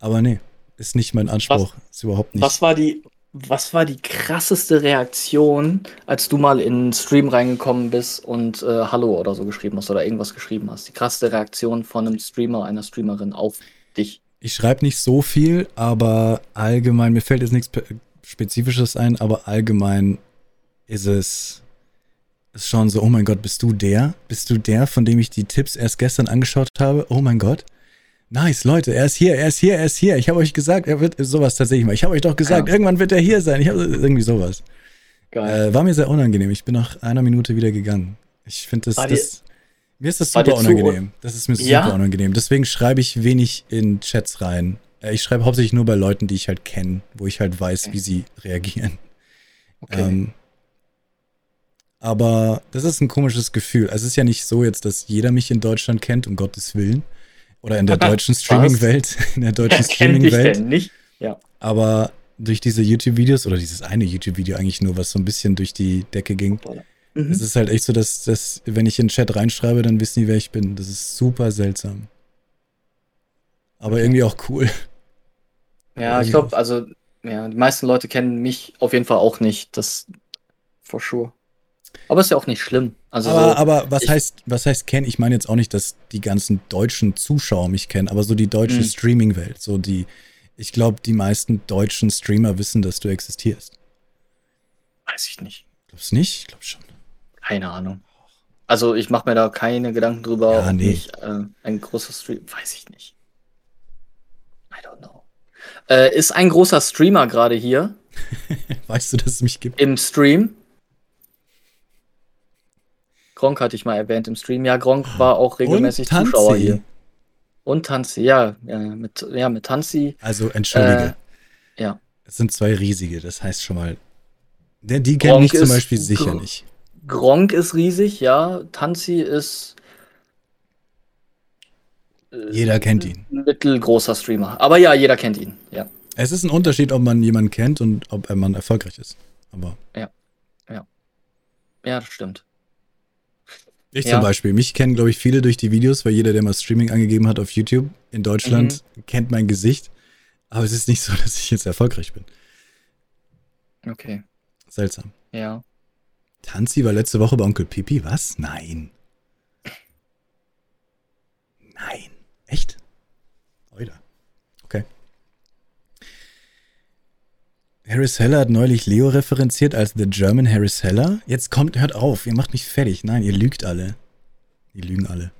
Speaker 1: Aber nee, ist nicht mein Anspruch. Was, ist überhaupt nicht.
Speaker 2: Was war die, was war die krasseste Reaktion, als du mal in den Stream reingekommen bist und äh, Hallo oder so geschrieben hast oder irgendwas geschrieben hast? Die krasseste Reaktion von einem Streamer, einer Streamerin auf dich?
Speaker 1: Ich schreibe nicht so viel, aber allgemein, mir fällt jetzt nichts Spezifisches ein, aber allgemein ist es ist schon so, oh mein Gott, bist du der? Bist du der, von dem ich die Tipps erst gestern angeschaut habe? Oh mein Gott. Nice, Leute, er ist hier, er ist hier, er ist hier. Ich habe euch gesagt, er wird sowas tatsächlich mal. Ich habe euch doch gesagt, ja. irgendwann wird er hier sein. Ich habe irgendwie sowas. Geil. Äh, war mir sehr unangenehm. Ich bin nach einer Minute wieder gegangen. Ich finde das, das mir ist das super unangenehm. Das ist mir super ja? unangenehm. Deswegen schreibe ich wenig in Chats rein. Äh, ich schreibe hauptsächlich nur bei Leuten, die ich halt kenne, wo ich halt weiß, okay. wie sie reagieren. Okay. Ähm, aber das ist ein komisches Gefühl. Also es ist ja nicht so jetzt, dass jeder mich in Deutschland kennt, um Gottes Willen. Oder in der deutschen Streaming-Welt. In der deutschen Streaming-Welt. nicht? Ja. Aber durch diese YouTube-Videos oder dieses eine YouTube-Video eigentlich nur, was so ein bisschen durch die Decke ging, mhm. es ist halt echt so, dass, dass, wenn ich in den Chat reinschreibe, dann wissen die, wer ich bin. Das ist super seltsam. Aber irgendwie auch cool.
Speaker 2: Ja, ich glaube, also, ja, die meisten Leute kennen mich auf jeden Fall auch nicht. Das for sure. Aber ist ja auch nicht schlimm. Also
Speaker 1: aber, so, aber was heißt, was heißt kennen? Ich meine jetzt auch nicht, dass die ganzen deutschen Zuschauer mich kennen, aber so die deutsche mhm. Streaming-Welt. So die, ich glaube, die meisten deutschen Streamer wissen, dass du existierst.
Speaker 2: Weiß ich nicht.
Speaker 1: Glaubst du nicht? Ich glaube schon.
Speaker 2: Keine Ahnung. Also ich mache mir da keine Gedanken drüber.
Speaker 1: Ja, nee.
Speaker 2: Nicht, äh, ein großer Stream, weiß ich nicht. I don't know. Äh, ist ein großer Streamer gerade hier
Speaker 1: weißt du, dass es mich gibt?
Speaker 2: Im Stream? Gronk hatte ich mal erwähnt im Stream. Ja, Gronk war auch regelmäßig Zuschauer hier. Und Tanzi, ja, ja, mit, ja, mit Tanzi.
Speaker 1: Also, entschuldige.
Speaker 2: Äh, ja.
Speaker 1: Es sind zwei riesige, das heißt schon mal. Denn die kenne ich zum Beispiel sicher Gr nicht.
Speaker 2: Gronk ist riesig, ja. Tanzi ist.
Speaker 1: Äh, jeder kennt ihn.
Speaker 2: Mittelgroßer Streamer. Aber ja, jeder kennt ihn, ja.
Speaker 1: Es ist ein Unterschied, ob man jemanden kennt und ob man erfolgreich ist. Aber.
Speaker 2: Ja. Ja. Ja, das stimmt.
Speaker 1: Ich ja. zum Beispiel. Mich kennen, glaube ich, viele durch die Videos, weil jeder, der mal Streaming angegeben hat auf YouTube in Deutschland, mhm. kennt mein Gesicht. Aber es ist nicht so, dass ich jetzt erfolgreich bin.
Speaker 2: Okay.
Speaker 1: Seltsam.
Speaker 2: Ja.
Speaker 1: Tanzi war letzte Woche bei Onkel Pipi. Was? Nein. Nein. Echt? Oida. Okay. Harris Heller hat neulich Leo referenziert als The German Harris Heller. Jetzt kommt, hört auf, ihr macht mich fertig. Nein, ihr lügt alle. Die lügen alle.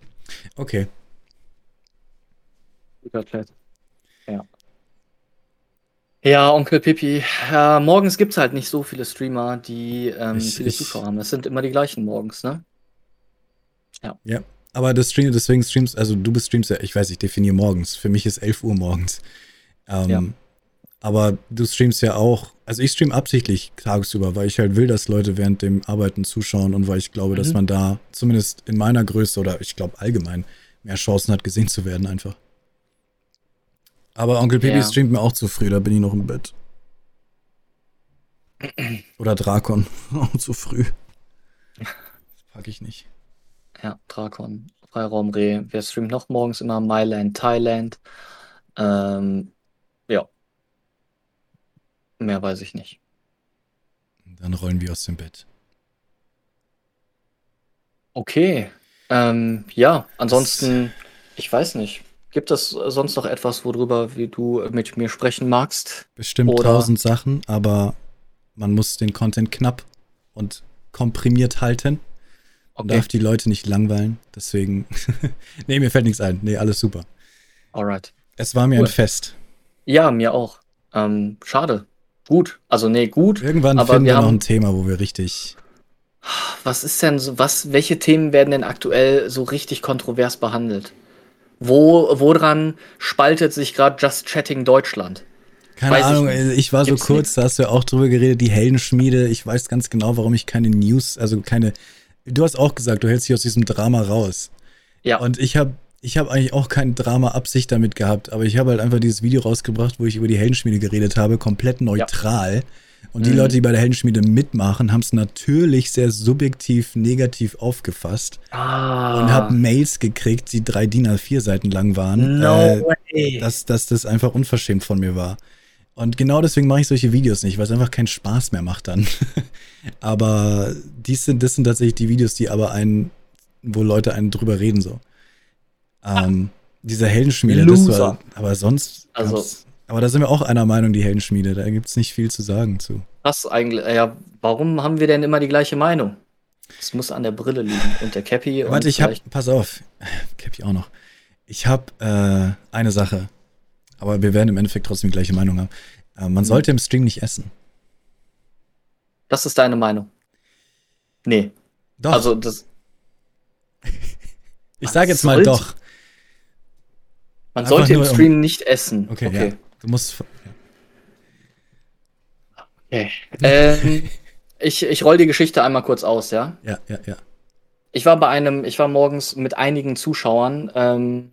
Speaker 1: Okay.
Speaker 2: Guter Chat. Ja. Ja, Onkel Pippi. Ja, morgens gibt es halt nicht so viele Streamer, die ähm, ich, viele ich, Zuschauer haben. Das sind immer die gleichen morgens, ne?
Speaker 1: Ja. Ja, aber das Stream, deswegen streamst, also du bist streamst ja, ich weiß, ich definiere morgens. Für mich ist 11 Uhr morgens. Ähm, ja. Aber du streamst ja auch, also ich stream absichtlich tagsüber, weil ich halt will, dass Leute während dem Arbeiten zuschauen und weil ich glaube, mhm. dass man da zumindest in meiner Größe oder ich glaube allgemein mehr Chancen hat, gesehen zu werden einfach. Aber Onkel Pipi ja. streamt mir auch zu früh, da bin ich noch im Bett. Oder Drakon, auch zu früh. Das pack ich nicht.
Speaker 2: Ja, Drakon, Freiraum Reh. Wer streamt noch morgens immer? Myland, Thailand. Ähm. Mehr weiß ich nicht.
Speaker 1: Dann rollen wir aus dem Bett.
Speaker 2: Okay. Ähm, ja, ansonsten, ich weiß nicht. Gibt es sonst noch etwas, worüber wie du mit mir sprechen magst?
Speaker 1: Bestimmt Oder? tausend Sachen, aber man muss den Content knapp und komprimiert halten. Und okay. darf die Leute nicht langweilen. Deswegen. nee, mir fällt nichts ein. Nee, alles super.
Speaker 2: Alright.
Speaker 1: Es war mir cool. ein Fest.
Speaker 2: Ja, mir auch. Ähm, schade. Gut. Also, nee, gut.
Speaker 1: Irgendwann finden wir, wir noch ein Thema, wo wir richtig.
Speaker 2: Was ist denn so, was, welche Themen werden denn aktuell so richtig kontrovers behandelt? Wo, woran spaltet sich gerade Just Chatting Deutschland?
Speaker 1: Keine weiß Ahnung, ich, ich war so kurz, nicht? da hast du ja auch drüber geredet, die Heldenschmiede. Ich weiß ganz genau, warum ich keine News, also keine. Du hast auch gesagt, du hältst dich aus diesem Drama raus. Ja. Und ich habe ich habe eigentlich auch kein Drama-Absicht damit gehabt, aber ich habe halt einfach dieses Video rausgebracht, wo ich über die Heldenschmiede geredet habe, komplett neutral. Ja. Und die mhm. Leute, die bei der Heldenschmiede mitmachen, haben es natürlich sehr subjektiv negativ aufgefasst. Ah. Und haben Mails gekriegt, die drei DIN A4 Seiten lang waren. No äh. Dass, dass das einfach unverschämt von mir war. Und genau deswegen mache ich solche Videos nicht, weil es einfach keinen Spaß mehr macht dann. aber dies sind, das sind tatsächlich die Videos, die aber einen, wo Leute einen drüber reden so. Ähm. Dieser Heldenschmiede, das war, aber sonst.
Speaker 2: Also,
Speaker 1: aber da sind wir auch einer Meinung, die Heldenschmiede. Da gibt es nicht viel zu sagen zu.
Speaker 2: Was eigentlich? Ja, warum haben wir denn immer die gleiche Meinung? Es muss an der Brille liegen und der Cappy.
Speaker 1: Warte, ich hab, pass auf, Cappy auch noch. Ich habe äh, eine Sache, aber wir werden im Endeffekt trotzdem die gleiche Meinung haben. Äh, man mhm. sollte im Stream nicht essen.
Speaker 2: Das ist deine Meinung? Nee.
Speaker 1: Doch.
Speaker 2: Also das.
Speaker 1: ich sage jetzt mal doch.
Speaker 2: Man Einfach sollte im Stream um... nicht essen.
Speaker 1: Okay, okay. Ja. Du musst.
Speaker 2: Okay. ähm, ich, ich roll die Geschichte einmal kurz aus, ja?
Speaker 1: Ja, ja, ja.
Speaker 2: Ich war bei einem, ich war morgens mit einigen Zuschauern ähm,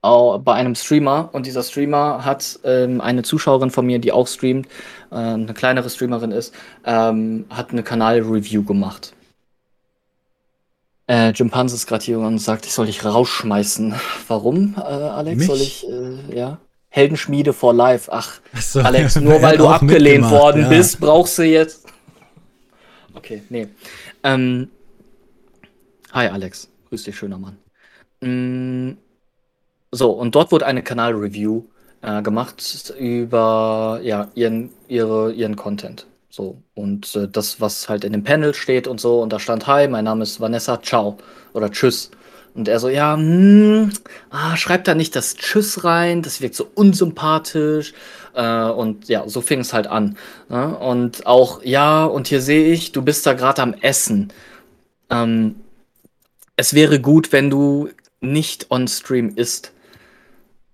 Speaker 2: bei einem Streamer und dieser Streamer hat ähm, eine Zuschauerin von mir, die auch streamt, äh, eine kleinere Streamerin ist, ähm, hat eine Kanal-Review gemacht. Äh, Jim Panz ist gerade hier und sagt, ich soll dich rausschmeißen. Warum, äh, Alex? Mich? Soll ich, äh, ja? Heldenschmiede for Life. Ach, so, Alex, nur weil du abgelehnt worden ja. bist, brauchst du jetzt. Okay, nee. Ähm, hi, Alex. Grüß dich, schöner Mann. Mm, so, und dort wurde eine Kanal-Review äh, gemacht über ja, ihren, ihre, ihren Content. So, und äh, das, was halt in dem Panel steht und so, und da stand, hi, mein Name ist Vanessa, ciao oder tschüss. Und er so, ja, hm, ah, schreib da nicht das Tschüss rein, das wirkt so unsympathisch. Äh, und ja, so fing es halt an. Ne? Und auch, ja, und hier sehe ich, du bist da gerade am Essen. Ähm, es wäre gut, wenn du nicht on Stream isst.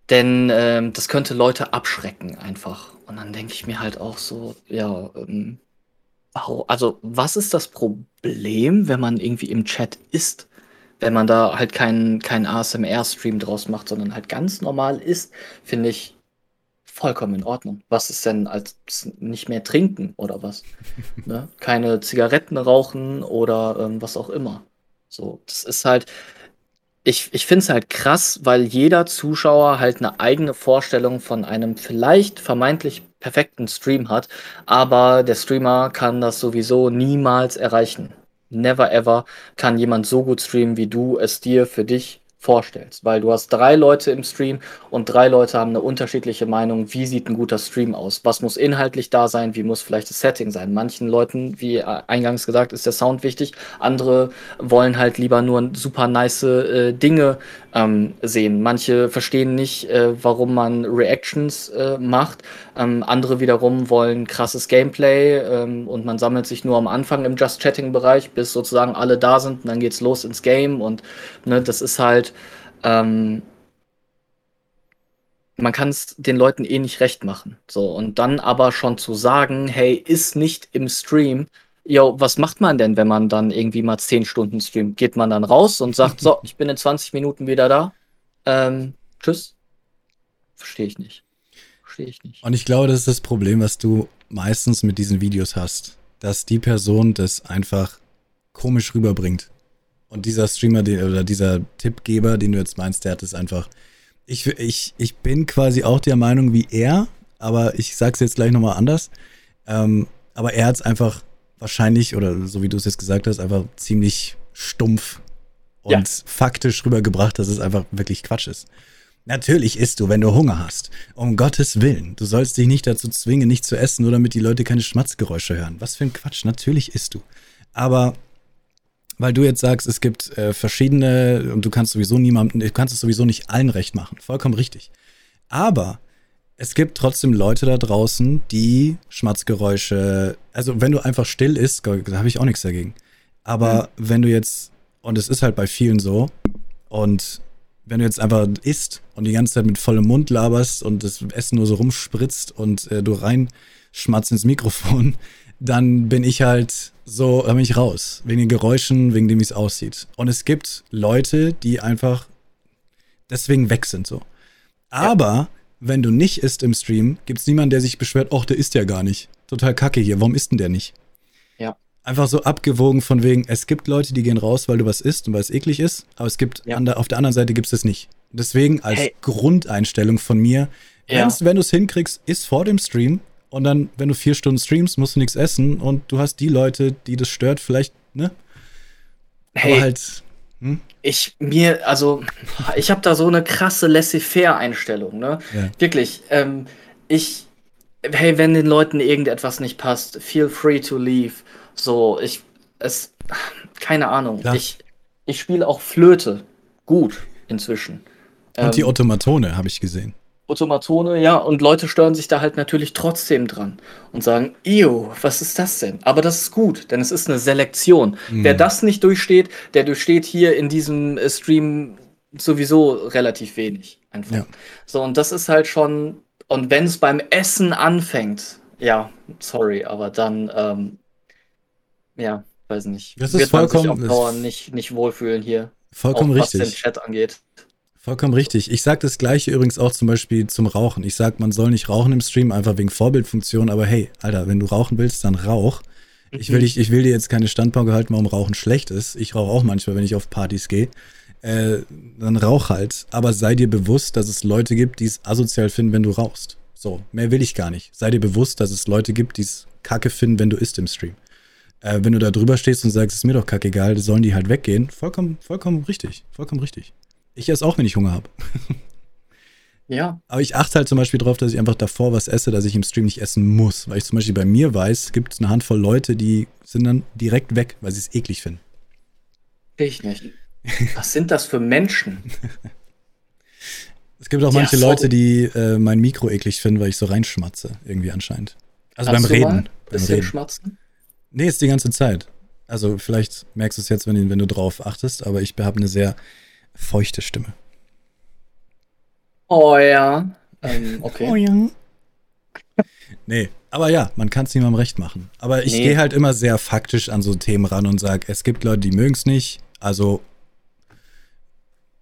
Speaker 2: Denn ähm, das könnte Leute abschrecken einfach. Und dann denke ich mir halt auch so, ja, ähm, also was ist das Problem, wenn man irgendwie im Chat isst? Wenn man da halt keinen kein ASMR-Stream draus macht, sondern halt ganz normal isst, finde ich vollkommen in Ordnung. Was ist denn als nicht mehr trinken oder was? ne? Keine Zigaretten rauchen oder ähm, was auch immer. So, das ist halt, ich, ich finde es halt krass, weil jeder Zuschauer halt eine eigene Vorstellung von einem vielleicht vermeintlich perfekten Stream hat, aber der Streamer kann das sowieso niemals erreichen. Never ever kann jemand so gut streamen, wie du es dir für dich vorstellst, weil du hast drei Leute im Stream und drei Leute haben eine unterschiedliche Meinung, wie sieht ein guter Stream aus, was muss inhaltlich da sein, wie muss vielleicht das Setting sein. Manchen Leuten, wie eingangs gesagt, ist der Sound wichtig, andere wollen halt lieber nur super nice äh, Dinge ähm, sehen. Manche verstehen nicht, äh, warum man Reactions äh, macht, ähm, andere wiederum wollen krasses Gameplay ähm, und man sammelt sich nur am Anfang im Just Chatting Bereich, bis sozusagen alle da sind und dann geht's los ins Game und ne, das ist halt ähm, man kann es den Leuten eh nicht recht machen. So, und dann aber schon zu sagen, hey, ist nicht im Stream, yo, was macht man denn, wenn man dann irgendwie mal 10 Stunden streamt? Geht man dann raus und sagt, so, ich bin in 20 Minuten wieder da? Ähm, tschüss? Verstehe ich nicht. Verstehe ich nicht.
Speaker 1: Und ich glaube, das ist das Problem, was du meistens mit diesen Videos hast. Dass die Person das einfach komisch rüberbringt. Und dieser Streamer den, oder dieser Tippgeber, den du jetzt meinst, der hat es einfach. Ich, ich, ich bin quasi auch der Meinung wie er, aber ich sag's jetzt gleich nochmal anders. Ähm, aber er hat es einfach wahrscheinlich, oder so wie du es jetzt gesagt hast, einfach ziemlich stumpf und ja. faktisch rübergebracht, dass es einfach wirklich Quatsch ist. Natürlich isst du, wenn du Hunger hast. Um Gottes Willen. Du sollst dich nicht dazu zwingen, nicht zu essen, nur damit die Leute keine Schmatzgeräusche hören. Was für ein Quatsch. Natürlich isst du. Aber weil du jetzt sagst, es gibt äh, verschiedene und du kannst sowieso niemandem, du kannst es sowieso nicht allen recht machen. Vollkommen richtig. Aber es gibt trotzdem Leute da draußen, die Schmatzgeräusche, also wenn du einfach still isst, da habe ich auch nichts dagegen. Aber mhm. wenn du jetzt, und es ist halt bei vielen so, und wenn du jetzt einfach isst und die ganze Zeit mit vollem Mund laberst und das Essen nur so rumspritzt und äh, du reinschmatzt ins Mikrofon, dann bin ich halt so, da bin ich raus. Wegen den Geräuschen, wegen dem, wie es aussieht. Und es gibt Leute, die einfach deswegen weg sind so. Aber ja. Wenn du nicht isst im Stream, gibt es niemanden, der sich beschwert, ach, der isst ja gar nicht. Total kacke hier, warum isst denn der nicht?
Speaker 2: Ja.
Speaker 1: Einfach so abgewogen von wegen, es gibt Leute, die gehen raus, weil du was isst und weil es eklig ist, aber es gibt, ja. auf der anderen Seite gibt es es nicht. Deswegen als hey. Grundeinstellung von mir, ja. wenn du es hinkriegst, isst vor dem Stream, und dann, wenn du vier Stunden streamst, musst du nichts essen und du hast die Leute, die das stört, vielleicht, ne?
Speaker 2: Hey, Aber halt. Hm? Ich mir, also, ich habe da so eine krasse Laissez-faire-Einstellung, ne? Ja. Wirklich. Ähm, ich, hey, wenn den Leuten irgendetwas nicht passt, feel free to leave. So, ich, es, keine Ahnung. Klar. Ich, ich spiele auch Flöte. Gut, inzwischen.
Speaker 1: Und ähm, die Automatone habe ich gesehen.
Speaker 2: Automatone, ja, und Leute stören sich da halt natürlich trotzdem dran und sagen, Io, was ist das denn? Aber das ist gut, denn es ist eine Selektion. Mhm. Wer das nicht durchsteht, der durchsteht hier in diesem äh, Stream sowieso relativ wenig. Einfach. Ja. So, und das ist halt schon, und wenn es beim Essen anfängt, ja, sorry, aber dann, ähm, ja, weiß nicht.
Speaker 1: Das ist wird vollkommen, man
Speaker 2: sich auf Dauer nicht, nicht wohlfühlen hier.
Speaker 1: Vollkommen auch, richtig. Was
Speaker 2: den Chat angeht.
Speaker 1: Vollkommen richtig. Ich sage das gleiche übrigens auch zum Beispiel zum Rauchen. Ich sage, man soll nicht rauchen im Stream, einfach wegen Vorbildfunktion, aber hey, Alter, wenn du rauchen willst, dann rauch. Ich will, dich, ich will dir jetzt keine Standpauke halten, warum Rauchen schlecht ist. Ich rauche auch manchmal, wenn ich auf Partys gehe. Äh, dann rauch halt. Aber sei dir bewusst, dass es Leute gibt, die es asozial finden, wenn du rauchst. So, mehr will ich gar nicht. Sei dir bewusst, dass es Leute gibt, die es kacke finden, wenn du isst im Stream. Äh, wenn du da drüber stehst und sagst, ist mir doch kackegal, sollen die halt weggehen. Vollkommen, vollkommen richtig. Vollkommen richtig. Ich esse auch, wenn ich Hunger habe.
Speaker 2: Ja.
Speaker 1: Aber ich achte halt zum Beispiel darauf, dass ich einfach davor was esse, dass ich im Stream nicht essen muss. Weil ich zum Beispiel bei mir weiß, gibt es eine Handvoll Leute, die sind dann direkt weg, weil sie es eklig finden.
Speaker 2: Ich nicht. Was sind das für Menschen?
Speaker 1: es gibt auch manche ja, Leute, die äh, mein Mikro eklig finden, weil ich so reinschmatze, irgendwie anscheinend. Also Kannst beim Reden. Mal
Speaker 2: beim bisschen Reden. schmatzen?
Speaker 1: Nee, ist die ganze Zeit. Also vielleicht merkst du es jetzt, wenn, wenn du drauf achtest, aber ich habe eine sehr feuchte Stimme.
Speaker 2: Oh ja. Ähm, okay. Oh ja.
Speaker 1: Nee, aber ja, man kann es niemandem recht machen. Aber ich nee. gehe halt immer sehr faktisch an so Themen ran und sage, es gibt Leute, die mögen es nicht. Also,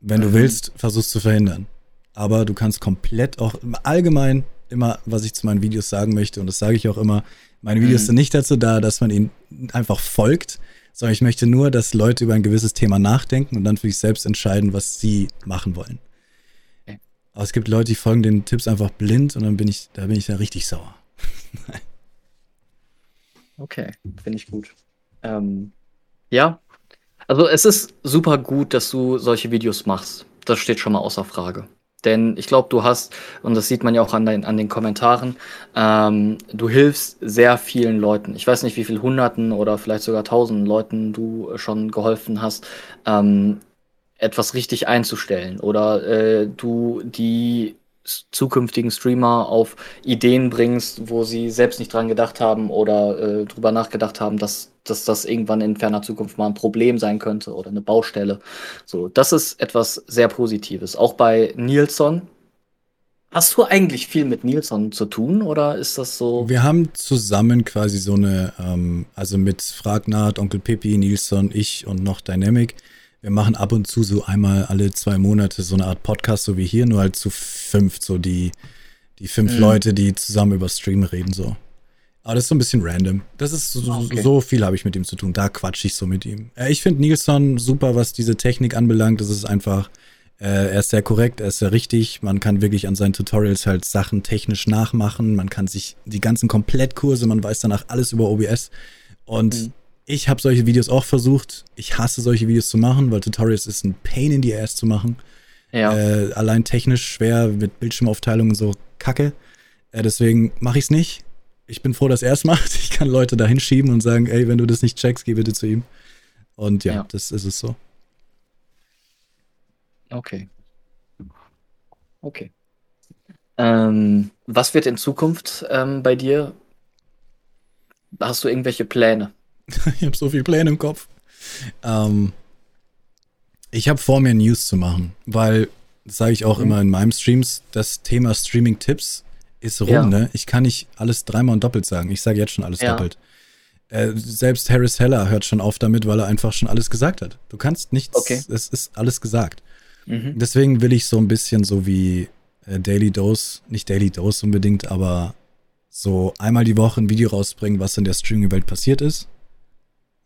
Speaker 1: wenn mhm. du willst, versuchst zu verhindern. Aber du kannst komplett auch allgemein immer, was ich zu meinen Videos sagen möchte, und das sage ich auch immer, meine Videos mhm. sind nicht dazu da, dass man ihnen einfach folgt, sondern ich möchte nur, dass Leute über ein gewisses Thema nachdenken und dann für sich selbst entscheiden, was sie machen wollen. Okay. Aber es gibt Leute, die folgen den Tipps einfach blind und dann bin ich, da bin ich dann richtig sauer.
Speaker 2: okay, finde ich gut. Ähm, ja, also es ist super gut, dass du solche Videos machst. Das steht schon mal außer Frage. Denn ich glaube, du hast, und das sieht man ja auch an, dein, an den Kommentaren, ähm, du hilfst sehr vielen Leuten. Ich weiß nicht, wie viel Hunderten oder vielleicht sogar Tausenden Leuten du schon geholfen hast, ähm, etwas richtig einzustellen. Oder äh, du die zukünftigen Streamer auf Ideen bringst, wo sie selbst nicht dran gedacht haben oder äh, drüber nachgedacht haben, dass, dass das irgendwann in ferner Zukunft mal ein Problem sein könnte oder eine Baustelle. So, das ist etwas sehr Positives. Auch bei Nilsson. Hast du eigentlich viel mit Nilsson zu tun oder ist das so?
Speaker 1: Wir haben zusammen quasi so eine, ähm, also mit Fragnard, Onkel Pippi, Nilsson, ich und noch Dynamic wir machen ab und zu so einmal alle zwei Monate so eine Art Podcast, so wie hier, nur halt zu fünf, so die, die fünf mhm. Leute, die zusammen über Stream reden, so. Aber das ist so ein bisschen random. Das ist so, okay. so viel habe ich mit ihm zu tun. Da quatsche ich so mit ihm. Äh, ich finde Nilsson super, was diese Technik anbelangt. Das ist einfach, äh, er ist sehr korrekt, er ist sehr richtig. Man kann wirklich an seinen Tutorials halt Sachen technisch nachmachen. Man kann sich die ganzen Komplettkurse, man weiß danach alles über OBS. Und mhm ich habe solche Videos auch versucht. Ich hasse solche Videos zu machen, weil Tutorials ist ein Pain in the Ass zu machen. Ja. Äh, allein technisch schwer mit Bildschirmaufteilungen so kacke. Äh, deswegen mache ich es nicht. Ich bin froh, dass er es macht. Ich kann Leute da hinschieben und sagen, ey, wenn du das nicht checkst, geh bitte zu ihm. Und ja, ja. das ist es so.
Speaker 2: Okay. Okay. Ähm, was wird in Zukunft ähm, bei dir? Hast du irgendwelche Pläne?
Speaker 1: ich habe so viele Pläne im Kopf. Ähm, ich habe vor mir News zu machen, weil, das sage ich auch mhm. immer in meinen Streams, das Thema Streaming-Tipps ist rum, ja. ne? Ich kann nicht alles dreimal und doppelt sagen. Ich sage jetzt schon alles ja. doppelt. Äh, selbst Harris Heller hört schon auf damit, weil er einfach schon alles gesagt hat. Du kannst nichts, okay. es ist alles gesagt. Mhm. Deswegen will ich so ein bisschen so wie äh, Daily Dose, nicht Daily Dose unbedingt, aber so einmal die Woche ein Video rausbringen, was in der Streaming-Welt passiert ist.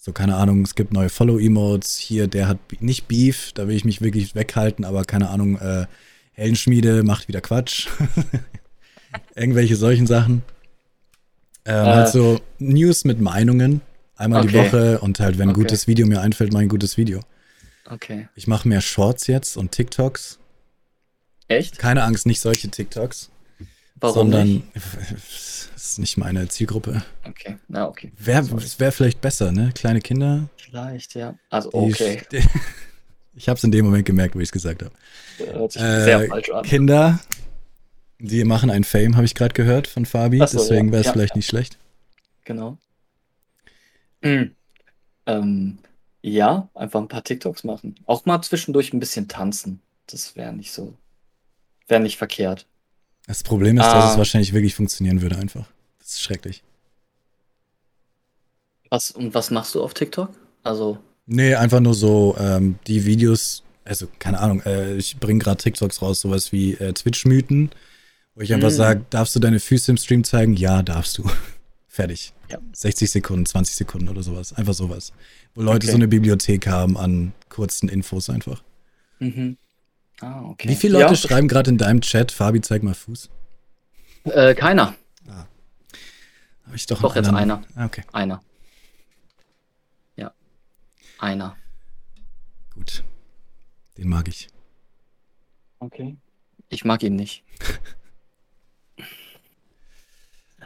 Speaker 1: So, keine Ahnung, es gibt neue Follow-Emotes. Hier, der hat nicht Beef, da will ich mich wirklich weghalten, aber keine Ahnung, äh, Heldenschmiede macht wieder Quatsch. Irgendwelche solchen Sachen. Ähm, äh, halt so News mit Meinungen. Einmal okay. die Woche und halt, wenn ein okay. gutes Video mir einfällt, mein gutes Video.
Speaker 2: Okay.
Speaker 1: Ich mache mehr Shorts jetzt und TikToks.
Speaker 2: Echt?
Speaker 1: Keine Angst, nicht solche TikToks.
Speaker 2: Warum
Speaker 1: sondern
Speaker 2: nicht?
Speaker 1: ist nicht meine Zielgruppe.
Speaker 2: Okay, na okay.
Speaker 1: Wäre wär vielleicht besser, ne? Kleine Kinder.
Speaker 2: Vielleicht, ja. Also, okay.
Speaker 1: Die, ich habe es in dem Moment gemerkt, wo ich es gesagt habe.
Speaker 2: Hört sich äh, sehr falsch an.
Speaker 1: Kinder, die machen ein Fame, habe ich gerade gehört von Fabi. So, deswegen wäre es ja, vielleicht ja. nicht schlecht.
Speaker 2: Genau. Mhm. Ähm, ja, einfach ein paar TikToks machen. Auch mal zwischendurch ein bisschen tanzen. Das wäre nicht so. Wäre nicht verkehrt.
Speaker 1: Das Problem ist, ah. dass es wahrscheinlich wirklich funktionieren würde einfach. Das ist schrecklich.
Speaker 2: Was, und was machst du auf TikTok? Also.
Speaker 1: Nee, einfach nur so ähm, die Videos, also keine Ahnung, äh, ich bringe gerade TikToks raus, sowas wie äh, Twitch-Mythen, wo ich einfach mm. sage, darfst du deine Füße im Stream zeigen? Ja, darfst du. Fertig. Ja. 60 Sekunden, 20 Sekunden oder sowas. Einfach sowas. Wo Leute okay. so eine Bibliothek haben an kurzen Infos einfach.
Speaker 2: Mhm. Ah, okay.
Speaker 1: Wie viele Leute ja. schreiben gerade in deinem Chat, Fabi, zeig mal Fuß?
Speaker 2: Äh, keiner.
Speaker 1: Habe ich doch,
Speaker 2: doch jetzt einer.
Speaker 1: Ah, okay.
Speaker 2: Einer. Ja. Einer.
Speaker 1: Gut. Den mag ich.
Speaker 2: Okay. Ich mag ihn nicht.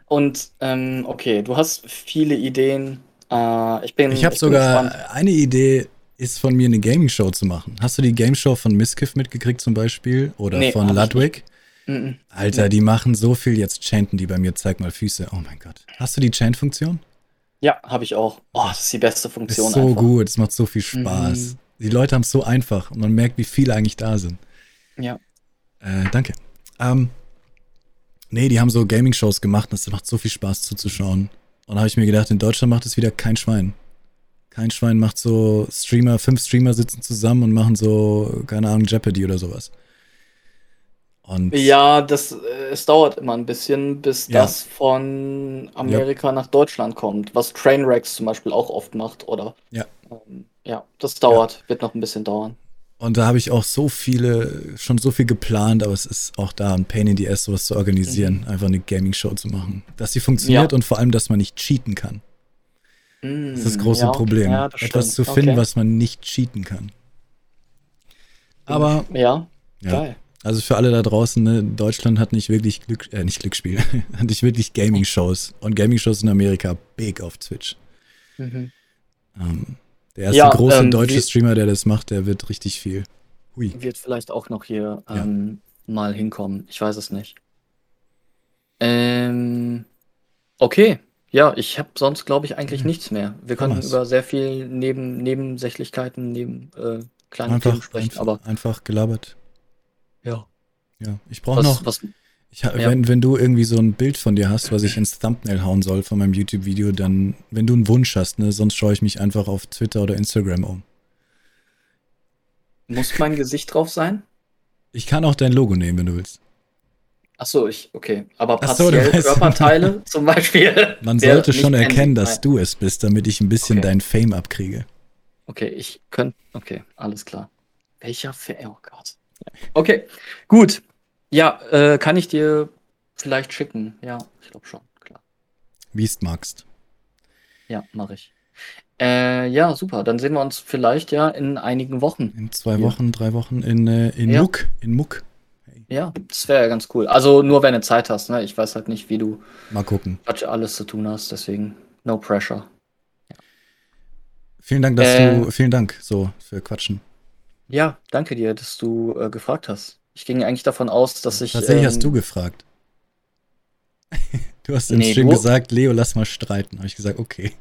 Speaker 2: Und ähm, okay, du hast viele Ideen. Äh, ich bin.
Speaker 1: Ich habe sogar gespannt. eine Idee. Ist von mir eine Gaming-Show zu machen. Hast du die Game-Show von Miskiff mitgekriegt zum Beispiel? Oder nee, von Ludwig? Mhm. Alter, die machen so viel jetzt chanten die bei mir. Zeig mal Füße. Oh mein Gott. Hast du die Chant-Funktion?
Speaker 2: Ja, habe ich auch. Oh, das ist die beste Funktion.
Speaker 1: Ist so einfach. gut. Es macht so viel Spaß. Mhm. Die Leute haben es so einfach und man merkt, wie viele eigentlich da sind.
Speaker 2: Ja.
Speaker 1: Äh, danke. Ähm, nee, die haben so Gaming-Shows gemacht. Das macht so viel Spaß zuzuschauen. Und da habe ich mir gedacht, in Deutschland macht es wieder kein Schwein. Kein Schwein macht so Streamer, fünf Streamer sitzen zusammen und machen so, keine Ahnung, Jeopardy oder sowas.
Speaker 2: Und ja, das, äh, es dauert immer ein bisschen, bis ja. das von Amerika ja. nach Deutschland kommt, was Trainwrecks zum Beispiel auch oft macht, oder?
Speaker 1: Ja.
Speaker 2: Ähm, ja, das dauert, ja. wird noch ein bisschen dauern.
Speaker 1: Und da habe ich auch so viele, schon so viel geplant, aber es ist auch da ein Pain in the Ass, sowas zu organisieren, mhm. einfach eine Gaming-Show zu machen. Dass sie funktioniert und vor allem, dass man nicht cheaten kann. Das ist das mm, große ja, Problem. Ja, das Etwas stimmt. zu finden, okay. was man nicht cheaten kann. Aber.
Speaker 2: Ja, ja, geil.
Speaker 1: Also für alle da draußen, ne, Deutschland hat nicht wirklich Glück, äh, nicht Glücksspiel, hat nicht wirklich Gaming-Shows. Und Gaming-Shows in Amerika big auf Twitch. Mhm. Ähm, der erste ja, große ähm, deutsche Streamer, der das macht, der wird richtig viel.
Speaker 2: Hui. Wird vielleicht auch noch hier ähm, mal hinkommen. Ich weiß es nicht. Ähm, okay. Ja, ich habe sonst, glaube ich, eigentlich mhm. nichts mehr. Wir können Thomas. über sehr viel neben Nebensächlichkeiten, neben äh, kleinen
Speaker 1: einfach,
Speaker 2: Themen sprechen,
Speaker 1: einfach, aber einfach gelabert.
Speaker 2: Ja.
Speaker 1: Ja, ich brauche noch. Was, ich, ja. wenn, wenn du irgendwie so ein Bild von dir hast, was ich ins Thumbnail hauen soll von meinem YouTube-Video, dann, wenn du einen Wunsch hast, ne, sonst schaue ich mich einfach auf Twitter oder Instagram um.
Speaker 2: Muss mein Gesicht drauf sein?
Speaker 1: Ich kann auch dein Logo nehmen, wenn du willst.
Speaker 2: Ach so, ich, okay. Aber partiell so, Körperteile zum Beispiel.
Speaker 1: Man sollte schon erkennen, dass du es bist, damit ich ein bisschen okay. dein Fame abkriege.
Speaker 2: Okay, ich könnte, okay, alles klar. Welcher Fame? Oh Gott. Okay, gut. Ja, äh, kann ich dir vielleicht schicken? Ja, ich glaube schon, klar.
Speaker 1: Wie es magst.
Speaker 2: Ja, mache ich. Äh, ja, super. Dann sehen wir uns vielleicht ja in einigen Wochen.
Speaker 1: In zwei. Wochen, drei Wochen in, äh, in ja. Muck. In Muck.
Speaker 2: Ja, das wäre ja ganz cool. Also nur wenn du Zeit hast, ne? Ich weiß halt nicht, wie du
Speaker 1: mal gucken.
Speaker 2: Alles zu tun hast, deswegen no pressure.
Speaker 1: Ja. Vielen Dank, dass äh, du, vielen Dank so für Quatschen.
Speaker 2: Ja, danke dir, dass du äh, gefragt hast. Ich ging eigentlich davon aus, dass ich.
Speaker 1: Tatsächlich ähm, hast du gefragt. du hast im nee, Stream gesagt, Leo, lass mal streiten. Habe ich gesagt, okay.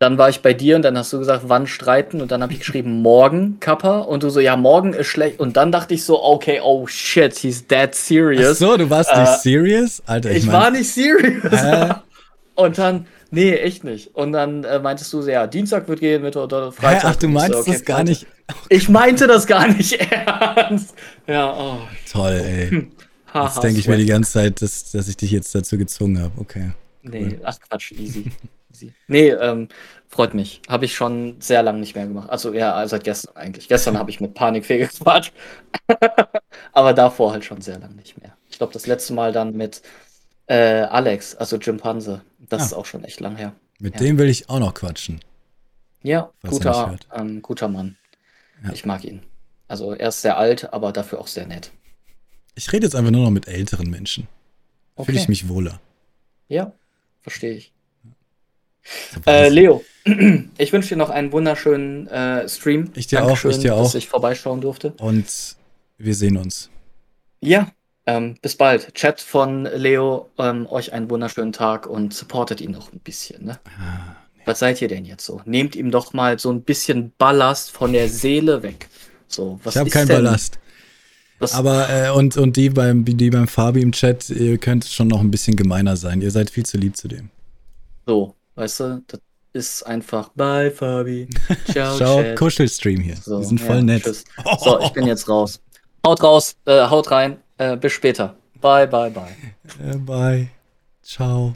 Speaker 2: Dann war ich bei dir und dann hast du gesagt, wann streiten? Und dann habe ich geschrieben, morgen, Kappa. Und du so, ja, morgen ist schlecht. Und dann dachte ich so, okay, oh shit, he's dead serious.
Speaker 1: Ach so, du warst äh, nicht serious? Alter,
Speaker 2: ich, ich mein, war nicht serious. Äh? Und dann, nee, echt nicht. Und dann äh, meintest du so, ja, Dienstag wird gehen, Mittwoch oder Freitag.
Speaker 1: Hä? Ach, du meinst so, okay, das gar nicht.
Speaker 2: Ich meinte das gar nicht ernst. Ja, oh.
Speaker 1: Toll, ey. Jetzt denke ich mir die ganze Zeit, dass, dass ich dich jetzt dazu gezwungen habe. Okay.
Speaker 2: Cool. Nee, ach Quatsch, easy. Nee, ähm, freut mich. Habe ich schon sehr lange nicht mehr gemacht. Also ja, seit gestern eigentlich. Gestern habe ich mit Panikfee gequatscht. Aber davor halt schon sehr lange nicht mehr. Ich glaube, das letzte Mal dann mit äh, Alex, also Jimpanse. Das ah. ist auch schon echt lang her.
Speaker 1: Mit
Speaker 2: ja.
Speaker 1: dem will ich auch noch quatschen.
Speaker 2: Ja, guter, ähm, guter Mann. Ja. Ich mag ihn. Also er ist sehr alt, aber dafür auch sehr nett.
Speaker 1: Ich rede jetzt einfach nur noch mit älteren Menschen. Okay. Fühle ich mich wohler.
Speaker 2: Ja, verstehe ich. Äh, Leo, ich wünsche dir noch einen wunderschönen äh, Stream.
Speaker 1: Ich dir Dankeschön, auch, ich dir auch.
Speaker 2: Dass ich vorbeischauen durfte.
Speaker 1: Und wir sehen uns.
Speaker 2: Ja, ähm, bis bald. Chat von Leo, ähm, euch einen wunderschönen Tag und supportet ihn noch ein bisschen. Ne? Ah, nee. Was seid ihr denn jetzt so? Nehmt ihm doch mal so ein bisschen Ballast von der Seele weg. So,
Speaker 1: was ich habe keinen Ballast. Was? Aber äh, und, und die beim, die beim Fabi im Chat, ihr könnt schon noch ein bisschen gemeiner sein. Ihr seid viel zu lieb zu dem.
Speaker 2: So, Weißt du, das ist einfach Bye, Fabi.
Speaker 1: Ciao, Ciao Kuschelstream hier. So, Wir sind voll ja, nett. Tschüss.
Speaker 2: So, ich bin jetzt raus. Haut raus, äh, haut rein. Äh, bis später. Bye, bye, bye.
Speaker 1: Äh, bye. Ciao.